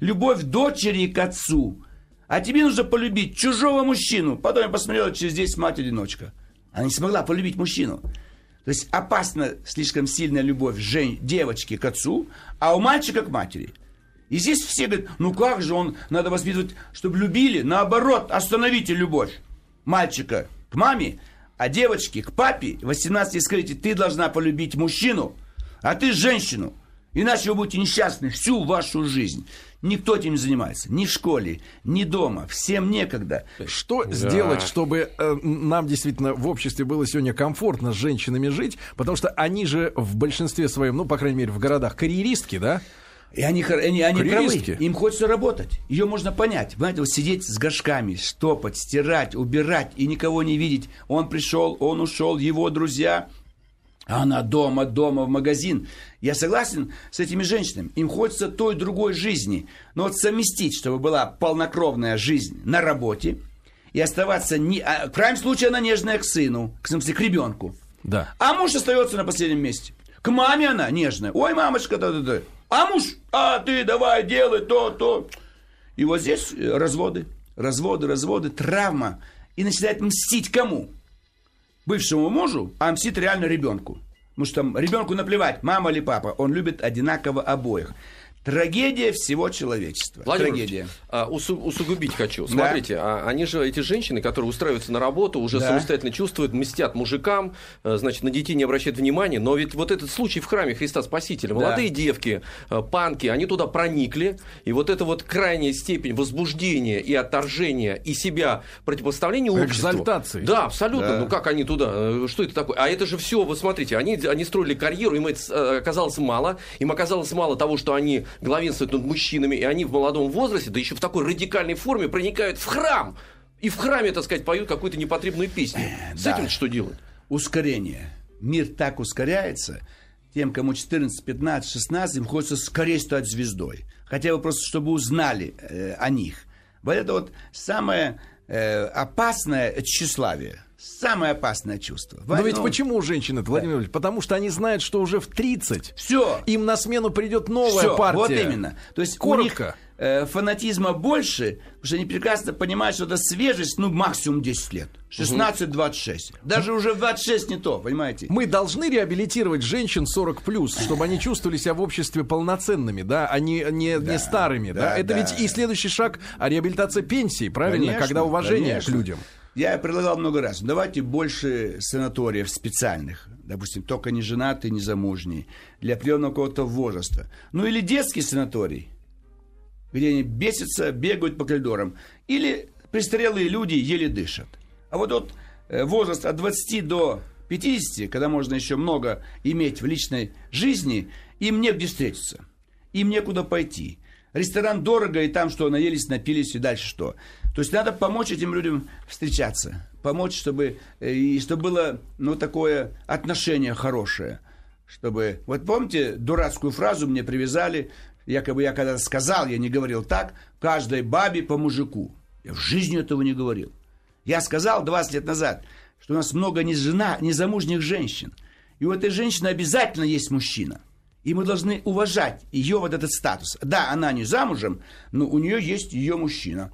любовь дочери к отцу. А тебе нужно полюбить чужого мужчину. Потом я посмотрела, через 10 мать-одиночка. Она не смогла полюбить мужчину. То есть опасна слишком сильная любовь жен... девочки к отцу, а у мальчика к матери. И здесь все говорят, ну как же он, надо воспитывать, чтобы любили. Наоборот, остановите любовь мальчика к маме, а девочки к папе. 18 скажите, ты должна полюбить мужчину, а ты женщину. Иначе вы будете несчастны всю вашу жизнь. Никто этим не занимается. Ни в школе, ни дома. Всем некогда. Что сделать, чтобы э, нам действительно в обществе было сегодня комфортно с женщинами жить? Потому что они же в большинстве своем, ну, по крайней мере, в городах, карьеристки, да? И они, они, они правы. Им хочется работать. Ее можно понять. Знаете, вот сидеть с горшками, штопать, стирать, убирать и никого не видеть. Он пришел, он ушел, его друзья. А она дома, дома, в магазин. Я согласен с этими женщинами. Им хочется той другой жизни. Но вот совместить, чтобы была полнокровная жизнь на работе и оставаться... Не... а в крайнем случае она нежная к сыну, к, смысле, к ребенку. Да. А муж остается на последнем месте. К маме она нежная. Ой, мамочка, да, да, да. А муж, а ты давай делай то, то. И вот здесь разводы, разводы, разводы, травма. И начинает мстить кому? Бывшему мужу, а мстит реально ребенку. Потому что там ребенку наплевать, мама или папа, он любит одинаково обоих. Трагедия всего человечества. Владимир Трагедия. А, усу- усугубить хочу. Да. Смотрите, а они же, эти женщины, которые устраиваются на работу, уже Да. самостоятельно чувствуют, мстят мужикам, э, значит, на детей не обращают внимания. Но ведь вот этот случай в храме Христа Спасителя, Да. молодые девки, э, панки, они туда проникли, и вот эта вот крайняя степень возбуждения и отторжения, и себя противопоставления обществу. Экзальтации. Да, абсолютно. Да. Ну как они туда? э, Что это такое? А это же все, вы смотрите, они, они строили карьеру, им это оказалось мало. Им оказалось мало того, что они главенствуют над мужчинами, и они в молодом возрасте, да еще в такой радикальной форме, проникают в храм. И в храме, так сказать, поют какую-то непотребную песню. С да. этим что делать? Ускорение. Мир так ускоряется, тем, кому 14, 15, 16, им хочется скорее стать звездой. Хотя бы просто, чтобы узнали э, о них. Вот это вот самое э, опасное тщеславие. Самое опасное чувство. Но ведь почему у женщин это, Владимир Владимирович? Потому что они знают, что уже в 30 Все. им на смену придет новая Всё, партия. Вот именно. То есть у них Коротко. э, фанатизма больше, потому что они прекрасно понимают, что это свежесть, ну, максимум 10 лет. 16-26. Даже уже в 26 не то, понимаете? Мы должны реабилитировать женщин 40 плюс, чтобы они чувствовали себя в обществе полноценными, да, а не, не, не старыми. Да, да, Это да. ведь и следующий шаг а реабилитация пенсии, правильно? Конечно, Когда уважение конечно. к людям. Я предлагал много раз. Давайте больше санаториев специальных. Допустим, только не женатые, не замужние. Для определенного какого-то возраста. Ну или детский санаторий, где они бесятся, бегают по коридорам. Или престарелые люди еле дышат. А вот тот э, возраст от 20 до 50, когда можно еще много иметь в личной жизни, им негде встретиться. Им некуда пойти. Ресторан дорого, и там что, наелись, напились, и дальше что? То есть надо помочь этим людям встречаться. Помочь, чтобы, э, и чтобы было ну, такое отношение хорошее. Чтобы... Вот помните, дурацкую фразу мне привязали, якобы я когда сказал, я не говорил так, каждой бабе по мужику. Я в жизни этого не говорил. Я сказал 20 лет назад, что у нас много нежена, незамужних женщин. И у этой женщины обязательно есть мужчина. И мы должны уважать ее вот этот статус. Да, она не замужем, но у нее есть ее мужчина.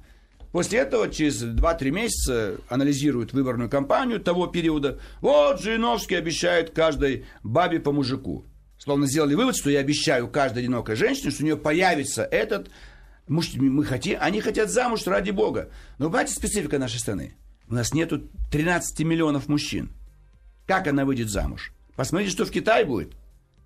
После этого через 2-3 месяца анализируют выборную кампанию того периода. Вот Жириновский обещает каждой бабе по мужику. Словно сделали вывод, что я обещаю каждой одинокой женщине, что у нее появится этот муж. Мы хотим, они хотят замуж ради бога. Но понимаете специфика нашей страны? У нас нету 13 миллионов мужчин. Как она выйдет замуж? Посмотрите, что в Китае будет.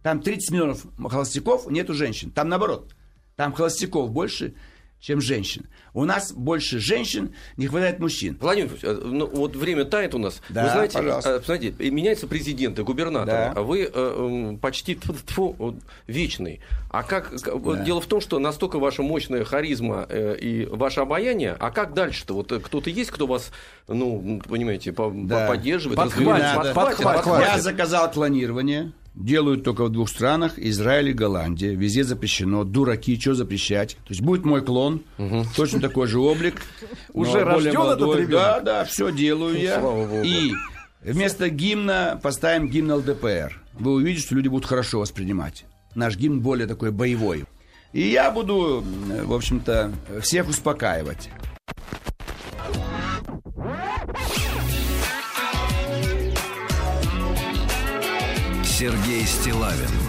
Там 30 миллионов холостяков, нету женщин. Там наоборот. Там холостяков больше, чем женщин. У нас больше женщин, не хватает мужчин. Владимир, э, ну, вот время тает у нас. Да, вы знаете, пожалуйста. знаете, и меняются президенты, губернаторы, Да. а вы э, м, почти тьфу-тьфу, вот, вечный. А как Да. дело в том, что настолько ваша мощная харизма э, и ваше обаяние, а как дальше-то? Вот э, кто-то есть, кто вас, ну, понимаете, по- Да. по- поддерживает, Подхватит. Подхватит, Подхватит. подхватит. Я заказал клонирование. Делают только в двух странах, Израиль и Голландия. Везде запрещено. Дураки, что запрещать? То есть будет мой клон, точно такой же облик. Уже рожден этот молодой. ребенок? Да, да, все делаю я. богу. И вместо гимна поставим гимн ЛДПР. Вы увидите, что люди будут хорошо воспринимать. Наш гимн более такой боевой. И я буду, в общем-то, всех успокаивать. Сергей Стилавин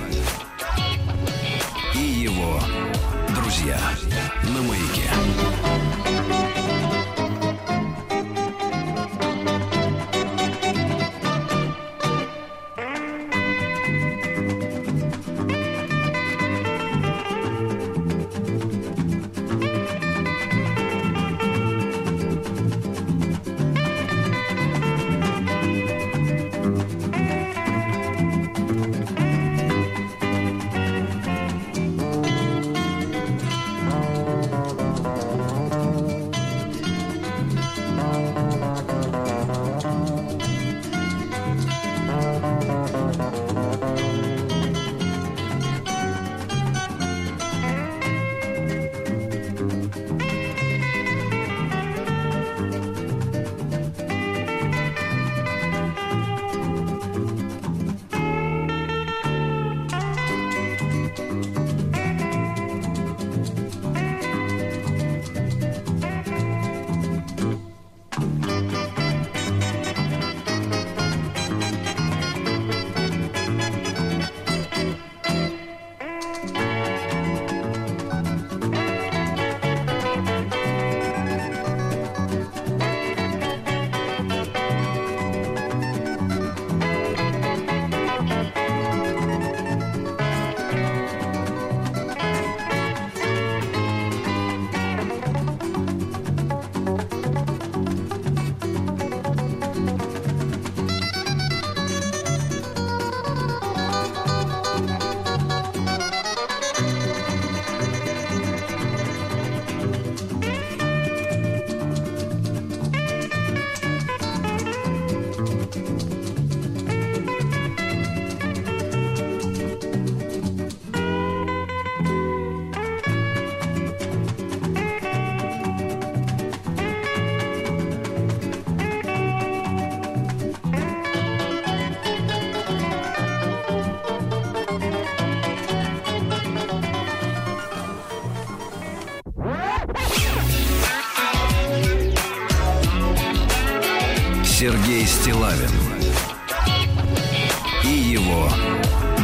и его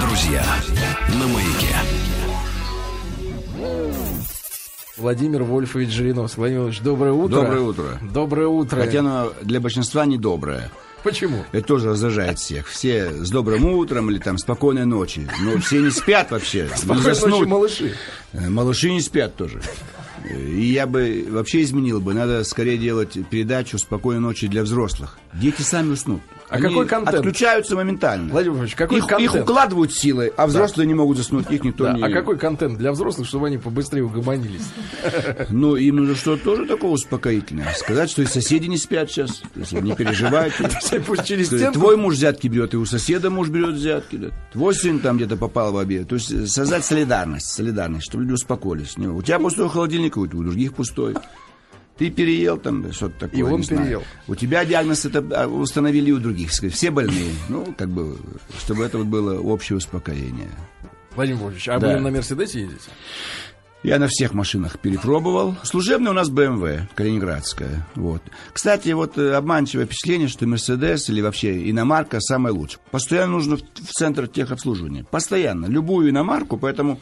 друзья на маяке. Владимир Вольфович Жириновский. Владимир Вольфович, доброе утро. Доброе утро. Доброе утро. Хотя оно для большинства недоброе. Почему? Это тоже раздражает всех. Все с добрым утром или там спокойной ночи. Но все не спят вообще. Не Спокойной ночи, малыши. Э, Малыши не спят тоже. И я бы вообще изменил бы. Надо скорее делать передачу «Спокойной ночи» для взрослых. Дети сами уснут. А Они какой контент? Отключаются моментально. Владимир Вольфович, какой их, контент? их укладывают силой, а взрослые не могут заснуть. Их никто Да, не... А какой контент для взрослых, чтобы они побыстрее угомонились? Ну, им нужно что-то тоже такое успокоительное. Сказать, что и соседи не спят сейчас. То есть не стенку. Твой муж взятки берет, и у соседа муж берет взятки. да. Твой сын там где-то попал в обед. То есть э, создать солидарность, солидарность, чтобы люди успокоились. У тебя пустой холодильник, у других пустой. Ты переел там что-то такое. И он не знаю. переел. У тебя диагноз это а, установили у других. Все больные. Ну, как бы, чтобы это вот было общее успокоение. Владимир Вольфович, а Да. вы на Мерседесе едете? Я на всех машинах перепробовал. Служебная у нас BMW, Калининградская. Вот. Кстати, вот э, обманчивое впечатление, что Мерседес или вообще иномарка самая лучшая. Постоянно нужно в, в центр техобслуживания. Постоянно. Любую иномарку, поэтому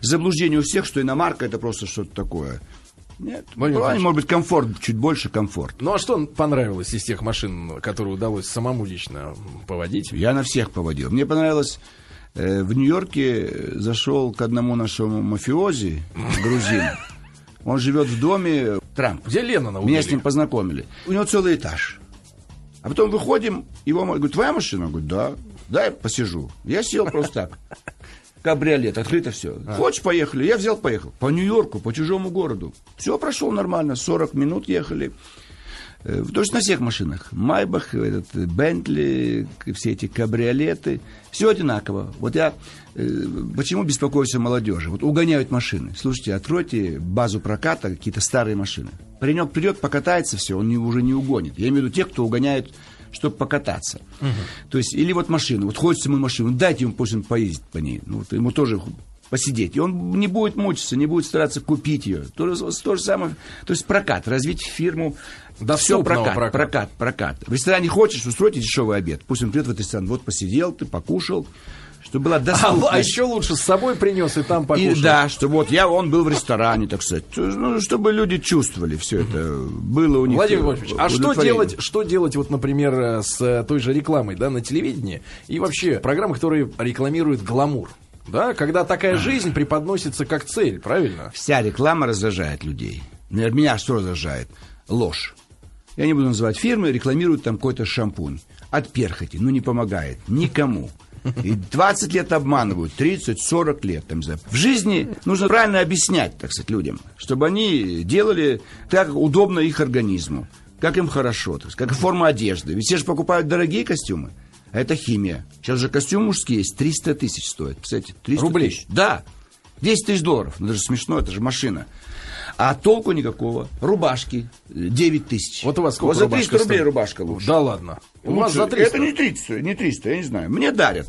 заблуждение у всех, что иномарка это просто что-то такое. Нет. Владимир Ну, может быть, комфорт, чуть больше комфорт. Ну, а что понравилось из тех машин, которые удалось самому лично поводить? Я на всех поводил. Мне понравилось, э, в Нью-Йорке э, зашел к одному нашему мафиози, грузин. Он живет в доме Трамп. Где Леннона Меня убили? с ним познакомили. У него целый этаж. А потом выходим, его говорит, твоя машина? Он говорит, да. Дай посижу. Я сел просто так. Кабриолет, открыто все. Хочешь, поехали? Я взял, поехал. По Нью-Йорку, по чужому городу. Все прошел нормально, 40 минут ехали. Э, То есть на всех машинах. Майбах, этот, Бентли, все эти кабриолеты. Все одинаково. Вот я э, почему беспокоюсь о молодежи? Вот угоняют машины. Слушайте, откройте базу проката, какие-то старые машины. Паренек придет, покатается, все, он уже не угонит. Я имею в виду тех, кто угоняет, чтобы покататься. То есть, или вот машину, вот хочется ему машину, дайте ему, пусть он поездит по ней. Ну, вот ему тоже посидеть. И он не будет мучиться, не будет стараться купить ее. То, то же самое, то есть прокат, развить фирму. Все Доступного прокат, проката. прокат, прокат. В ресторане хочешь, устройте дешевый обед. Пусть он придет в этот ресторан, вот посидел, ты покушал, чтобы была А, доступность. а еще лучше с собой принес и там И, покушал. да, что вот я, он был в ресторане, так сказать. Ну, чтобы люди чувствовали все это. Было у них... Владимир э, Вольфович, а что делать, что делать, вот, например, э, с э, той же рекламой, да, на телевидении и вообще программы, которые рекламируют гламур, да, когда такая жизнь преподносится как цель, правильно? Вся реклама раздражает людей. Меня что раздражает? Ложь. Я не буду называть фирмы, рекламируют там какой-то шампунь. От перхоти. Ну, не помогает. Никому. И 20 лет обманывают, 30, 40 лет. Там, в жизни нужно правильно объяснять, так сказать, людям, чтобы они делали так, как удобно их организму, как им хорошо, так сказать, как форма одежды. Ведь все же покупают дорогие костюмы, а это химия. Сейчас же костюм мужский есть, 300 тысяч стоит. Кстати, 300 Рублей? тысяч. Да. 10 тысяч долларов. Ну, это же смешно, это же машина. А толку никакого. Рубашки. э, 9 тысяч. Вот у вас сколько Вот за рубашка 300 рублей стоит? рубашка лучше. Да ладно. У вас Лучше. за 300? Это не 300, не 300, я не знаю. Мне дарят.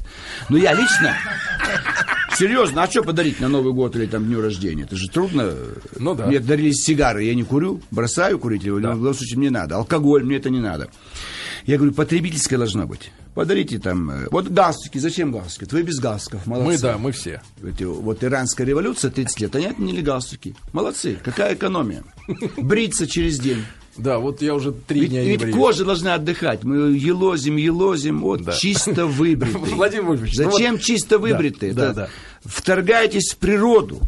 Но я лично... Серьезно, а что подарить на Новый год или там дню рождения? Это же трудно. Ну да. Мне дарили сигары, я не курю, бросаю курить, или в любом случае мне надо. Алкоголь, мне это не надо. Я говорю, потребительское должно быть. Подарите там... э, Вот галстуки, зачем галстуки? Вы без галстуков, молодцы. Мы, да, мы все. Эти, вот иранская революция 30 лет, они отменили галстуки. Молодцы, какая экономия. Бриться через день. Да, вот я уже три Ведь, дня ведь кожа должна отдыхать. Мы елозим, елозим, вот Да. чисто выбритый. Владимир Вольфович, ну Зачем вот- чисто выбритый? да, да. Вторгаетесь в природу.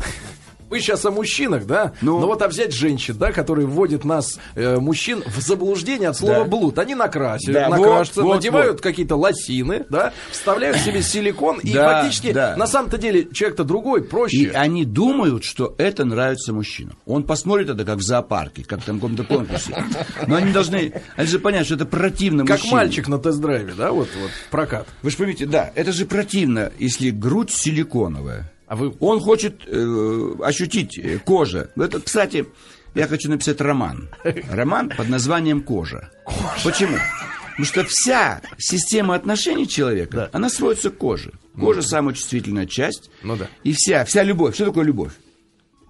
Вы сейчас о мужчинах, да? Ну. Но вот а взять женщин, да, которые вводят нас, э, мужчин, в заблуждение от слова Да. блуд. Они накрасили, Да, накрашиваются, вот, вот, надевают вот. какие-то лосины, да, вставляют себе силикон, и Да, фактически да. на самом-то деле человек-то другой, проще. И они думают, что это нравится мужчинам. Он посмотрит это как в зоопарке, как там в каком-то конкурсе. Но они должны, они же понять, что это противно как мужчине. мальчик на тест-драйве, да, вот, вот, прокат. Вы же поймите, да, это же противно, если грудь силиконовая. А вы... Он хочет э, ощутить э, кожа. Это, кстати, я хочу написать роман. Роман под названием «Кожа». Почему? Потому что вся система отношений человека, Да. она сводится к коже. Кожа самая чувствительная часть. Ну да. И вся, вся любовь. Что такое любовь?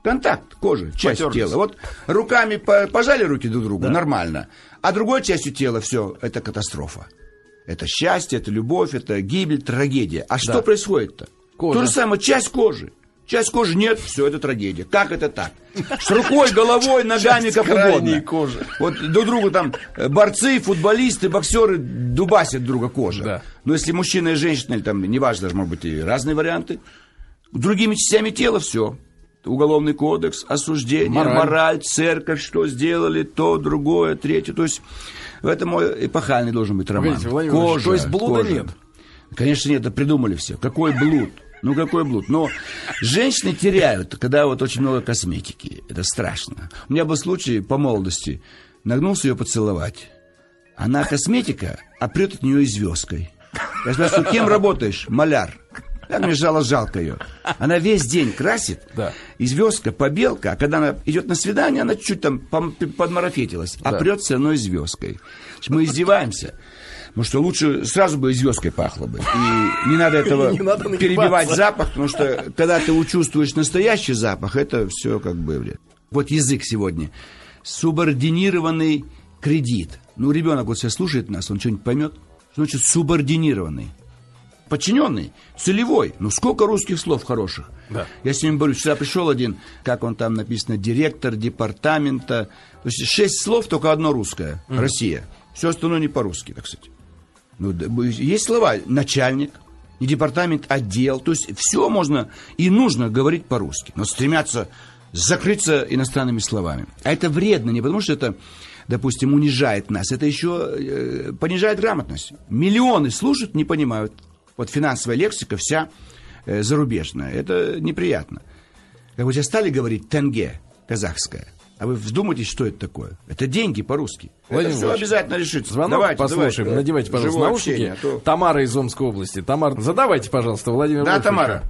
Контакт кожи, часть Потерлись. тела. Вот руками по- пожали руки друг другу, нормально. А другой частью тела все, это катастрофа. Это счастье, это любовь, это гибель, трагедия. А что Да. происходит-то? Кожа. То же самое, часть кожи. Часть кожи нет, все, это трагедия. Как это так? С рукой, головой, ногами, Часть как угодно. кожи. Вот друг другу там э, борцы, футболисты, боксеры дубасят друга кожа. Да. Но если мужчина и женщина, или там, неважно, даже, может быть, и разные варианты, другими частями тела все. Уголовный кодекс, осуждение, Мораль. мораль. церковь, что сделали, то, другое, третье. То есть в этом мой эпохальный должен быть роман. Владимир Владимирович, то есть блуда нет? Конечно, нет, это придумали все. Какой блуд? Ну, какой блуд? Но женщины теряют, когда вот очень много косметики. Это страшно. У меня был случай по молодости. Нагнулся ее поцеловать. Она косметика, а прет от нее и звездкой. Я спрашиваю, кем работаешь? Маляр. Так мне жало жалко ее. Она весь день красит, Да. и звездка, побелка, а когда она идет на свидание, она чуть там подмарафетилась, а Да. прет все равно и звездкой. Мы издеваемся. Потому что лучше сразу бы звездкой пахло бы. И не надо этого Не надо перебивать запах, потому что когда ты учувствуешь настоящий запах, это все как бы... блин. Вот язык сегодня. Субординированный кредит. Ну, ребенок вот сейчас слушает нас, он что-нибудь поймет? Что значит субординированный? Подчиненный, целевой. Ну, сколько русских слов хороших. Да. Я с ним борюсь. Сюда пришел один, как он там написано, директор департамента. То есть шесть слов, только одно русское. Россия. Все остальное не по-русски, так сказать. Ну, есть слова начальник, не департамент, отдел. То есть все можно и нужно говорить по-русски. Но стремятся закрыться иностранными словами. А это вредно не потому, что это, допустим, унижает нас. Это еще э, понижает грамотность. Миллионы слушают, не понимают. Вот финансовая лексика вся э, зарубежная. Это неприятно. Как вы сейчас стали говорить тенге, казахская. А вы вдумайтесь, что это такое? Это деньги по-русски. Владимир это все обязательно решится. Звонок Давайте, послушаем. давайте. Надевайте, пожалуйста, наушники. общение, а то- Тамара из Омской области. Тамара, задавайте, пожалуйста, Владимир Да, Вольфовичу. Тамара.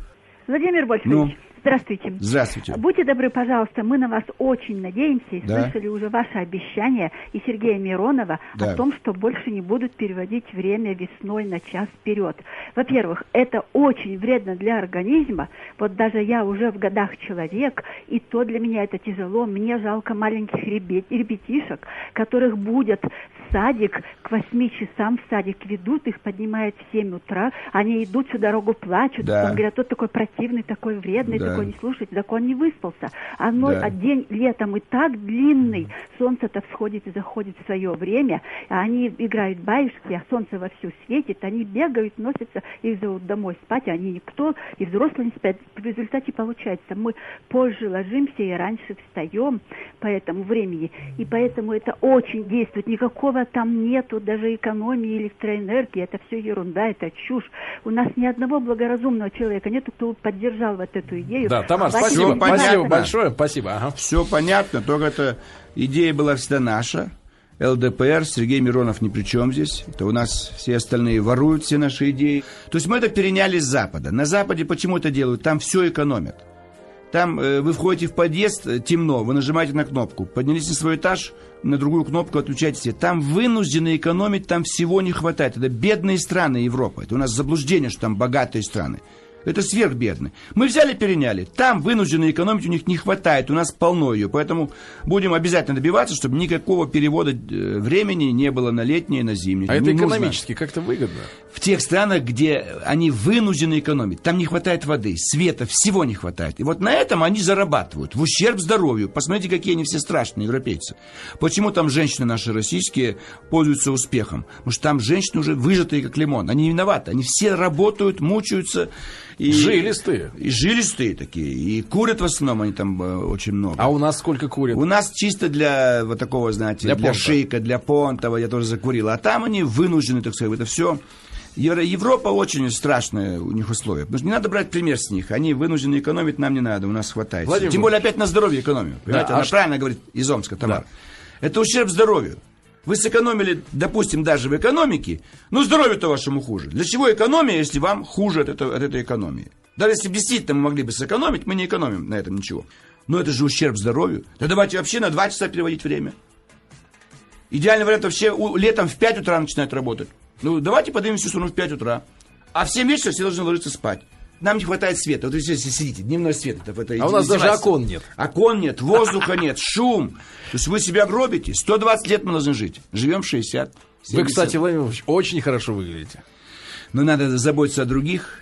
Владимир Вольфович, Ну? Здравствуйте. Здравствуйте. Будьте добры, пожалуйста, мы на вас очень надеемся и Да. слышали уже ваше обещание и Сергея Миронова Да. о том, что больше не будут переводить время весной на час вперед. Во-первых, это очень вредно для организма. Вот даже я уже в годах человек, и то для меня это тяжело. Мне жалко маленьких ребят, ребятишек, которых будет в садик, 8 часам в садик ведут, их поднимают в 7 утра, они идут всю дорогу, плачут, Да. потом говорят, тот такой противный, такой вредный, Да. такой не слушает, закон не выспался. А, но- Да. а день летом и так длинный, солнце-то всходит и заходит в свое время, а они играют баюшки, а солнце вовсю светит, они бегают, носятся, их зовут домой спать, а они никто, и взрослые не спят. В результате получается, мы позже ложимся и раньше встаем по этому времени, и поэтому это очень действует. Никакого там нету даже экономии электроэнергии, это все ерунда, это чушь. У нас ни одного благоразумного человека нету, кто поддержал вот эту идею. Да, Тамар, спасибо, понятно. спасибо большое, спасибо. Ага. Все понятно, только эта идея была всегда наша. ЛДПР, Сергей Миронов ни при чем здесь. Это у нас все остальные воруют все наши идеи. То есть мы это переняли с Запада. На Западе почему это делают? Там все экономят. Там э, вы входите в подъезд, э, темно, вы нажимаете на кнопку, поднялись на свой этаж, на другую кнопку отключаете. Там вынуждены экономить, там всего не хватает. Это бедные страны Европы. Это у нас заблуждение, что там богатые страны. Это сверхбедные. Мы взяли, переняли. Там вынуждены экономить, у них не хватает, у нас полно ее. Поэтому будем обязательно добиваться, чтобы никакого перевода э, времени не было на летнее и на зимнее. А это Не нужно. экономически как-то выгодно. В тех странах, где они вынуждены экономить, там не хватает воды, света, всего не хватает. И вот на этом они зарабатывают, в ущерб здоровью. Посмотрите, какие они все страшные, европейцы. Почему там женщины наши российские пользуются успехом? Потому что там женщины уже выжатые, как лимон. Они не виноваты. Они все работают, мучаются. И, Жилистые. И жилистые такие. И курят в основном они там э, очень много. А у нас сколько курят? У нас чисто для вот такого, знаете, Для для, понта. шейка, для понтова, я тоже закурил. А там они вынуждены, так сказать, это все. Европа очень страшные у них условия. Потому что не надо брать пример с них. Они вынуждены экономить, нам не надо, у нас хватает. Владимир Тем более опять на здоровье экономию. Понимаете, а она ш- правильно говорит из Омска, Тамара. Это ущерб здоровью. Вы сэкономили, допустим, даже в экономике, но здоровью-то вашему хуже. Для чего экономия, если вам хуже от, этого, от этой экономии? Даже если бы действительно мы могли бы сэкономить, мы не экономим на этом ничего. Но это же ущерб здоровью. Да давайте вообще на 2 часа переводить время. Идеальный вариант вообще у- летом в 5 утра начинает работать. Ну, давайте поднимемся всю страну в 5 утра. А в 7 вечера все должны ложиться спать нам не хватает света. Вот вы здесь сидите, дневной свет. Это, это, а у нас даже окон нет. Окон нет, воздуха нет, шум. То есть вы себя гробите. 120 лет мы должны жить. Живем 60. 70. Вы, кстати, Владимир очень хорошо выглядите. Но надо заботиться о других.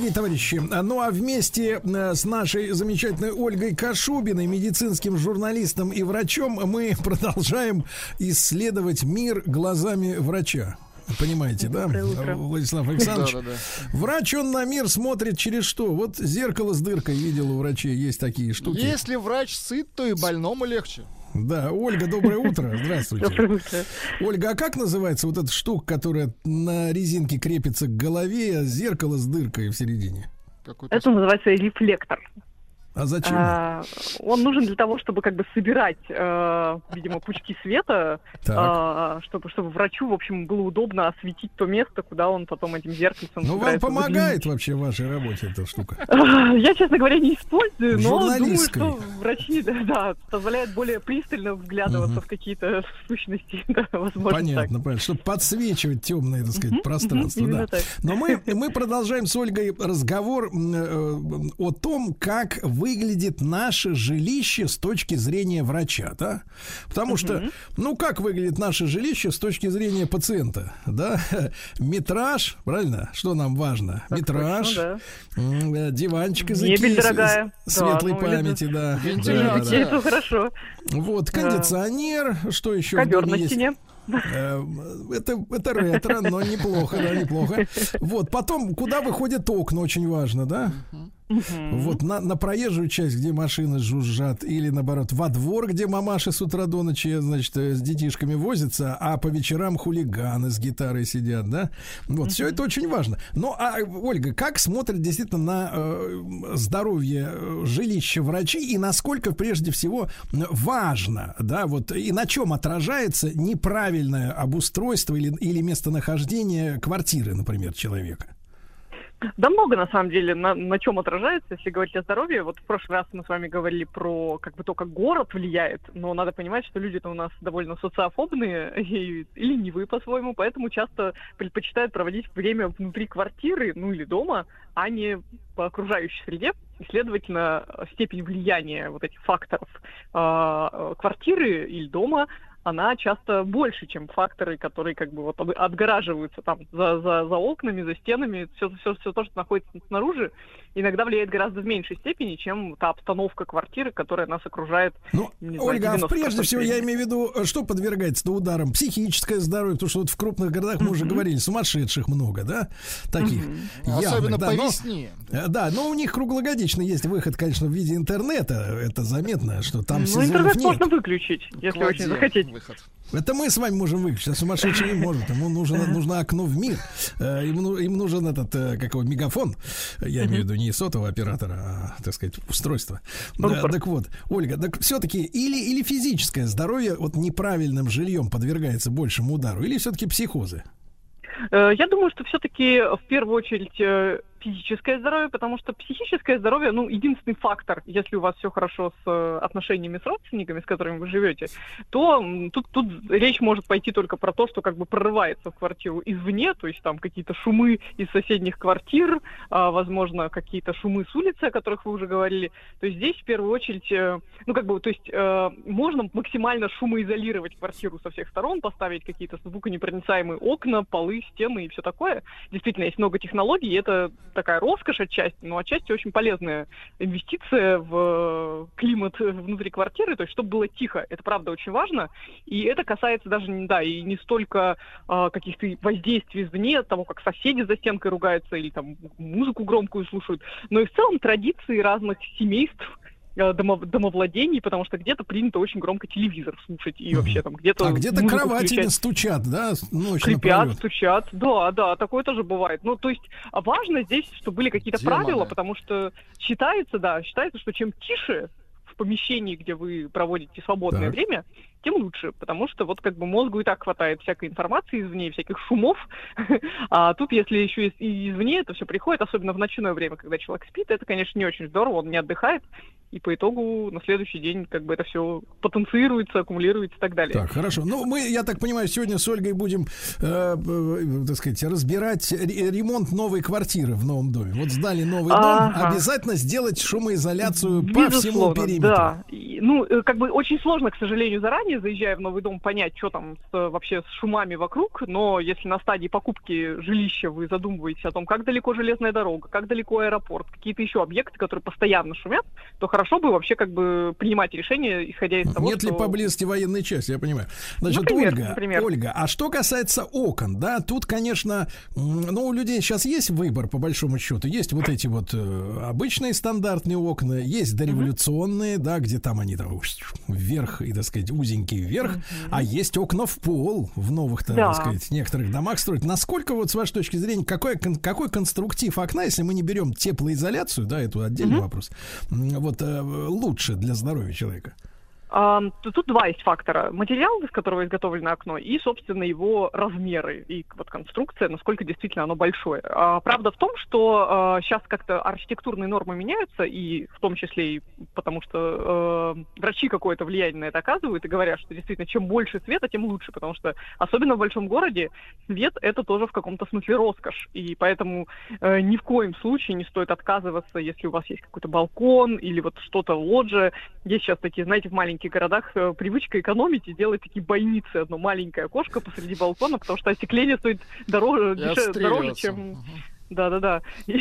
Дорогие товарищи, ну а вместе э, с нашей замечательной Ольгой Кашубиной, медицинским журналистом и врачом, мы продолжаем исследовать мир глазами врача. Понимаете, да, Владислав Александрович? Да, да, да. Врач, он на мир смотрит через что? Вот зеркало с дыркой видел у врачей, есть такие штуки. Если врач сыт, то и больному легче. Да, Ольга, доброе утро. Здравствуйте. Доброе утро. Ольга, а как называется вот эта штука, которая на резинке крепится к голове, а зеркало с дыркой в середине? Это называется рефлектор. А зачем? А, он нужен для того, чтобы как бы собирать, э, видимо, пучки света, Так. а, чтобы, чтобы врачу, в общем, было удобно осветить то место, куда он потом этим зеркальцем Ну, вам помогает вообще в вашей работе эта штука? Я, честно говоря, не использую, но думаю, что врачи, да, да, позволяют более пристально вглядываться в какие-то сущности, да, возможно, Понятно, понятно. Чтобы подсвечивать темное, так сказать, Мгм, пространство. мгм, да. так. Но мы, мы продолжаем с Ольгой разговор э, о том, как выглядит наше жилище с точки зрения врача, да? Потому что, ну, как выглядит наше жилище с точки зрения пациента, да? Метраж, правильно? Что нам важно? Метраж, точно, м, э, диванчик из Мебель Икеи дорогая. с- Да, светлой ну, памяти, да. да. Да, да, да. это хорошо. Вот, Да. кондиционер, что еще? Ковер на есть? стене. Э, Это, это ретро, но неплохо, да, неплохо. Вот, потом, куда выходят окна, очень важно, да? Вот на, на проезжую часть, где машины жужжат, или наоборот, во двор, где мамаши с утра до ночи, значит, э, с детишками возятся, а по вечерам хулиганы с гитарой сидят, да? Вот, все это очень важно. Ну, а, Ольга, как смотрят действительно на э, здоровье э, жилища врачи и насколько, прежде всего, важно, да, вот, и на чем отражается неправильное обустройство или, или местонахождение квартиры, например, человека? Да много, на самом деле, на, на чем отражается, если говорить о здоровье. Вот в прошлый раз мы с вами говорили про как бы то, как город влияет, но надо понимать, что люди-то у нас довольно социофобные и, и ленивые по-своему, поэтому часто предпочитают проводить время внутри квартиры, ну или дома, а не по окружающей среде. И, следовательно, степень влияния вот этих факторов а, квартиры или дома она часто больше, чем факторы, которые как бы вот от- отгораживаются там за, за, за окнами, за стенами, все, все, все то, что находится снаружи, иногда влияет гораздо в меньшей степени, чем та обстановка квартиры, которая нас окружает. Ну, знаю, Ольга, а 90% прежде всего я имею в виду, э, что подвергается ударам? Психическое здоровье, потому что вот в крупных городах мы уже говорили, сумасшедших много, да, таких. явных, Особенно да, по но- весне. Э, Да, но у них круглогодично есть выход, конечно, в виде интернета. Это заметно, что там Ну, интернет нет. можно выключить, если Кладе очень захотеть. Выход. Это мы с вами можем выключить, а сумасшедший не может. Ему нужно, нужно окно в мир. Э, Им, ну- им нужен этот, э, как его, мегафон. Я имею в виду не сотового оператора, а, так сказать, устройство. Да, Рупор. так вот, Ольга, так все-таки или, или физическое здоровье вот неправильным жильем подвергается большему удару, или все-таки психозы? Э, Я думаю, что все-таки в первую очередь э, физическое здоровье, потому что психическое здоровье, ну, единственный фактор, если у вас все хорошо с э, отношениями с родственниками, с которыми вы живете, то тут, тут речь может пойти только про то, что как бы прорывается в квартиру извне, то есть там какие-то шумы из соседних квартир, а, возможно, какие-то шумы с улицы, о которых вы уже говорили. То есть здесь в первую очередь, э, ну, как бы, то есть э, можно максимально шумоизолировать квартиру со всех сторон, поставить какие-то звуконепроницаемые окна, полы, стены и все такое. Действительно, есть много технологий, и это такая роскошь отчасти, но отчасти очень полезная инвестиция в э, климат внутри квартиры, то есть чтобы было тихо, это правда очень важно, и это касается даже, да, и не столько а, каких-то воздействий извне, того, как соседи за стенкой ругаются или там музыку громкую слушают, но и в целом традиции разных семейств, э, домо- домовладений, потому что где-то принято очень громко телевизор слушать и вообще там где-то А где-то кровати включать. стучат, да, напролет. стучат. Да, да, такое тоже бывает. Ну, то есть а важно здесь, чтобы были какие-то правила, потому что считается, да, считается, что чем тише в помещении, где вы проводите свободное Так. время, тем лучше, потому что вот как бы мозгу и так хватает всякой информации извне, всяких шумов, а тут, если еще и извне это все приходит, особенно в ночное время, когда человек спит, это, конечно, не очень здорово, он не отдыхает, и по итогу на следующий день как бы это все потенцируется, аккумулируется и так далее. Так, хорошо. Ну, мы, я так понимаю, сегодня с Ольгой будем, э, э, так сказать, разбирать ре- ремонт новой квартиры в новом доме. Вот сдали новый дом, Ага. обязательно сделать шумоизоляцию по всему Безусловно, периметру. Да. И, ну, э, как бы очень сложно, к сожалению, заранее, заезжая в новый дом, понять, что там с, вообще с шумами вокруг. Но если на стадии покупки жилища вы задумываетесь о том, как далеко железная дорога, как далеко аэропорт, какие-то еще объекты, которые постоянно шумят, то хорошо бы вообще как бы принимать решение, исходя из того, Нет ли что... поблизости военной части, я понимаю. Значит, Например, Ольга, например. Ольга, а что касается окон, да, тут, конечно, ну, у людей сейчас есть выбор, по большому счету. Есть вот эти вот э, обычные стандартные окна, есть дореволюционные, да, где там они там вверх, и, так сказать, узенький вверх, а есть окна в пол в новых, так Да. сказать, некоторых домах строят. Насколько вот, с вашей точки зрения, какой, какой конструктив окна, если мы не берем теплоизоляцию, да, это отдельный вопрос, м, вот э, лучше для здоровья человека? А, Тут два есть фактора. Материал, из которого изготовлено окно, и, собственно, его размеры, и вот конструкция, насколько действительно оно большое. А, Правда в том, что сейчас как-то архитектурные нормы меняются, и в том числе и потому, что э, врачи какое-то влияние на это оказывают и говорят, что действительно чем больше света, тем лучше, потому что особенно в большом городе свет это тоже в каком-то смысле роскошь, и поэтому э, ни в коем случае не стоит отказываться, если у вас есть какой-то балкон или вот что-то лоджия. Есть сейчас такие, знаете, в маленьких городах э, привычка экономить и делать такие бойницы, одно маленькое окошко посреди балкона, потому что остекление стоит дороже, дешевле- дороже, чем... Да-да-да,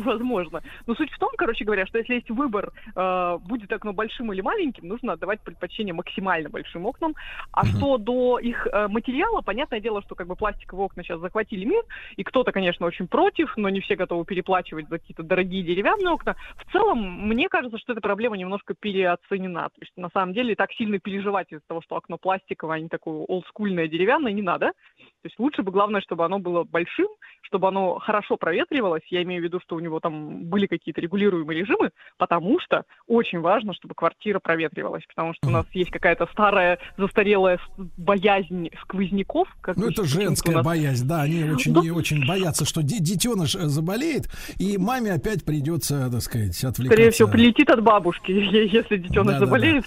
возможно. Но суть в том, короче говоря, что если есть выбор, э, будет окно большим или маленьким, нужно отдавать предпочтение максимально большим окнам. А что до их э, материала, понятное дело, что как бы пластиковые окна сейчас захватили мир, и кто-то, конечно, очень против, но не все готовы переплачивать за какие-то дорогие деревянные окна. В целом, мне кажется, что эта проблема немножко переоценена. То есть, на самом деле, так сильно переживать из-за того, что окно пластиковое, а не такое олдскульное деревянное, не надо. То есть лучше бы, главное, чтобы оно было большим, чтобы оно хорошо проветривалось. Я имею в виду, что у него там были какие-то регулируемые режимы, потому что очень важно, чтобы квартира проветривалась, потому что у нас есть какая-то старая, застарелая боязнь сквозняков. Как Ну, это женская нас- боязнь, да, они очень, Да. очень боятся, что де- детеныш э, заболеет, и маме опять придется, так сказать, отвлекаться. Скорее всего, прилетит от бабушки, если детеныш Да-да-да. заболеет.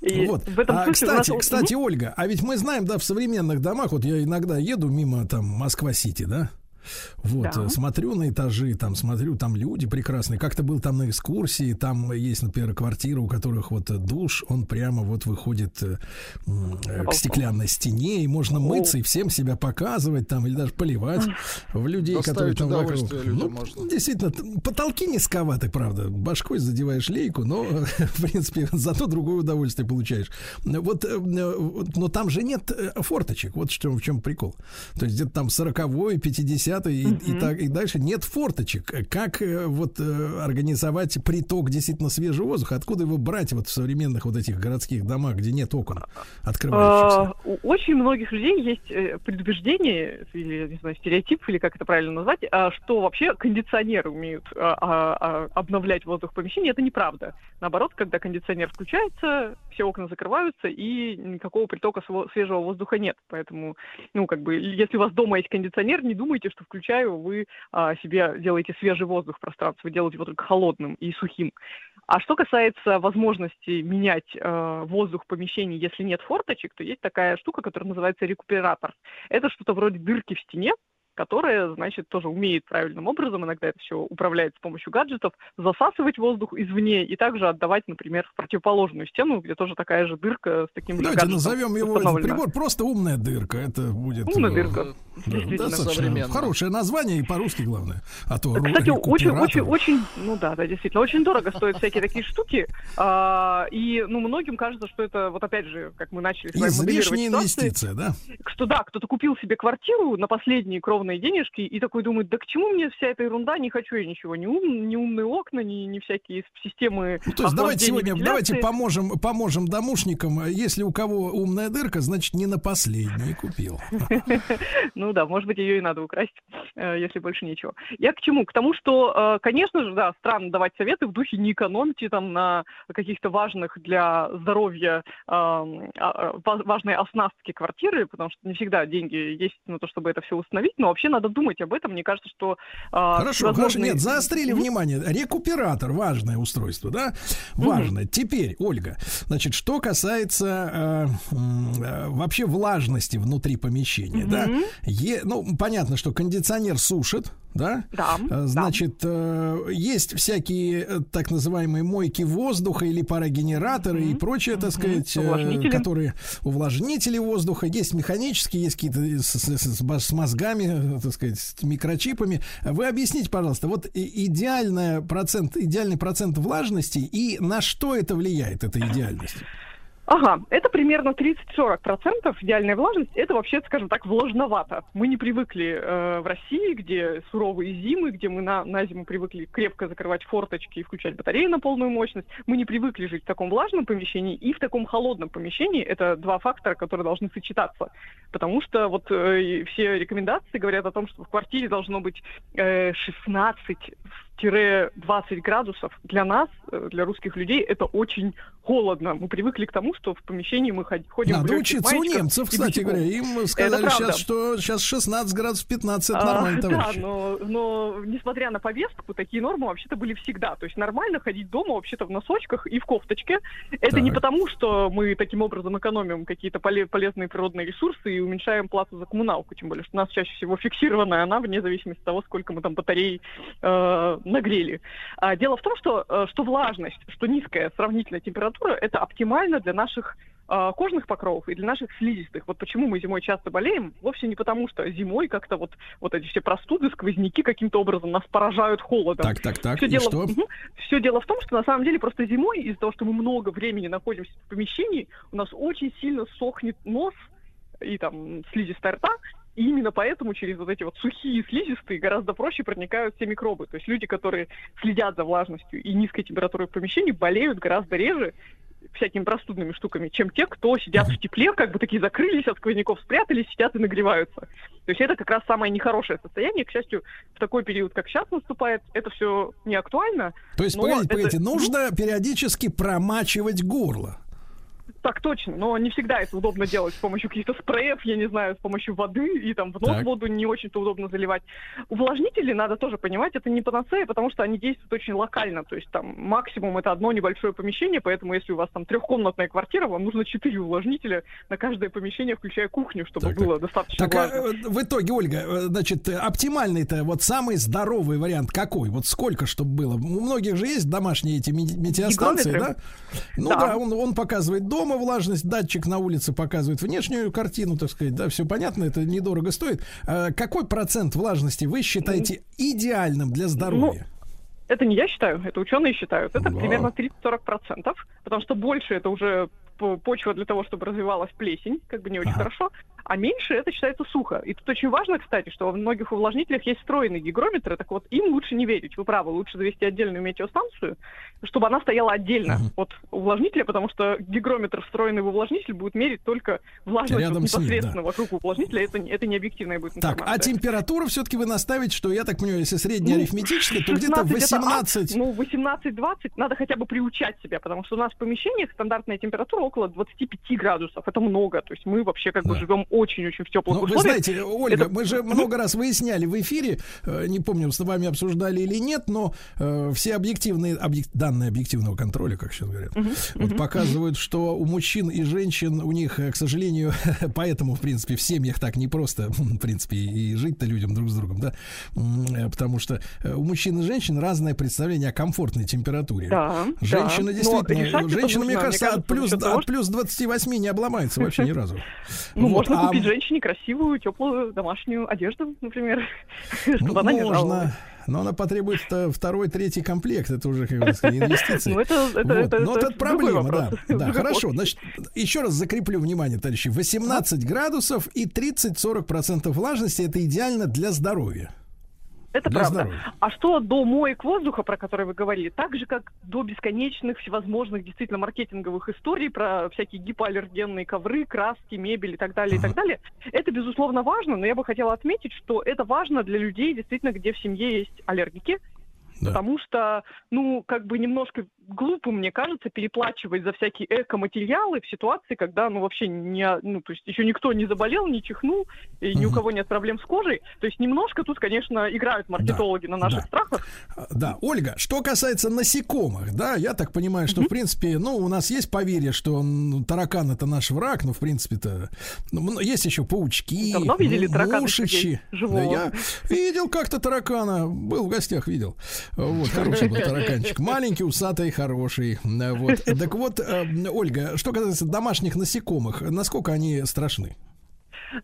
И Вот. в этом а, у нас- кстати, кстати, Ольга, а ведь мы знаем, да, в современных домах, вот я иногда еду мимо там Москва-Сити, да, вот, Да. смотрю на этажи, там смотрю, там люди прекрасные. Как-то был там на экскурсии, там есть, например, квартира, у которых вот душ, он прямо вот выходит э, э, к стеклянной стене, и можно мыться и всем себя показывать там, или даже поливать в людей, которые Доставить там вокруг. Ну, можно. Действительно, потолки низковаты, правда. Башкой задеваешь лейку, но, в принципе, зато другое удовольствие получаешь. Вот, э, но там же нет форточек. Вот в чем, в чем прикол. То есть где-то там 40-й, 50-й и, и так, и дальше нет форточек. Как э, вот э, организовать приток действительно свежего воздуха? Откуда его брать вот в современных вот этих городских домах, где нет окон открывающихся? А, У очень многих людей есть э, предубеждение, или, не знаю, стереотип, или как это правильно назвать, а, что вообще кондиционеры умеют а, обновлять воздух в помещении. Это неправда. Наоборот, когда кондиционер включается, все окна закрываются, и никакого притока свежего воздуха нет. Поэтому, ну, как бы, если у вас дома есть кондиционер, не думайте, что включаю, вы а, себе делаете свежий воздух в пространстве, вы делаете его только холодным и сухим. А что касается возможности менять э, воздух в помещении, если нет форточек, то есть такая штука, которая называется рекуператор. Это что-то вроде дырки в стене, которая, значит, тоже умеет правильным образом, иногда это все управляет с помощью гаджетов, засасывать воздух извне и также отдавать, например, в противоположную стену, где тоже такая же дырка с таким же Давайте гаджетом назовем его этот прибор просто умная дырка. Это будет Умная э, дырка. да, достаточно хорошее название и по-русски главное. А то ру- Кстати, очень, очень, очень, ну да, да, действительно, очень дорого стоят всякие такие штуки, а, и, ну, многим кажется, что это, вот опять же, как мы начали с вами Излишняя инвестиция, да? что да, кто-то купил себе квартиру на последние кровные денежки и такой думает, да к чему мне вся эта ерунда, не хочу я ничего, ни, ум, ни умные окна, ни, ни всякие системы Ну, то есть давайте сегодня давайте поможем, поможем домушникам. Если у кого умная дырка, значит не на последней купил. Ну да, может быть, ее и надо украсть, э, если больше нечего. Я к чему? К тому, что, э, конечно же, да, странно давать советы в духе не экономьте там на каких-то важных для здоровья э, а, ва- важной оснастки квартиры, потому что не всегда деньги есть на то, чтобы это все установить, но вообще надо думать об этом. Мне кажется, что... э, Хорошо, всевозможные- нет, заострили внимание. Рекуператор важное устройство, да? Важно. Теперь, Ольга, значит, что касается э, э, вообще влажности внутри помещения, да? Мгм. Е- ну, понятно, что кондиционер сушит, да? Да, Э, да. Значит, э, есть всякие э, так называемые мойки воздуха или парогенераторы и прочее, так сказать, Увлажнители. которые увлажнители воздуха. Есть механические, есть какие-то с, с- с- мозгами, так сказать, с микрочипами. Вы объясните, пожалуйста, вот и- идеальная процент, идеальный процент влажности и на что это влияет, эта идеальность? Ага, это примерно 30-40% идеальная влажность. Это вообще, скажем так, влажновато. Мы не привыкли э, в России, где суровые зимы, где мы на, на зиму привыкли крепко закрывать форточки и включать батареи на полную мощность. Мы не привыкли жить в таком влажном помещении и в таком холодном помещении. Это два фактора, которые должны сочетаться. Потому что вот э, все рекомендации говорят о том, что в квартире должно быть э, 16-20 градусов. Для нас, э, для русских людей, это очень холодно. Мы привыкли к тому, что в помещении мы ход- ходим в Надо легких учиться у немцев, кстати говоря. Им сказали сейчас, что сейчас 16 градусов 15, это А, нормально, Да, товарищи. но, но несмотря на повестку, такие нормы вообще-то были всегда. То есть нормально ходить дома вообще-то в носочках и в кофточке. Это не Так. потому, что мы таким образом экономим какие-то поле- полезные природные ресурсы и уменьшаем плату за коммуналку. Тем более, что у нас чаще всего фиксированная она, вне зависимости от того, сколько мы там батарей э, нагрели. А, дело в том, что, э, что влажность, что низкая сравнительная температура, это оптимально для наших э, кожных покровов и для наших слизистых. Вот почему мы зимой часто болеем, вовсе не потому, что зимой как-то вот, вот эти все простуды, сквозняки каким-то образом нас поражают холодом. Так, так, так, Все и дело, что? Все дело в том, что на самом деле просто зимой, из-за того, что мы много времени находимся в помещении, у нас очень сильно сохнет нос и там слизистая рта, и именно поэтому через вот эти вот сухие слизистые гораздо проще проникают все микробы. То есть люди, которые следят за влажностью и низкой температурой в помещении, болеют гораздо реже всякими простудными штуками, чем те, кто сидят в тепле, как бы такие закрылись от сквозняков, спрятались, сидят и нагреваются. То есть это как раз самое нехорошее состояние. К счастью, в такой период, как сейчас наступает, это все не актуально. То есть, погодите, это- погодите, нужно периодически промачивать горло. Так точно, но не всегда это удобно делать с помощью каких-то спреев, я не знаю, с помощью воды, и там в нос Так. воду не очень-то удобно заливать. Увлажнители, надо тоже понимать, это не панацея, потому что они действуют очень локально, то есть там максимум это одно небольшое помещение, поэтому если у вас там трехкомнатная квартира, вам нужно четыре увлажнителя на каждое помещение, включая кухню, чтобы было достаточно Так, а, влажно. э, в итоге, Ольга, э, значит, э, оптимальный-то вот самый здоровый вариант какой? Вот сколько, чтобы было? У многих же есть домашние эти ме- метеостанции, да? Гигрометры? Ну Да. да, он, он показывает дома влажность, датчик на улице показывает внешнюю картину, так сказать, да, все понятно, это недорого стоит. А какой процент влажности вы считаете идеальным для здоровья? Это не я считаю, это ученые считают. Это Вау. примерно 30-40%, потому что больше это уже почва для того, чтобы развивалась плесень, как бы не очень Ага. хорошо, а меньше это считается сухо. И тут очень важно, кстати, что во многих увлажнителях есть встроенные гигрометры, так вот им лучше не верить. Вы правы, лучше завести отдельную метеостанцию, чтобы она стояла отдельно от увлажнителя, потому что гигрометр, встроенный в увлажнитель, будет мерить только влажность Рядом вот с ним, непосредственно вокруг увлажнителя. Это, не- это не объективная будет Так, информация. а температура все-таки вы наставите, что я так понимаю, если средняя Ну, арифметическая, то где-то 16 это 18. ад. Ну, 18-20 надо хотя бы приучать себя, потому что у нас в помещениях стандартная температура около 25 градусов. Это много. То есть мы вообще как бы живем очень-очень в теплых Ну, вы условиях. знаете, Ольга, Это- мы же много раз выясняли в эфире, э, не помню, с вами обсуждали или нет, но э, все объективные объек- данные объективного контроля, как сейчас говорят, вот показывают, что у мужчин и женщин у них, э, к сожалению, поэтому, в принципе, в семьях так непросто, в принципе, и жить-то людям друг с другом, да, потому что у мужчин и женщин разное представление о комфортной температуре. Да, Женщины да. Но действительно, женщины, мне кажется, мне от кажется, плюс, за счет того, от плюс 28 не обломается вообще ни разу. Ну, Вот, можно а купить женщине красивую, теплую домашнюю одежду, например, чтобы она не жаловалась. Ну, Можно, но она потребует э, второй, третий комплект. Это уже, как бы сказать, инвестиции. Ну, это- это- Вот. это- Но это это проблема, да. вопрос. Да, хорошо. Значит, еще раз закреплю внимание, товарищи. 18 градусов и 30-40% влажности это идеально для здоровья. Это Для правда. здоровья. А что до моек воздуха, про которые вы говорили, так же, как до бесконечных всевозможных действительно маркетинговых историй про всякие гипоаллергенные ковры, краски, мебель и так далее, и так далее, это, безусловно, важно, но я бы хотела отметить, что это важно для людей, действительно, где в семье есть аллергики, Потому что, ну, как бы немножко глупо, мне кажется, переплачивать за всякие эко-материалы в ситуации, когда, ну, вообще не, ну, то есть еще никто не заболел, не чихнул, и ни у кого нет проблем с кожей. То есть немножко тут, конечно, играют маркетологи на наших страхах. Да, Ольга, что касается насекомых, да, я так понимаю, что, в принципе, ну, у нас есть поверье, что ну, таракан это наш враг, но, в принципе-то, ну, есть еще паучки, Давно видели таракана, мушичи. Да, я видел как-то таракана, был в гостях, видел. Вот, хороший был тараканчик. Маленький, усатый, хороший. Вот. Так вот, э, Ольга, что касается домашних насекомых, насколько они страшны?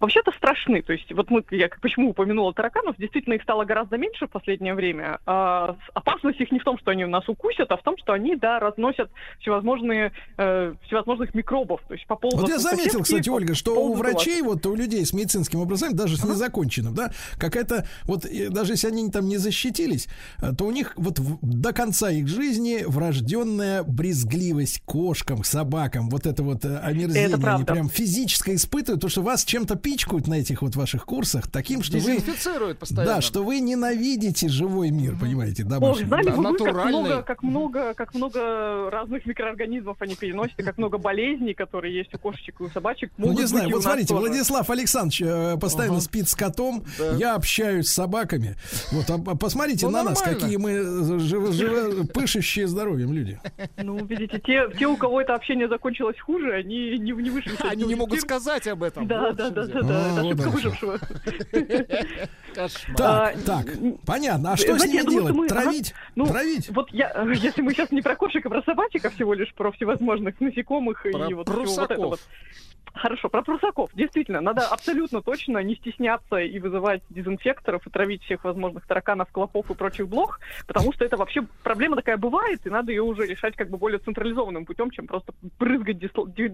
Вообще-то страшны. То есть, вот мы, я почему упомянула тараканов, действительно их стало гораздо меньше в последнее время. А, опасность их не в том, что они нас укусят, а в том, что они, да, разносят всевозможные, э, всевозможных микробов. То есть, по поводу Вот я заметил, кстати, Ольга, что у врачей, вот вот у людей с медицинским образованием, даже с незаконченным, да, какая-то, вот даже если они там не защитились, э, то у них вот в- до конца их жизни врожденная брезгливость кошкам, собакам, вот это вот э, омерзение, Это они правда. прям физически испытывают, то, что вас чем-то пичкают на этих вот ваших курсах, таким, что вы... Постоянно. Да, что вы ненавидите живой мир, понимаете, Ох, домашний. знали бы вы, как много, как много, как много разных микроорганизмов они переносят, и как много болезней, которые есть у кошечек и у собачек. Ну, не знаю, вот нас смотрите, тоже. Владислав Александрович э, постоянно спит с котом, я общаюсь с собаками. Вот, а, а посмотрите Ну, на нас, нормально. какие мы э, живо, живо- пышущие здоровьем люди. Ну, видите, те, те, у кого это общение закончилось хуже, они не, не вышли. Они не могут сказать об этом. Да, да, да. Да, да, А, выжившего. Так, А, так, понятно. А что с ними делать? Травить? Ну, Травить? Вот я, если мы сейчас не про кошек, а про собачек, а всего лишь про всевозможных насекомых и вот всего вот это вот. Хорошо, про прусаков. Действительно, надо абсолютно точно не стесняться и вызывать дезинфекторов и травить всех возможных тараканов, клопов и прочих блох, потому что это вообще проблема такая бывает, и надо ее уже решать как бы более централизованным путем, чем просто брызгать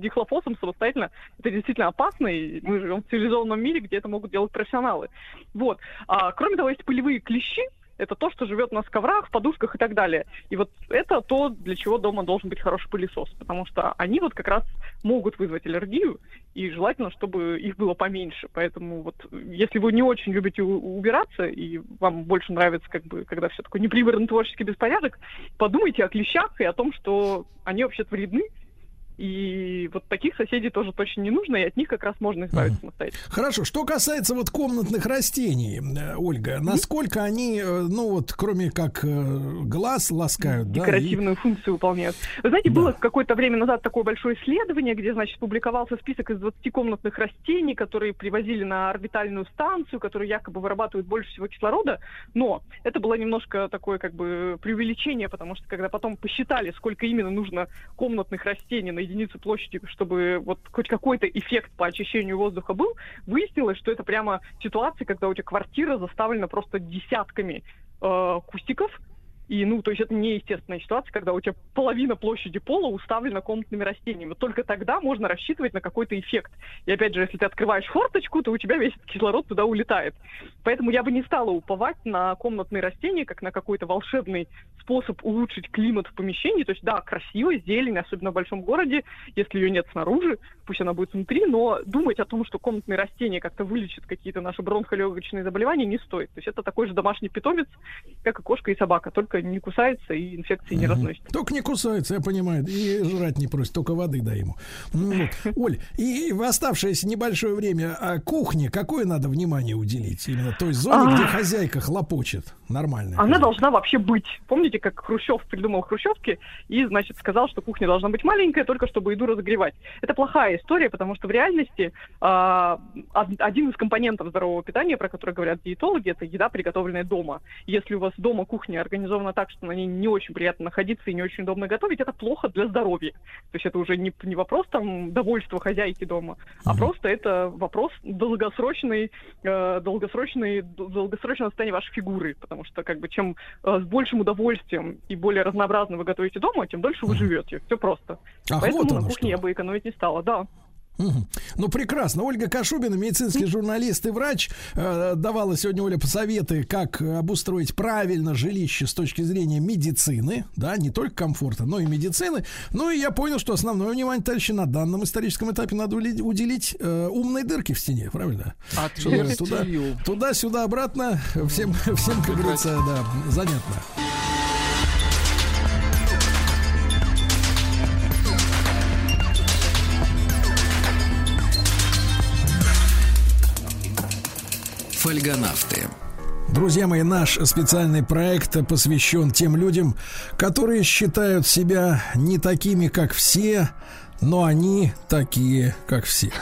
дихлофосом самостоятельно. Это действительно опасно, и мы живем в цивилизованном мире, где это могут делать профессионалы. Вот. А, кроме того, есть полевые клещи, это то, что живет на коврах, в подушках и так далее. И вот это то, для чего дома должен быть хороший пылесос, потому что они вот как раз могут вызвать аллергию, и желательно, чтобы их было поменьше. Поэтому вот если вы не очень любите убираться, и вам больше нравится, как бы, когда все такой неприбранный творческий беспорядок, подумайте о клещах и о том, что они вообще-то вредны, и вот таких соседей тоже точно не нужно, и от них как раз можно избавиться самостоятельно. Хорошо, что касается вот комнатных растений, э, Ольга, насколько они, э, ну вот, кроме как э, глаз ласкают, да, и- декоративную функцию выполняют. Вы знаете, было какое-то время назад такое большое исследование, где, значит, публиковался список из 20 комнатных растений, которые привозили на орбитальную станцию, которые якобы вырабатывают больше всего кислорода, но это было немножко такое как бы преувеличение, потому что когда потом посчитали, сколько именно нужно комнатных растений на единицу площади, чтобы вот хоть какой-то эффект по очищению воздуха был, выяснилось, что это прямо ситуация, когда у тебя квартира заставлена просто десятками э, кустиков, и, ну, то есть это неестественная ситуация, когда у тебя половина площади пола уставлена комнатными растениями. Только тогда можно рассчитывать на какой-то эффект. И опять же, если ты открываешь форточку, то у тебя весь кислород туда улетает. Поэтому я бы не стала уповать на комнатные растения, как на какой-то волшебный способ улучшить климат в помещении. То есть, да, красиво, зелень, особенно в большом городе, если ее нет снаружи, пусть она будет внутри, но думать о том, что комнатные растения как-то вылечат какие-то наши бронхолегочные заболевания, не стоит. То есть это такой же домашний питомец, как и кошка и собака, только не кусается и инфекции не разносит. Только не кусается, я понимаю, и жрать не просит, только воды дай ему. Ну вот. Оль, и в оставшееся небольшое время а кухне какое надо внимание уделить? Именно той зоне, А. где хозяйка хлопочет. Нормально. Она должна вообще быть. Помните, как Хрущев придумал хрущевки и, значит, сказал, что кухня должна быть маленькая, только чтобы еду разогревать. Это плохая история, потому что в реальности а, од- один из компонентов здорового питания, про который говорят диетологи, это еда, приготовленная дома. Если у вас дома кухня организована так, что на ней не очень приятно находиться и не очень удобно готовить, это плохо для здоровья. То есть это уже не, не вопрос там довольства хозяйки дома, а просто это вопрос долгосрочной, э, долгосрочной, долгосрочного состояния вашей фигуры, потому что как бы чем э, с большим удовольствием и более разнообразно вы готовите дома, тем дольше вы живете. Все просто. Ах, Поэтому вот на кухне я бы экономить не стала, да. Ну, прекрасно. Ольга Кашубина, медицинский журналист и врач, э, давала сегодня, Оля, посоветы, как обустроить правильно жилище с точки зрения медицины, да, не только комфорта, но и медицины. Ну, и я понял, что основное внимание, товарищи, на данном историческом этапе надо уделить э, умной дырке в стене, правильно? Чтобы туда, туда-сюда, обратно, всем, всем, как говорится, да, занятно. Фольгонавты. Друзья мои, наш специальный проект посвящен тем людям, которые считают себя не такими, как все, но они такие, как все.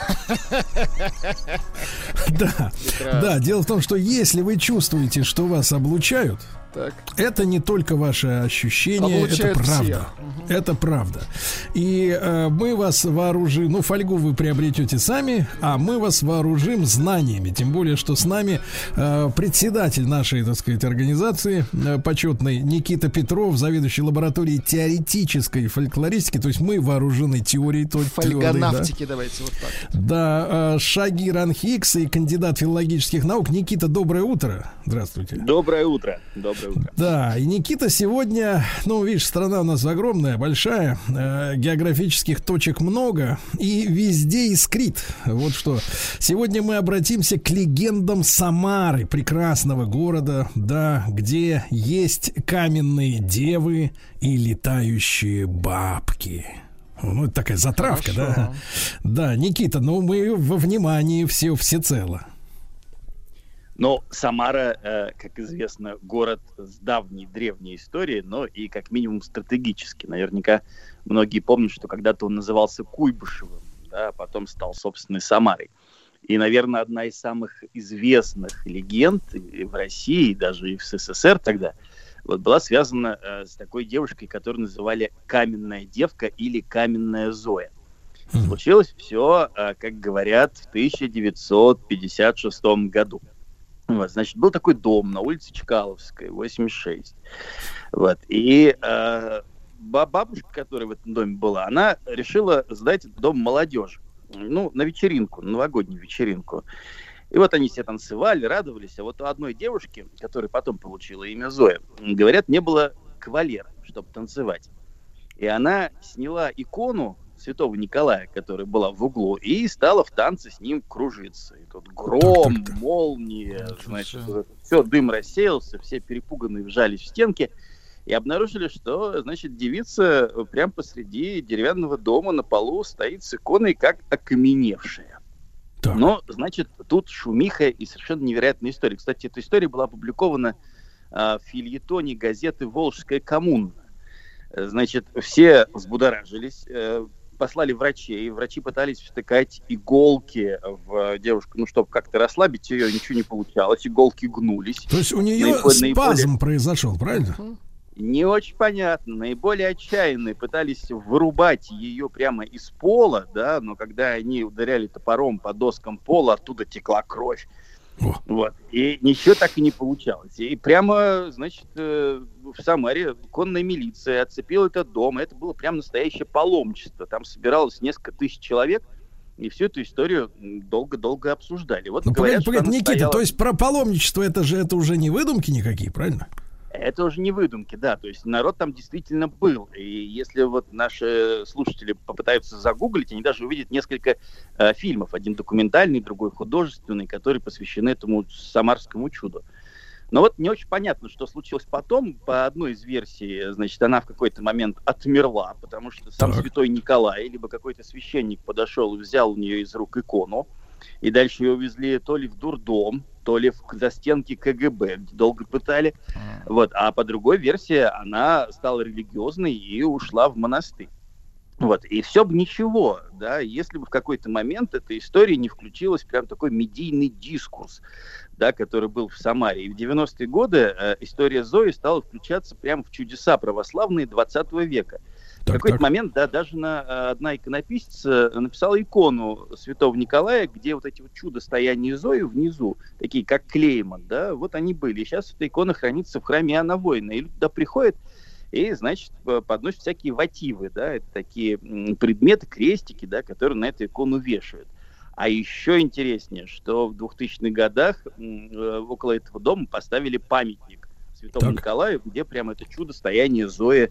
Да, да, дело в том, что если вы чувствуете, что вас облучают, Так. это не только ваше ощущение, это Облучают правда. всех. Это правда. И э, мы вас вооружим, ну, фольгу вы приобретете сами, а мы вас вооружим знаниями. Тем более, что с нами э, председатель нашей, так сказать, организации э, почетный Никита Петров, заведующий лабораторией теоретической фольклористики. То есть мы вооружены теорией той- твердой, да. Фольгонавтики, давайте вот так. Да, э, Шагир Анхикс и кандидат филологических наук. Никита, доброе утро. Здравствуйте. Доброе утро. Доброе утро. Да, и Никита сегодня, ну, видишь, страна у нас огромная, большая, э, географических точек много, и везде искрит. Вот что. Сегодня мы обратимся к легендам Самары, прекрасного города, да, где есть каменные девы и летающие бабки. Ну, это такая затравка, да? Хорошо. Да, Никита, ну мы во внимании все всецело. Но Самара, э, как известно, город с давней древней историей, но и как минимум стратегически. Наверняка многие помнят, что когда-то он назывался Куйбышевым, да, а потом стал собственной Самарой. И, наверное, одна из самых известных легенд и в России, и даже и в СССР тогда, вот, была связана э, с такой девушкой, которую называли Каменная девка или Каменная Зоя. Случилось все, как говорят, в 1956 году. Вот, значит, был такой дом на улице Чкаловской, 86. Вот, и э, ба- бабушка, которая в этом доме была, она решила сдать этот дом молодежи. Ну, на вечеринку, на новогоднюю вечеринку. И вот они все танцевали, радовались. А вот у одной девушки, которая потом получила имя Зоя, говорят, не было кавалера, чтобы танцевать. И она сняла икону святого Николая, которая была в углу, и стала в танце с ним кружиться. И тут гром, молния, значит, все, дым рассеялся, все перепуганные вжались в стенки и обнаружили, что, значит, девица прямо посреди деревянного дома на полу стоит с иконой как окаменевшая. Но, значит, тут шумиха и совершенно невероятная история. Кстати, эта история была опубликована а, в фильетоне газеты «Волжская коммуна». Э, Значит, все взбудоражились, э, послали врачей, врачи пытались втыкать иголки в девушку, ну, чтобы как-то расслабить ее, ничего не получалось, иголки гнулись. То есть у нее Наиболее- спазм произошел, правильно? Не очень понятно. Наиболее отчаянные пытались вырубать ее прямо из пола, да, но когда они ударяли топором по доскам пола, оттуда текла кровь. Вот. И ничего так и не получалось. И прямо, значит, э, в Самаре конная милиция оцепила этот дом. Это было прям настоящее паломничество. Там собиралось несколько тысяч человек, и всю эту историю долго-долго обсуждали. Вот Ну, говорят, погоди, погоди, Никита, стояла- то есть про паломничество это же это уже не выдумки никакие, правильно? Это уже не выдумки, да. То есть народ там действительно был. И если вот наши слушатели попытаются загуглить, они даже увидят несколько э, фильмов. Один документальный, другой художественный, которые посвящены этому самарскому чуду. Но вот не очень понятно, что случилось потом. По одной из версий, значит, она в какой-то момент отмерла, потому что сам святой Николай, либо какой-то священник подошел и взял у нее из рук икону. И дальше ее увезли то ли в дурдом, то ли в застенки КГБ, где долго пытали. Вот. А по другой версии она стала религиозной и ушла в монастырь. Вот. И все бы ничего, да, если бы в какой-то момент эта история не включилась прям такой медийный дискурс, да, который был в Самаре. И в 90-е годы э, история Зои стала включаться прямо в чудеса православные 20 века. В какой-то момент, да, даже на, э, одна иконописца написала икону святого Николая, где вот эти вот чудо стояния Зои внизу, такие как клеймон, да, вот они были. И сейчас эта икона хранится в храме Иоанна Воина. И люди туда приходят и, значит, подносят всякие вативы, да, это такие предметы, крестики, да, которые на эту икону вешают. А еще интереснее, что в 2000-х годах э, около этого дома поставили памятник Святому Николаю, где прямо это чудо стояние Зои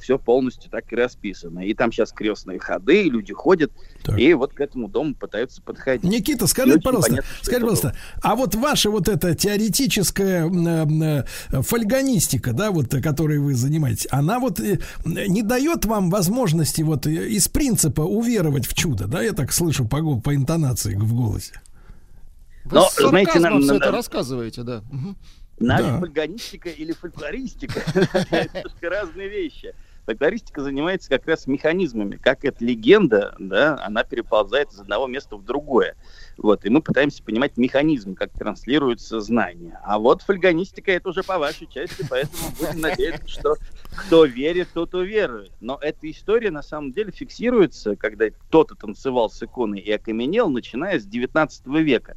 все полностью так и расписано. И там сейчас крестные ходы, и люди ходят, и вот к этому дому пытаются подходить. Никита, очень пожалуйста, понятно, это пожалуйста, а вот ваша вот эта теоретическая э, э, фольгонистика, да, вот, э, которой вы занимаетесь, она вот э, не дает вам возможности вот э, из принципа уверовать в чудо, да, я так слышу по, по интонации в голосе. Вы Но, с знаете, нам- все это рассказываете, да. Мгм. Наша Да. фольгонистика или фольклористика — это разные вещи. Фольклористика занимается как раз механизмами, как эта легенда, да, она переползает из одного места в другое. Вот, и мы пытаемся понимать механизм, как транслируются знания. А вот фольгонистика это уже по вашей части, поэтому будем надеяться, что кто верит, тот уверует. Но эта история на самом деле фиксируется, когда кто-то танцевал с иконой и окаменел, начиная с 19 века.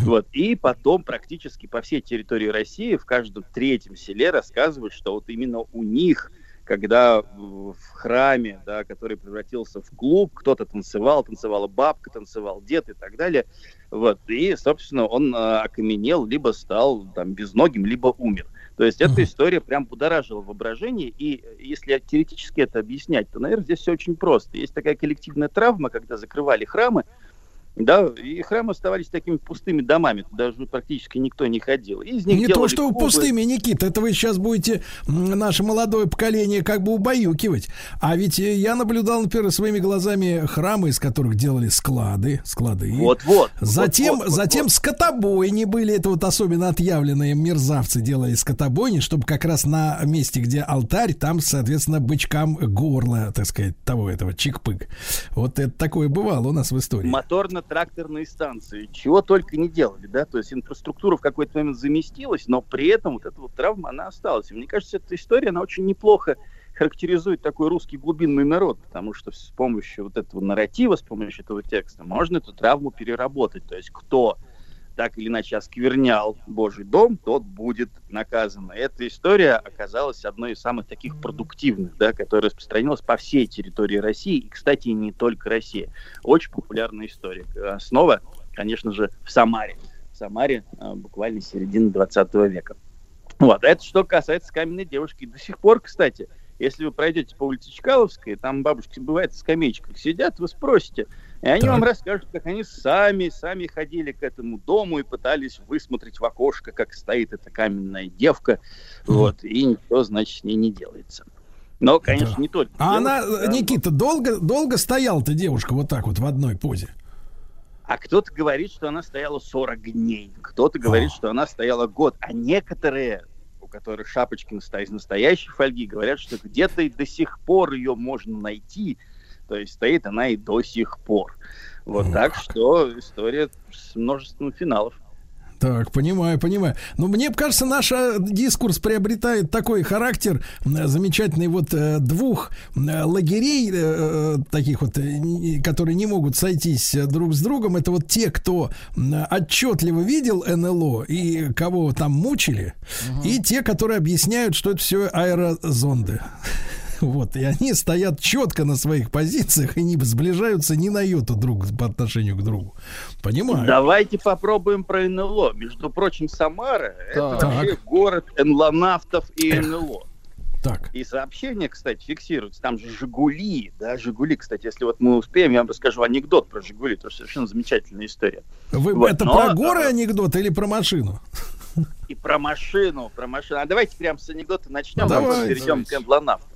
Вот. И потом практически по всей территории России в каждом третьем селе рассказывают, что вот именно у них, когда в храме, да, который превратился в клуб, кто-то танцевал, танцевала бабка, танцевал дед и так далее, вот, и, собственно, он э, окаменел, либо стал там безногим, либо умер. То есть эта история прям будоражила воображение, и если теоретически это объяснять, то, наверное, здесь все очень просто. Есть такая коллективная травма, когда закрывали храмы, да, и храмы оставались такими пустыми домами, туда уже практически никто не ходил. Из них Не то, что клубы. пустыми, Никита, это вы сейчас будете наше молодое поколение как бы убаюкивать. А ведь э, я наблюдал, например, своими глазами храмы, из которых делали склады, склады. Вот-вот. Затем, вот, вот, затем скотобойни были, это вот особенно отъявленные мерзавцы делали скотобойни, чтобы как раз на месте, где алтарь, там, соответственно, бычкам горло, так сказать, того этого чик-пык. Вот это такое бывало у нас в истории. Моторно-тракторные станции, чего только не делали, да, то есть инфраструктура в какой-то момент заместилась, но при этом вот эта вот травма, она осталась. И мне кажется, эта история, она очень неплохо характеризует такой русский глубинный народ, потому что с помощью вот этого нарратива, с помощью этого текста можно эту травму переработать. То есть кто так или иначе осквернял Божий дом, тот будет наказан. Эта история оказалась одной из самых таких продуктивных, да, которая распространилась по всей территории России, и, кстати, не только России. Очень популярная история. Основа, конечно же, в Самаре. В Самаре а, буквально середины 20 века. Вот, это что касается каменной девушки. До сих пор, кстати, если вы пройдете по улице Чкаловской, там бабушки бывает в скамеечках сидят, вы спросите, и они вам расскажут, как они сами, сами ходили к этому дому и пытались высмотреть в окошко, как стоит эта каменная девка, вот, и ничего, значит, с ней не делается. Но, конечно, не только. А девушка, она, да, Никита, долго, долго стояла-то девушка вот так вот в одной позе? А кто-то говорит, что она стояла 40 дней, кто-то говорит, что она стояла год, а некоторые, которых шапочки из настоящей фольги, говорят, что где-то и до сих пор ее можно найти, то есть стоит она и до сих пор. Вот так что история с множеством финалов. Так, понимаю, понимаю. Но мне кажется, наш э, дискурс приобретает такой характер м, замечательный вот э, двух э, лагерей, э, э, таких вот, э, которые не могут сойтись э, друг с другом. Это вот те, кто отчетливо видел НЛО и кого там мучили, и те, которые объясняют, что это все аэрозонды. Вот, и они стоят четко на своих позициях и не сближаются ни на йоту друг по отношению к другу. Понимаю. Давайте попробуем про НЛО. Между прочим, Самара это Так. вообще город НЛОнавтов и НЛО. Так. И сообщения, кстати, фиксируются. Там же Жигули, да, Жигули, кстати, если вот мы успеем, я вам расскажу анекдот про Жигули, это совершенно замечательная история. Вы, Вот, это но, про горы анекдот или про машину? И про машину, про машину. А давайте прямо с анекдота начнем, а потом перейдем давайте. к эмблонавтам.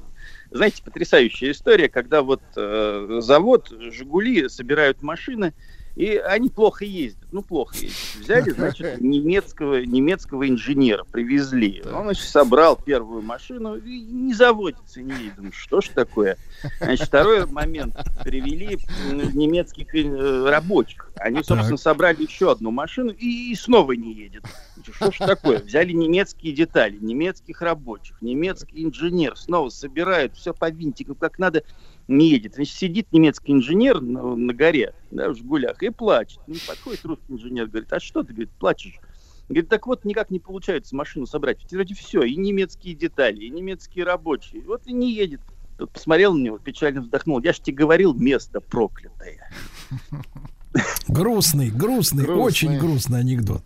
Знаете, потрясающая история, когда вот э, завод Жигули собирают машины, и они плохо ездят. Ну, плохо ездят. Взяли, значит, немецкого, немецкого инженера, привезли. Он, значит, собрал первую машину и не заводится, не едет. Ну, Что ж такое? Значит, второй момент. Привели немецких э, рабочих. Они, собственно, собрали еще одну машину и, и снова не едет. Что ж такое? Взяли немецкие детали, немецких рабочих, немецкий инженер, снова собирают все по винтикам, как надо, не едет. Значит, сидит немецкий инженер на, на горе, да, в Жигулях, и плачет. Ну, подходит русский инженер, говорит, а что ты, говорит, плачешь? Говорит, так вот, никак не получается машину собрать. Вроде все, и немецкие детали, и немецкие рабочие. Вот и не едет. Тут посмотрел на него, печально вздохнул. Я же тебе говорил, место проклятое. Грустный, грустный, Грустный. очень грустный анекдот.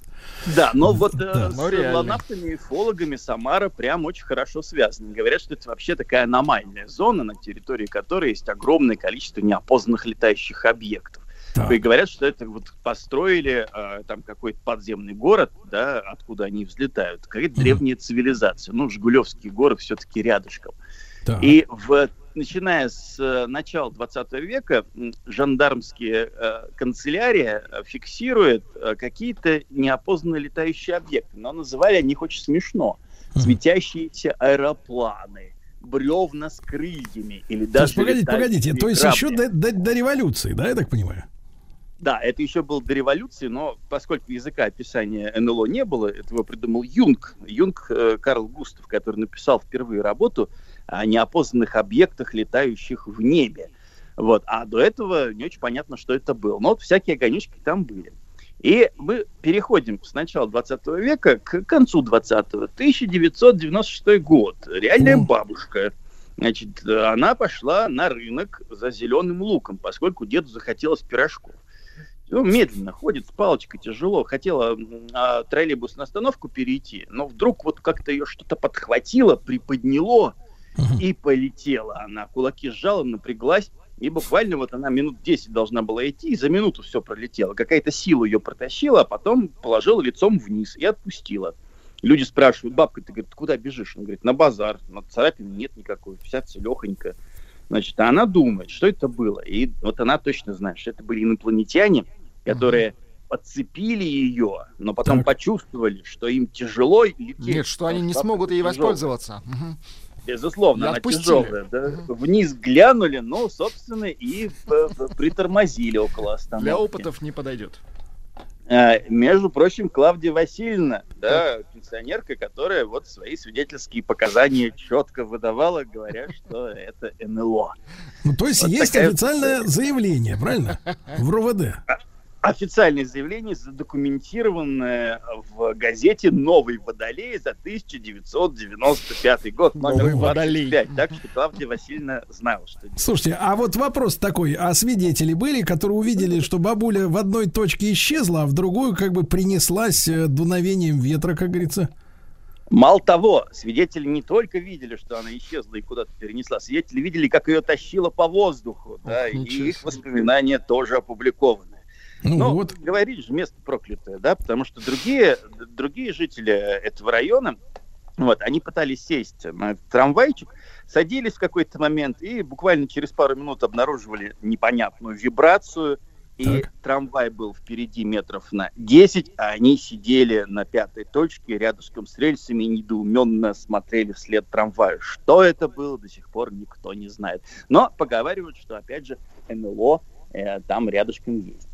Да, но вот э, Да. с ланавтами и фологами Самара прям очень хорошо связаны. Говорят, что это вообще такая аномальная зона, на территории которой есть огромное количество неопознанных летающих объектов. Так. И говорят, что это вот построили э, там какой-то подземный город, да, откуда они взлетают. Какая-то Мгм. древняя цивилизация. Ну, Жигулевские горы все-таки рядышком. Так. И в, начиная с э, начала 20 века жандармские э, канцелярия э, фиксирует э, какие-то неопознанные летающие объекты. Но называли они их очень смешно. Светящиеся аэропланы, бревна с крыльями или То даже есть, погодите, погодите, то есть еще до, до- до революции, да, я так понимаю? Да, это еще был до революции, но поскольку языка описания НЛО не было, это его придумал Юнг. Юнг э, Карл Густав, который написал впервые работу о неопознанных объектах, летающих в небе. Вот. А до этого не очень понятно, что это было. Но вот всякие огонечки там были. И мы переходим с начала 20 века к концу 20-го. 1996 год. Реальная Мгм. бабушка. Значит, э, она пошла на рынок за зеленым луком, поскольку деду захотелось пирожков. Ну, медленно ходит с палочкой, тяжело. Хотела а, троллейбусную остановку перейти, но вдруг вот как-то ее что-то подхватило, приподняло, и полетела она. Кулаки сжала, напряглась, и буквально вот она минут 10 должна была идти, и за минуту все пролетело. Какая-то сила ее протащила, а потом положила лицом вниз и отпустила. Люди спрашивают, бабка, ты говорит, куда бежишь? Она говорит, на базар. На царапины нет никакой, вся целехонька. Значит, а она думает, что это было. И вот она точно знает, что это были инопланетяне, которые подцепили ее, но потом Так. почувствовали, что им тяжело лететь. Нет, что они не смогут ей воспользоваться. Безусловно, И она отпустили. тяжелая. да. Вниз глянули, но, собственно, и притормозили около остановки. Для опытов не подойдет. А, между прочим, Клавдия Васильевна, да, пенсионерка, которая вот свои свидетельские показания четко выдавала, говоря, что это НЛО. Ну, то есть Вот есть официальное заявление, правильно? В РОВД. Официальное заявление задокументированное в газете «Новый Водолей» за 1995 год, номер «Новый Водолей». 25. Так что Клавдия Васильевна знала, что делать. Слушайте, а вот вопрос такой, а свидетели были, которые увидели, что бабуля в одной точке исчезла, а в другую как бы принеслась э, дуновением ветра, как говорится? Мало того, свидетели не только видели, что она исчезла и куда-то перенесла, свидетели видели, как ее тащило по воздуху, да, и их воспоминания тоже опубликованы. Ну, Ну, вот. говоришь же, место проклятое, да, потому что другие, другие жители этого района, вот, они пытались сесть на этот трамвайчик, садились в какой-то момент и буквально через пару минут обнаруживали непонятную вибрацию, и Так. трамвай был впереди метров на 10, а они сидели на пятой точке рядышком с рельсами и недоуменно смотрели вслед трамваю. Что это было, до сих пор никто не знает. Но поговаривают, что, опять же, НЛО э, там рядышком есть.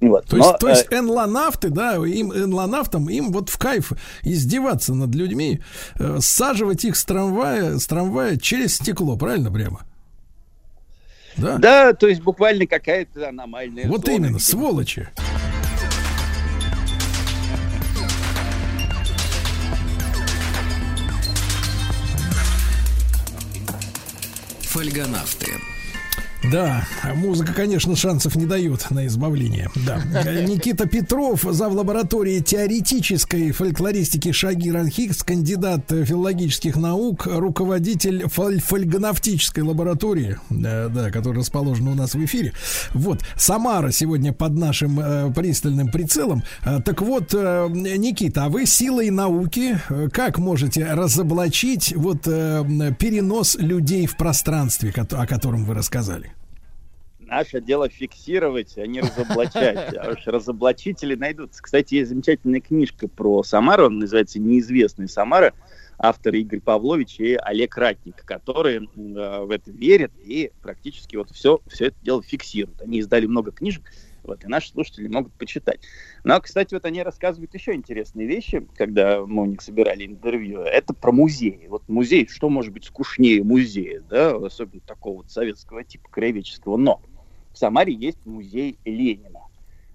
Вот. То Но, есть, то есть э, энлонавты, да, им энлонавтам, им вот в кайф издеваться над людьми, э, саживать их с трамвая, с трамвая через стекло, правильно прямо? Да? да, то есть буквально какая-то аномальная вот зона, именно, сволочи. Фольгонавты. Да, музыка, конечно, шансов не дает на избавление. Да. Никита Петров, зав. лаборатории теоретической фольклористики Шагир Анхикс, кандидат филологических наук, руководитель фоль- фольгонавтической лаборатории, да, да, которая расположена у нас в эфире. Вот, Самара сегодня под нашим э, пристальным прицелом. Э, так вот, э, Никита, а вы силой науки э, как можете разоблачить вот э, перенос людей в пространстве, о котором вы рассказали? Наше дело фиксировать, а не разоблачать. А уж разоблачители найдутся. Кстати, есть замечательная книжка про Самару, она называется «Неизвестная Самара», автор Игорь Павлович и Олег Ратник, которые э, в это верят и практически вот все, все это дело фиксируют. Они издали много книжек, вот, и наши слушатели могут почитать. Но, кстати, вот они рассказывают еще интересные вещи, когда мы у них собирали интервью. Это про музеи. Вот музей, что может быть скучнее музея, да, особенно такого вот советского типа, краеведческого. Но в Самаре есть музей Ленина.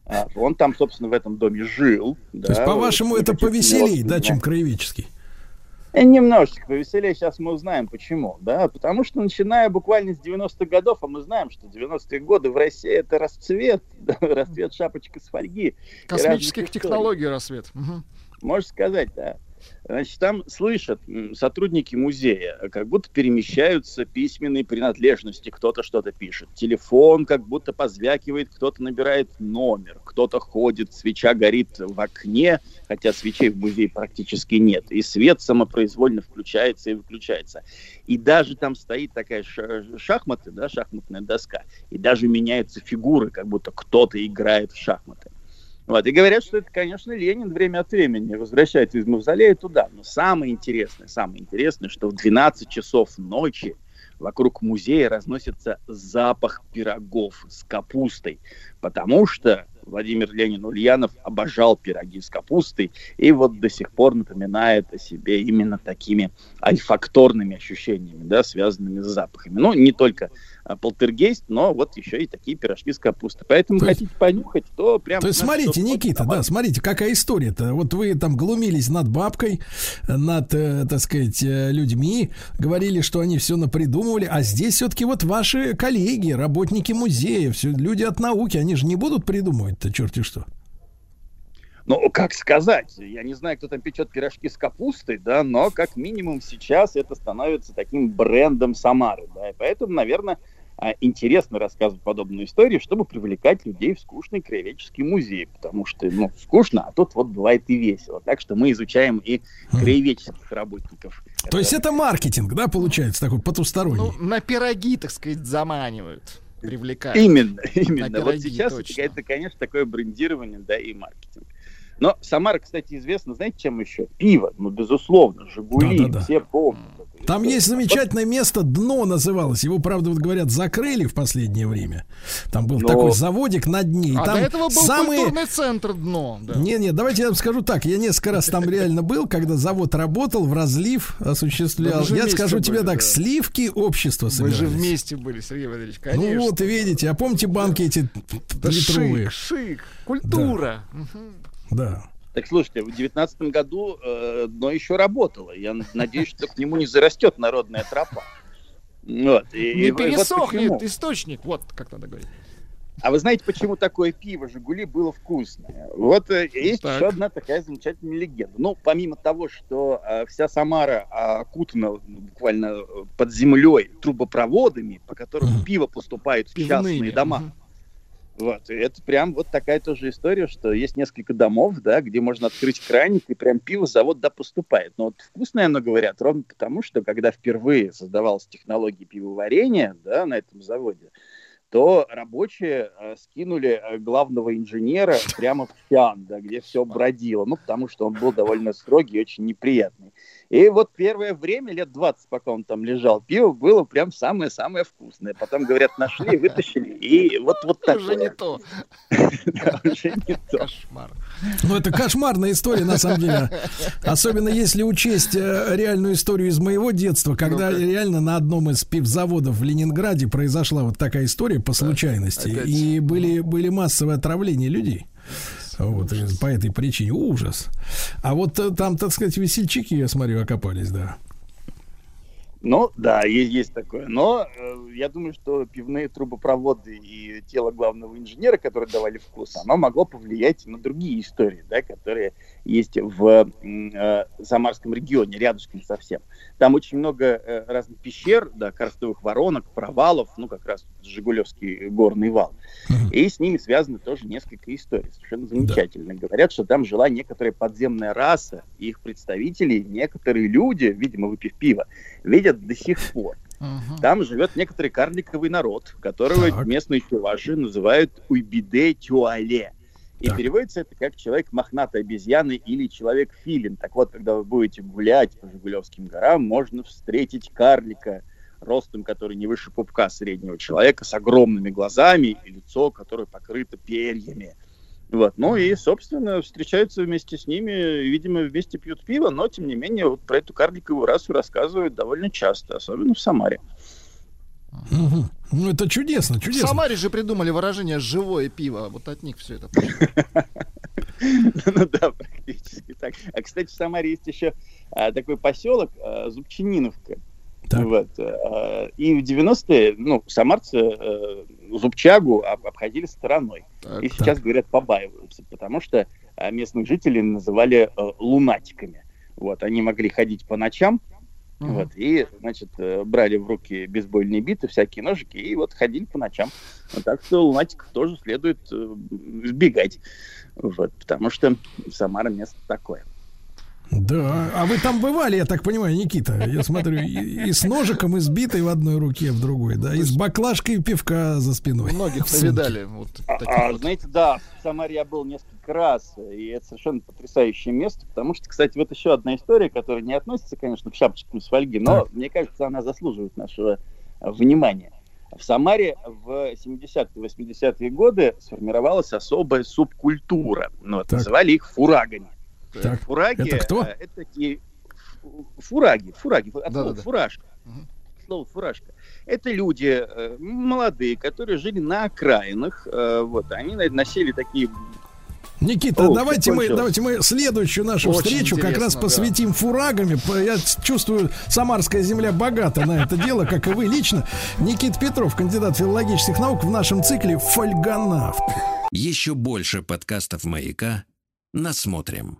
А, Он там, собственно, в этом доме жил. То есть, по-вашему, это повеселей, да, чем краеведческий? Э, Немножечко повеселее, сейчас мы узнаем почему, да, потому что начиная буквально с 90-х годов, а мы знаем, что 90-е годы в России это расцвет, да, расцвет шапочек из фольги. Космических технологий рассвет. Мгм. Можно сказать, да. Значит, там слышат сотрудники музея, как будто перемещаются письменные принадлежности, кто-то что-то пишет. Телефон как будто позвякивает, кто-то набирает номер, кто-то ходит, свеча горит в окне, хотя свечей в музее практически нет. И свет самопроизвольно включается и выключается. И даже там стоит такая ша- шахматы, да, шахматная доска, и даже меняются фигуры, как будто кто-то играет в шахматы. Вот. И говорят, что это, конечно, Ленин время от времени возвращается из мавзолея туда. Но самое интересное, самое интересное, что в 12 часов ночи вокруг музея разносится запах пирогов с капустой, потому что Владимир Ленин Ульянов обожал пироги с капустой и вот до сих пор напоминает о себе именно такими альфакторными ощущениями, да, связанными с запахами. Ну, не только полтергейст, но вот еще и такие пирожки с капустой. Поэтому То есть- хотите понюхать, то прям... То есть, смотрите, Никита, да, смотрите, какая история-то. Вот вы там глумились над бабкой, над, э, так сказать, э, людьми, говорили, что они все напридумывали, а здесь все-таки вот ваши коллеги, работники музея, все люди от науки, они же не будут придумывать-то черти что. Ну, как сказать, я не знаю, кто там печет пирожки с капустой, да, но как минимум сейчас это становится таким брендом Самары, да, и поэтому, наверное, а, интересно рассказывать подобную историю, чтобы привлекать людей в скучный краеведческий музей, потому что, ну, скучно, а тут вот бывает и весело. Так что мы изучаем и краеведческих работников. То есть это маркетинг, да, получается, такой потусторонний. Ну, на пироги, так сказать, заманивают, привлекают. Именно, именно. Вот сейчас точно. это, конечно, такое брендирование, да, и маркетинг. Но Самара, кстати, известна, знаете, чем еще? Пиво, ну, безусловно, Жигули, Да-да-да. все помнят. Там есть замечательное место, дно называлось. Его, правда, вот говорят, закрыли в последнее время. Там был Но- такой заводик на дне. А там до этого был самые... культурный центр дно. да. Не-не, давайте я вам скажу так. Я несколько раз там реально был, когда завод работал, в разлив осуществлял. Я скажу тебе так, сливки общества Мы собирались. же вместе были, Сергей Валерьевич, конечно. Ну вот, видите, а помните банки эти литровые? шик, шик, культура. Да. Так слушайте, в девятнадцатом году э, дно еще работало. Я надеюсь, что к нему не зарастет народная тропа. Вот. И- Не и вот пересохнет почему. источник, вот как надо говорить. А вы знаете, почему такое пиво Жигули было вкусное? Вот э, есть Так. еще одна такая замечательная легенда. Ну, помимо того, что э, вся Самара а, окутана буквально э, под землей трубопроводами, по которым пиво поступает в частные дома. Вот, и это прям вот такая тоже история, что есть несколько домов, да, где можно открыть краник, и прям пиво с завода да, поступает. Но вот вкусное оно, говорят, ровно потому, что когда впервые создавалась технология пивоварения, да, на этом заводе, то рабочие э, скинули э, главного инженера прямо в чан, да, где все бродило, ну, потому что он был довольно строгий и очень неприятный. И вот первое время, лет 20, пока он там лежал, пиво было прям самое-самое вкусное. Потом, говорят, нашли, вытащили, и вот, вот так. Уже не то. уже не то. Кошмар. Ну, это кошмарная история, на самом деле. Особенно если учесть э, реальную историю из моего детства, когда реально на одном из пивзаводов в Ленинграде произошла вот такая история по случайности. И были, были массовые отравления людей. Вот, и по этой причине ужас. А вот э, там, так сказать, весельчаки, я смотрю, окопались, да. Ну, да, есть, есть такое. Но э, я думаю, что пивные трубопроводы и тело главного инженера, которые давали вкус, оно могло повлиять на другие истории, да, которые есть в э, Самарском регионе, рядышком совсем. Там очень много э, разных пещер, да, карстовых воронок, провалов, ну, как раз Жигулевский горный вал. И с ними связаны тоже несколько историй, совершенно замечательно. Говорят, что там жила некоторая подземная раса, и их представители, некоторые люди, видимо, выпив пиво, видят до сих пор. Там живет некоторый карликовый народ, которого Так. местные чуваши называют уйбиде тюале. И Так. переводится это как человек мохнатой обезьяны или человек филин. Так вот, когда вы будете гулять по Жигулевским горам, можно встретить карлика, ростом который не выше пупка среднего человека, с огромными глазами и лицо, которое покрыто перьями. Вот. Ну и, собственно, встречаются вместе с ними, видимо, вместе пьют пиво, но, тем не менее, вот про эту карликовую расу рассказывают довольно часто, особенно в Самаре. Мгм. Ну, это чудесно, В чудесно. Самаре же придумали выражение «живое пиво». Вот от них все это. Ну да, практически так. А, кстати, в Самаре есть еще а, такой поселок а, Зубчининовка. Вот. а, И в 90-е, ну, самарцы э, Зубчагу об- обходили стороной. И сейчас, говорят, побаиваются, потому что а, местных жителей называли э, лунатиками. Вот. Они могли ходить по ночам, Мгм. вот, и, значит, э, брали в руки бейсбольные биты, всякие ножики, и вот ходили по ночам. Вот так что лунатиков тоже следует э, избегать. Вот, потому что Самара место такое. Да, а вы там бывали, я так понимаю, Никита? Я смотрю, и, и с ножиком избитой в одной руке, в другой, да, и с баклажкой пивка за спиной. Многих повидали. Вот А, а, вот. знаете, да, в Самаре я был несколько раз, и это совершенно потрясающее место, потому что, кстати, вот еще одна история, которая не относится, конечно, к шапочкам с фольги, но, мне кажется, она заслуживает нашего а, внимания. В Самаре в 70-е, 80-е годы сформировалась особая субкультура. Ну, вот, Так. называли их фурагами. Так, Фураги это кто? э, это такие фу- фураги, фураги, от слова Да-да-да. фуражка. Слово фуражка. Это люди э, молодые, которые жили на окраинах. э, вот, они носили такие Никита, О, давайте мы, закончилось. давайте мы следующую нашу Очень встречу как раз интересно, да. посвятим фурагами. Я чувствую, Самарская земля богата на это дело, как и вы лично. Никит Петров, кандидат филологических наук в нашем цикле «Фольгонавт». Еще больше подкастов «Маяка» насмотрим.